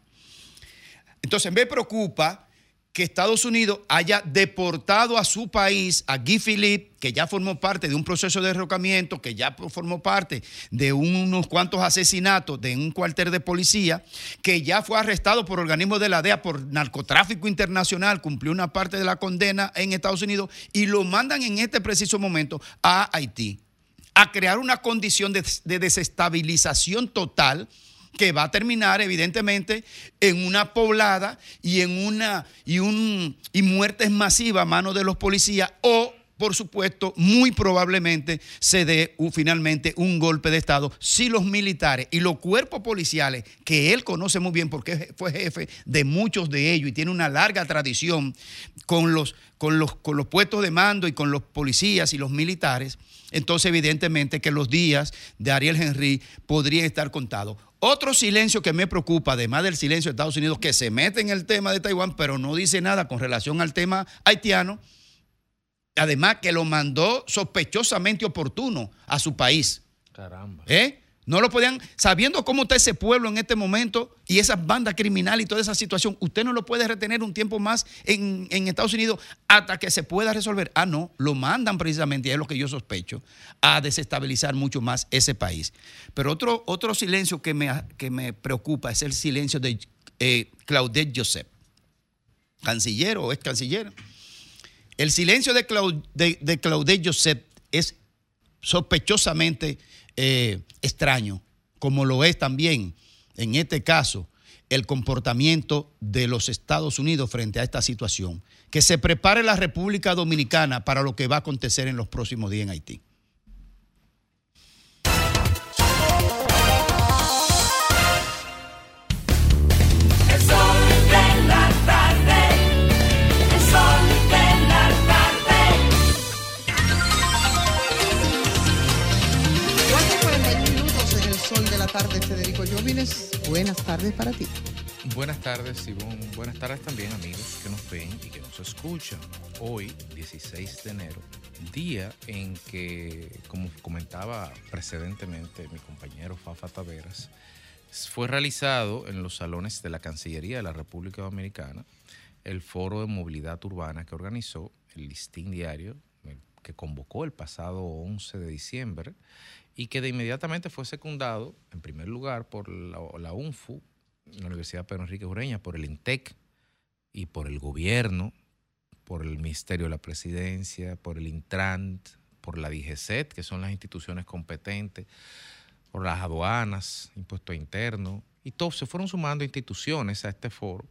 Entonces, me preocupa que Estados Unidos haya deportado a su país a Guy Philippe, que ya formó parte de un proceso de derrocamiento, que ya formó parte de unos cuantos asesinatos de un cuartel de policía, que ya fue arrestado por organismos de la DEA por narcotráfico internacional, cumplió una parte de la condena en Estados Unidos y lo mandan en este preciso momento a Haití a crear una condición de, de desestabilización total que va a terminar evidentemente en una poblada y en una y un y muertes masivas a manos de los policías o por supuesto, muy probablemente se dé finalmente un golpe de Estado si los militares y los cuerpos policiales, que él conoce muy bien porque fue jefe de muchos de ellos y tiene una larga tradición con los, con los, con los puestos de mando y con los policías y los militares, entonces evidentemente que los días de Ariel Henry podrían estar contados. Otro silencio que me preocupa, además del silencio de Estados Unidos, que se mete en el tema de Taiwán, pero no dice nada con relación al tema haitiano, además que lo mandó sospechosamente oportuno a su país. Caramba. ¿Eh? No lo podían, sabiendo cómo está ese pueblo en este momento y esas bandas criminales y toda esa situación, usted no lo puede retener un tiempo más en, en Estados Unidos hasta que se pueda resolver. Ah, no, lo mandan precisamente, y es lo que yo sospecho, a desestabilizar mucho más ese país. Pero otro, otro silencio que me, que me preocupa es el silencio de eh, Claudette Joseph, canciller o ex canciller. El silencio de, Clau- de, de Claudette Joseph es sospechosamente eh, extraño, como lo es también, en este caso, el comportamiento de los Estados Unidos frente a esta situación. Que se prepare la República Dominicana para lo que va a acontecer en los próximos días en Haití. Sol de la tarde, Federico Llovines. Buenas tardes para ti. Buenas tardes, Ivonne. Buenas tardes también, amigos que nos ven y que nos escuchan. Hoy, 16 de enero, día en que, como comentaba precedentemente mi compañero Fafa Taveras, fue realizado en los salones de la Cancillería de la República Dominicana el foro de movilidad urbana que organizó el Listín Diario, que convocó el pasado 11 de diciembre y que de inmediatamente fue secundado, en primer lugar, por la, UNFU, la Universidad Pedro Enrique Ureña, por el INTEC y por el gobierno, por el Ministerio de la Presidencia, por el Intrant, por la DGCET, que son las instituciones competentes, por las aduanas, impuesto interno, y todos se fueron sumando instituciones a este foro,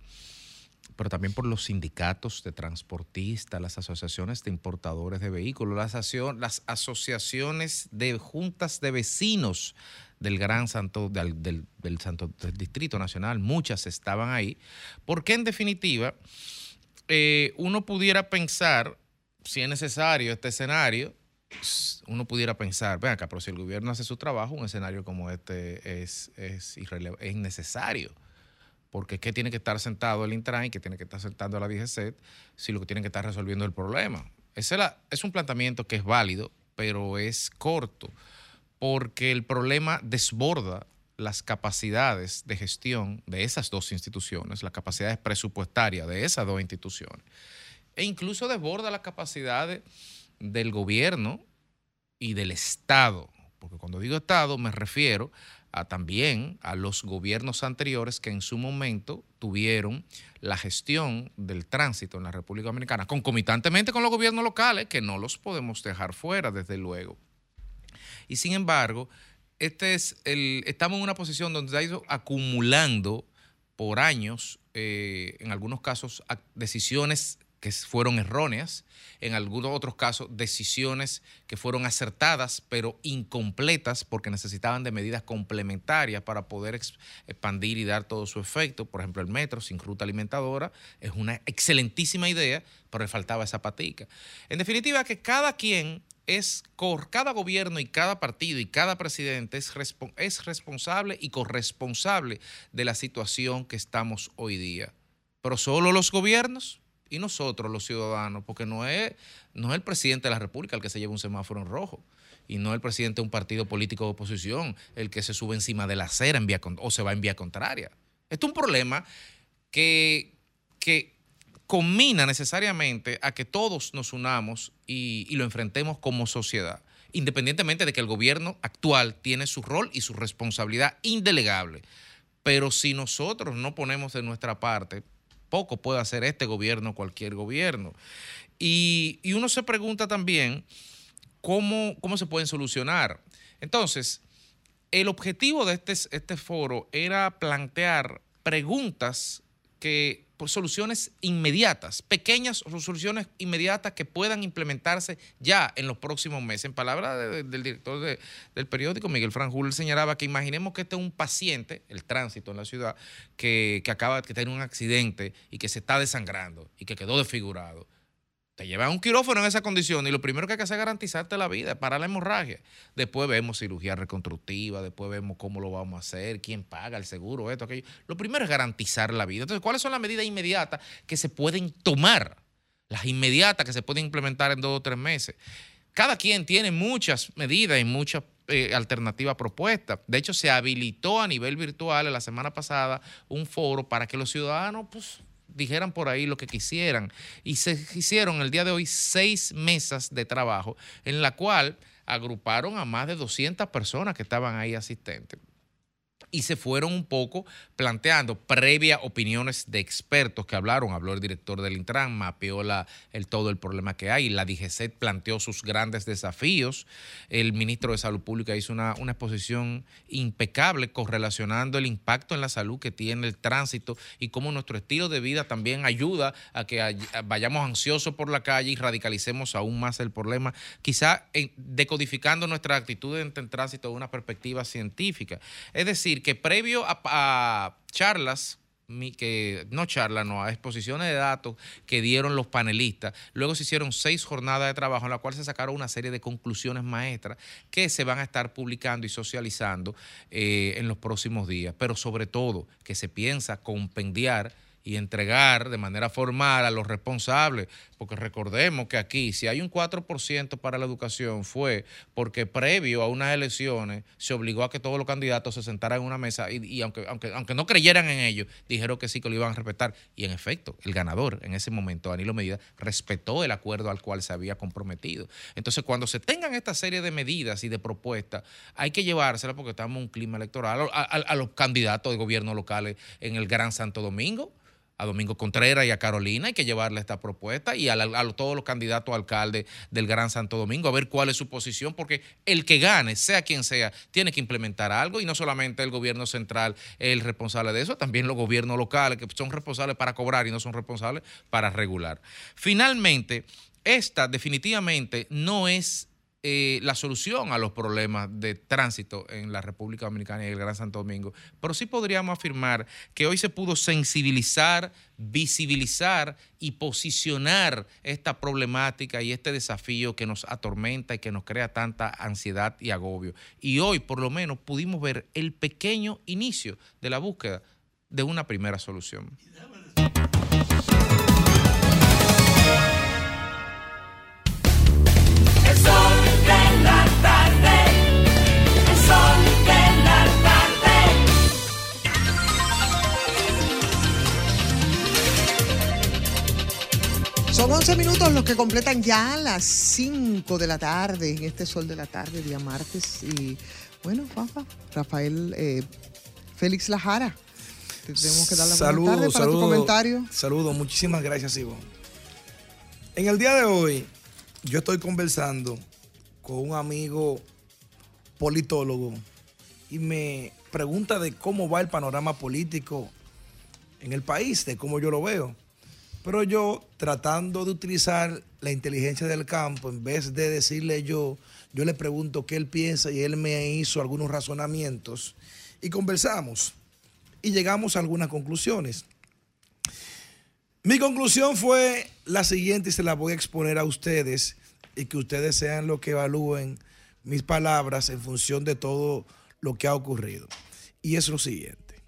pero también por los sindicatos de transportistas, las asociaciones de importadores de vehículos, las, asocio- las asociaciones de juntas de vecinos del Gran Santo, del, del- Santo del Distrito Nacional, muchas estaban ahí, porque en definitiva eh, uno pudiera pensar, si es necesario este escenario, uno pudiera pensar, ven acá, pero si el gobierno hace su trabajo, un escenario como este es, es, es innecesario. Porque que tiene que estar sentado el Intran y que tiene que estar sentando la DGCET si lo que tiene que estar resolviendo es el problema. Es la- es un planteamiento que es válido, pero es corto, porque el problema desborda las capacidades de gestión de esas dos instituciones, las capacidades presupuestarias de esas dos instituciones, e incluso desborda las capacidades del gobierno y del Estado porque cuando digo Estado me refiero a también a los gobiernos anteriores que en su momento tuvieron la gestión del tránsito en la República Dominicana, concomitantemente con los gobiernos locales, que no los podemos dejar fuera, desde luego. Y sin embargo, este es el, estamos en una posición donde se ha ido acumulando por años, eh, en algunos casos, decisiones que fueron erróneas, en algunos otros casos decisiones que fueron acertadas pero incompletas porque necesitaban de medidas complementarias para poder ex- expandir y dar todo su efecto. Por ejemplo, el metro sin ruta alimentadora es una excelentísima idea, pero le faltaba esa patica. En definitiva, que cada quien es, cada gobierno y cada partido y cada presidente es, es responsable y corresponsable de la situación que estamos hoy día. Pero solo los gobiernos y nosotros los ciudadanos, porque no es, no es el presidente de la República el que se lleva un semáforo en rojo. Y no el presidente de un partido político de oposición el que se sube encima de la acera en vía o se va en vía contraria. Esto es un problema que, que combina necesariamente a que todos nos unamos y, y lo enfrentemos como sociedad, independientemente de que el gobierno actual tiene su rol y su responsabilidad indelegable. Pero si nosotros no ponemos de nuestra parte, poco puede hacer este gobierno, cualquier gobierno. Y, y uno se pregunta también cómo, cómo se pueden solucionar. Entonces, el objetivo de este, este foro era plantear preguntas que por soluciones inmediatas, pequeñas soluciones inmediatas que puedan implementarse ya en los próximos meses. En palabras de- de- del director de- del periódico, Miguel Franjul, señalaba que imaginemos que este es un paciente, el tránsito en la ciudad, que, que acaba de tener un accidente y que se está desangrando y que quedó desfigurado. Te llevan a un quirófano en esa condición y lo primero que hay que hacer es garantizarte la vida, parar la hemorragia. Después vemos cirugía reconstructiva, después vemos cómo lo vamos a hacer, quién paga el seguro, esto, aquello. Lo primero es garantizar la vida. Entonces, ¿cuáles son las medidas inmediatas que se pueden tomar? Las inmediatas que se pueden implementar en dos o tres meses. Cada quien tiene muchas medidas y muchas eh, alternativas propuestas. De hecho, se habilitó a nivel virtual la semana pasada un foro para que los ciudadanos pues, dijeran por ahí lo que quisieran. Y se hicieron el día de hoy seis mesas de trabajo en la cual agruparon a más de 200 personas que estaban ahí asistentes y se fueron un poco planteando previa opiniones de expertos que hablaron. Habló el director del Intran, mapeó la- el, todo el problema que hay. La DGC planteó sus grandes desafíos. El ministro de Salud Pública hizo una, una exposición impecable correlacionando el impacto en la salud que tiene el tránsito y cómo nuestro estilo de vida también ayuda a que ay- vayamos ansiosos por la calle y radicalicemos aún más el problema, quizá decodificando nuestra actitud ante el tránsito de una perspectiva científica. Es decir, que previo a, charlas, que no charlas, no, a exposiciones de datos que dieron los panelistas, luego se hicieron seis jornadas de trabajo en la cual se sacaron una serie de conclusiones maestras que se van a estar publicando y socializando eh, en los próximos días, pero sobre todo que se piensa compendiar y entregar de manera formal a los responsables, porque recordemos que aquí si hay un 4% para la educación fue porque previo a unas elecciones se obligó a que todos los candidatos se sentaran en una mesa y, aunque, aunque, aunque no creyeran en ello, dijeron que sí que lo iban a respetar. Y en efecto, el ganador en ese momento, Danilo Medida, respetó el acuerdo al cual se había comprometido. Entonces, cuando se tengan esta serie de medidas y de propuestas, hay que llevárselas porque estamos en un clima electoral a los candidatos de gobierno locales en el Gran Santo Domingo a Domingo Contreras y a Carolina, hay que llevarle esta propuesta y a, a todos los candidatos a alcalde del Gran Santo Domingo, a ver cuál es su posición, porque el que gane, sea quien sea, tiene que implementar algo y no solamente el gobierno central es el responsable de eso, también los gobiernos locales que son responsables para cobrar y no son responsables para regular. Finalmente, esta definitivamente no es eh, la solución a los problemas de tránsito en la República Dominicana y el Gran Santo Domingo, pero sí podríamos afirmar que hoy se pudo sensibilizar, visibilizar y posicionar esta problemática y este desafío que nos atormenta y que nos crea tanta ansiedad y agobio. Y hoy por lo menos pudimos ver el pequeño inicio de la búsqueda de una primera solución. Son 11 minutos los que completan ya las 5 de la tarde, en este sol de la tarde, día martes. Y bueno, Fafa, Rafael eh, Félix Lajara. Te tenemos que dar la buena tarde para tu comentario. Saludos, muchísimas gracias, Ivonne. En el día de hoy, yo estoy conversando con un amigo politólogo y me pregunta de cómo va el panorama político en el país, de cómo yo lo veo. Pero yo, tratando de utilizar la inteligencia del campo, en vez de decirle yo, yo le pregunto qué él piensa y él me hizo algunos razonamientos y conversamos y llegamos a algunas conclusiones. Mi conclusión fue la siguiente y se la voy a exponer a ustedes y que ustedes sean los que evalúen mis palabras en función de todo lo que ha ocurrido. Y es lo siguiente.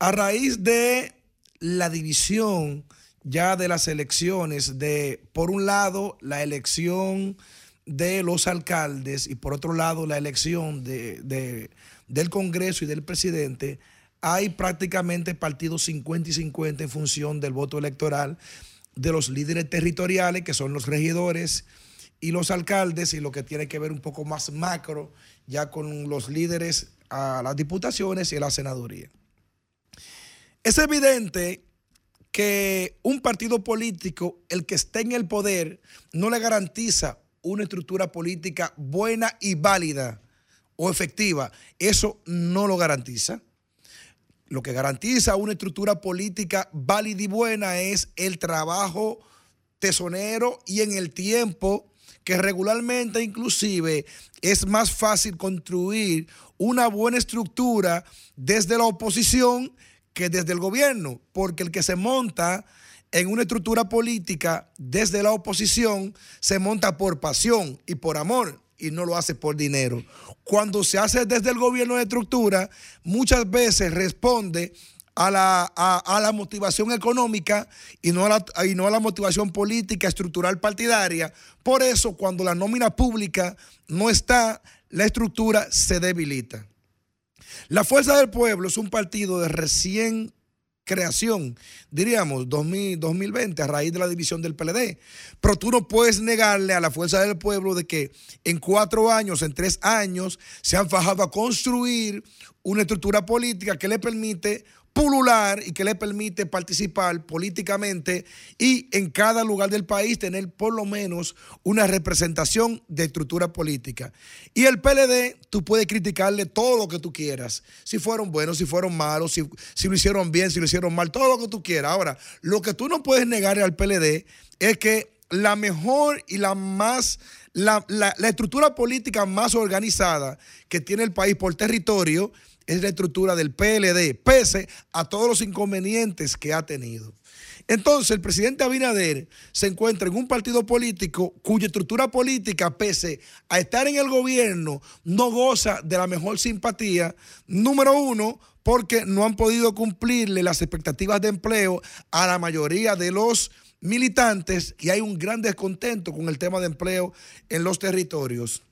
A raíz de la división ya de las elecciones, de por un lado la elección de los alcaldes y por otro lado la elección de, de- del Congreso y del presidente, hay prácticamente partidos 50 y 50 en función del voto electoral de los líderes territoriales, que son los regidores, y los alcaldes, y lo que tiene que ver un poco más macro, ya con los líderes a las diputaciones y a la senaduría. Es evidente que un partido político, el que esté en el poder, no le garantiza una estructura política buena y válida o efectiva. Eso no lo garantiza. Lo que garantiza una estructura política válida y buena es el trabajo tesonero y en el tiempo que regularmente inclusive es más fácil construir una buena estructura desde la oposición que desde el gobierno, porque el que se monta en una estructura política desde la oposición se monta por pasión y por amor y no lo hace por dinero. Cuando se hace desde el gobierno de estructura, muchas veces responde a la, a, la motivación económica y no a, la, y no a la motivación política, estructural, partidaria. Por eso, cuando la nómina pública no está, la estructura se debilita. La Fuerza del Pueblo es un partido de recién creación, diríamos, 2000, 2020, a raíz de la división del PLD. Pero tú no puedes negarle a la Fuerza del Pueblo de que en cuatro años, en tres años, se han fajado a construir una estructura política que le permite pulular y que le permite participar políticamente y en cada lugar del país tener por lo menos una representación de estructura política. Y el PLD, tú puedes criticarle todo lo que tú quieras, si fueron buenos, si fueron malos, si, si lo hicieron bien, si lo hicieron mal, todo lo que tú quieras. Ahora, lo que tú no puedes negar al PLD es que la mejor y la más, la, la- la estructura política más organizada que tiene el país por territorio es la estructura del PLD, pese a todos los inconvenientes que ha tenido. Entonces, el presidente Abinader se encuentra en un partido político cuya estructura política, pese a estar en el gobierno, no goza de la mejor simpatía. Número uno, porque no han podido cumplirle las expectativas de empleo a la mayoría de los militantes y hay un gran descontento con el tema de empleo en los territorios.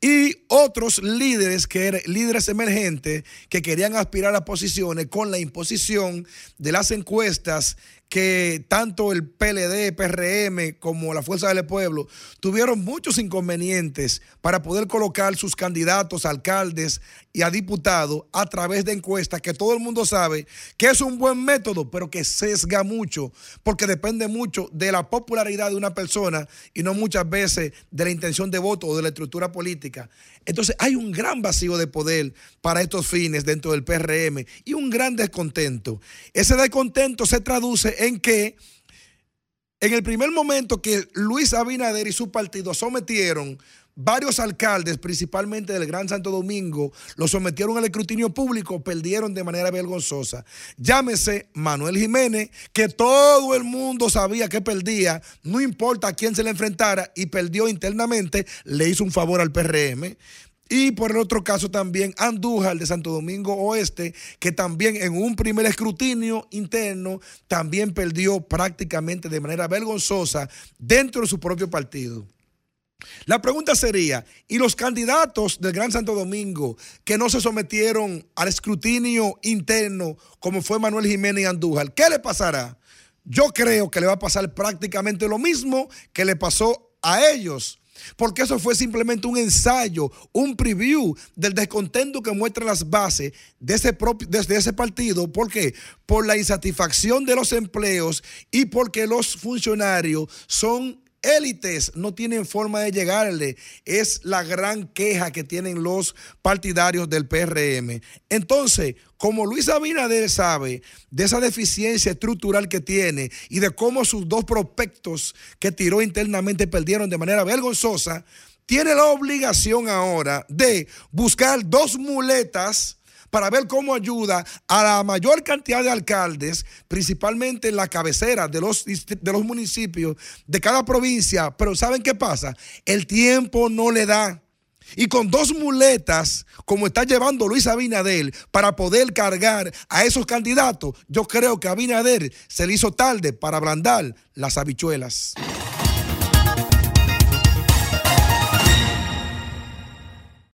Y otros líderes, que eran líderes emergentes, que querían aspirar a posiciones con la imposición de las encuestas que tanto el PLD, PRM como la Fuerza del Pueblo tuvieron muchos inconvenientes para poder colocar sus candidatos a alcaldes y a diputados a través de encuestas que todo el mundo sabe que es un buen método, pero que sesga mucho, porque depende mucho de la popularidad de una persona y no muchas veces de la intención de voto o de la estructura política. Entonces hay un gran vacío de poder para estos fines dentro del PRM y un gran descontento. Ese descontento se traduce en que en el primer momento que Luis Abinader y su partido sometieron varios alcaldes, principalmente del Gran Santo Domingo, lo sometieron al escrutinio público, perdieron de manera vergonzosa. Llámese Manuel Jiménez, que todo el mundo sabía que perdía, no importa a quién se le enfrentara, y perdió internamente, le hizo un favor al PRM. Y por el otro caso también Andújar de Santo Domingo Oeste, que también en un primer escrutinio interno también perdió prácticamente de manera vergonzosa dentro de su propio partido. La pregunta sería, ¿y los candidatos del Gran Santo Domingo que no se sometieron al escrutinio interno como fue Manuel Jiménez Andújar, qué le pasará? yo creo que le va a pasar prácticamente lo mismo que le pasó a ellos. Porque eso fue simplemente un ensayo, un preview del descontento que muestran las bases de ese, propio, de ese partido. ¿Por qué? Por la insatisfacción de los empleos y porque los funcionarios son élites no tienen forma de llegarle. Es la gran queja que tienen los partidarios del PRM. Entonces, como Luis Abinader sabe de esa deficiencia estructural que tiene y de cómo sus dos prospectos que tiró internamente perdieron de manera vergonzosa, tiene la obligación ahora de buscar dos muletas para ver cómo ayuda a la mayor cantidad de alcaldes, principalmente en la cabecera de los, de los municipios de cada provincia. Pero ¿saben qué pasa? El tiempo no le da. Y con dos muletas, como está llevando Luis Abinader, para poder cargar a esos candidatos, yo creo que Abinader se le hizo tarde para ablandar las habichuelas.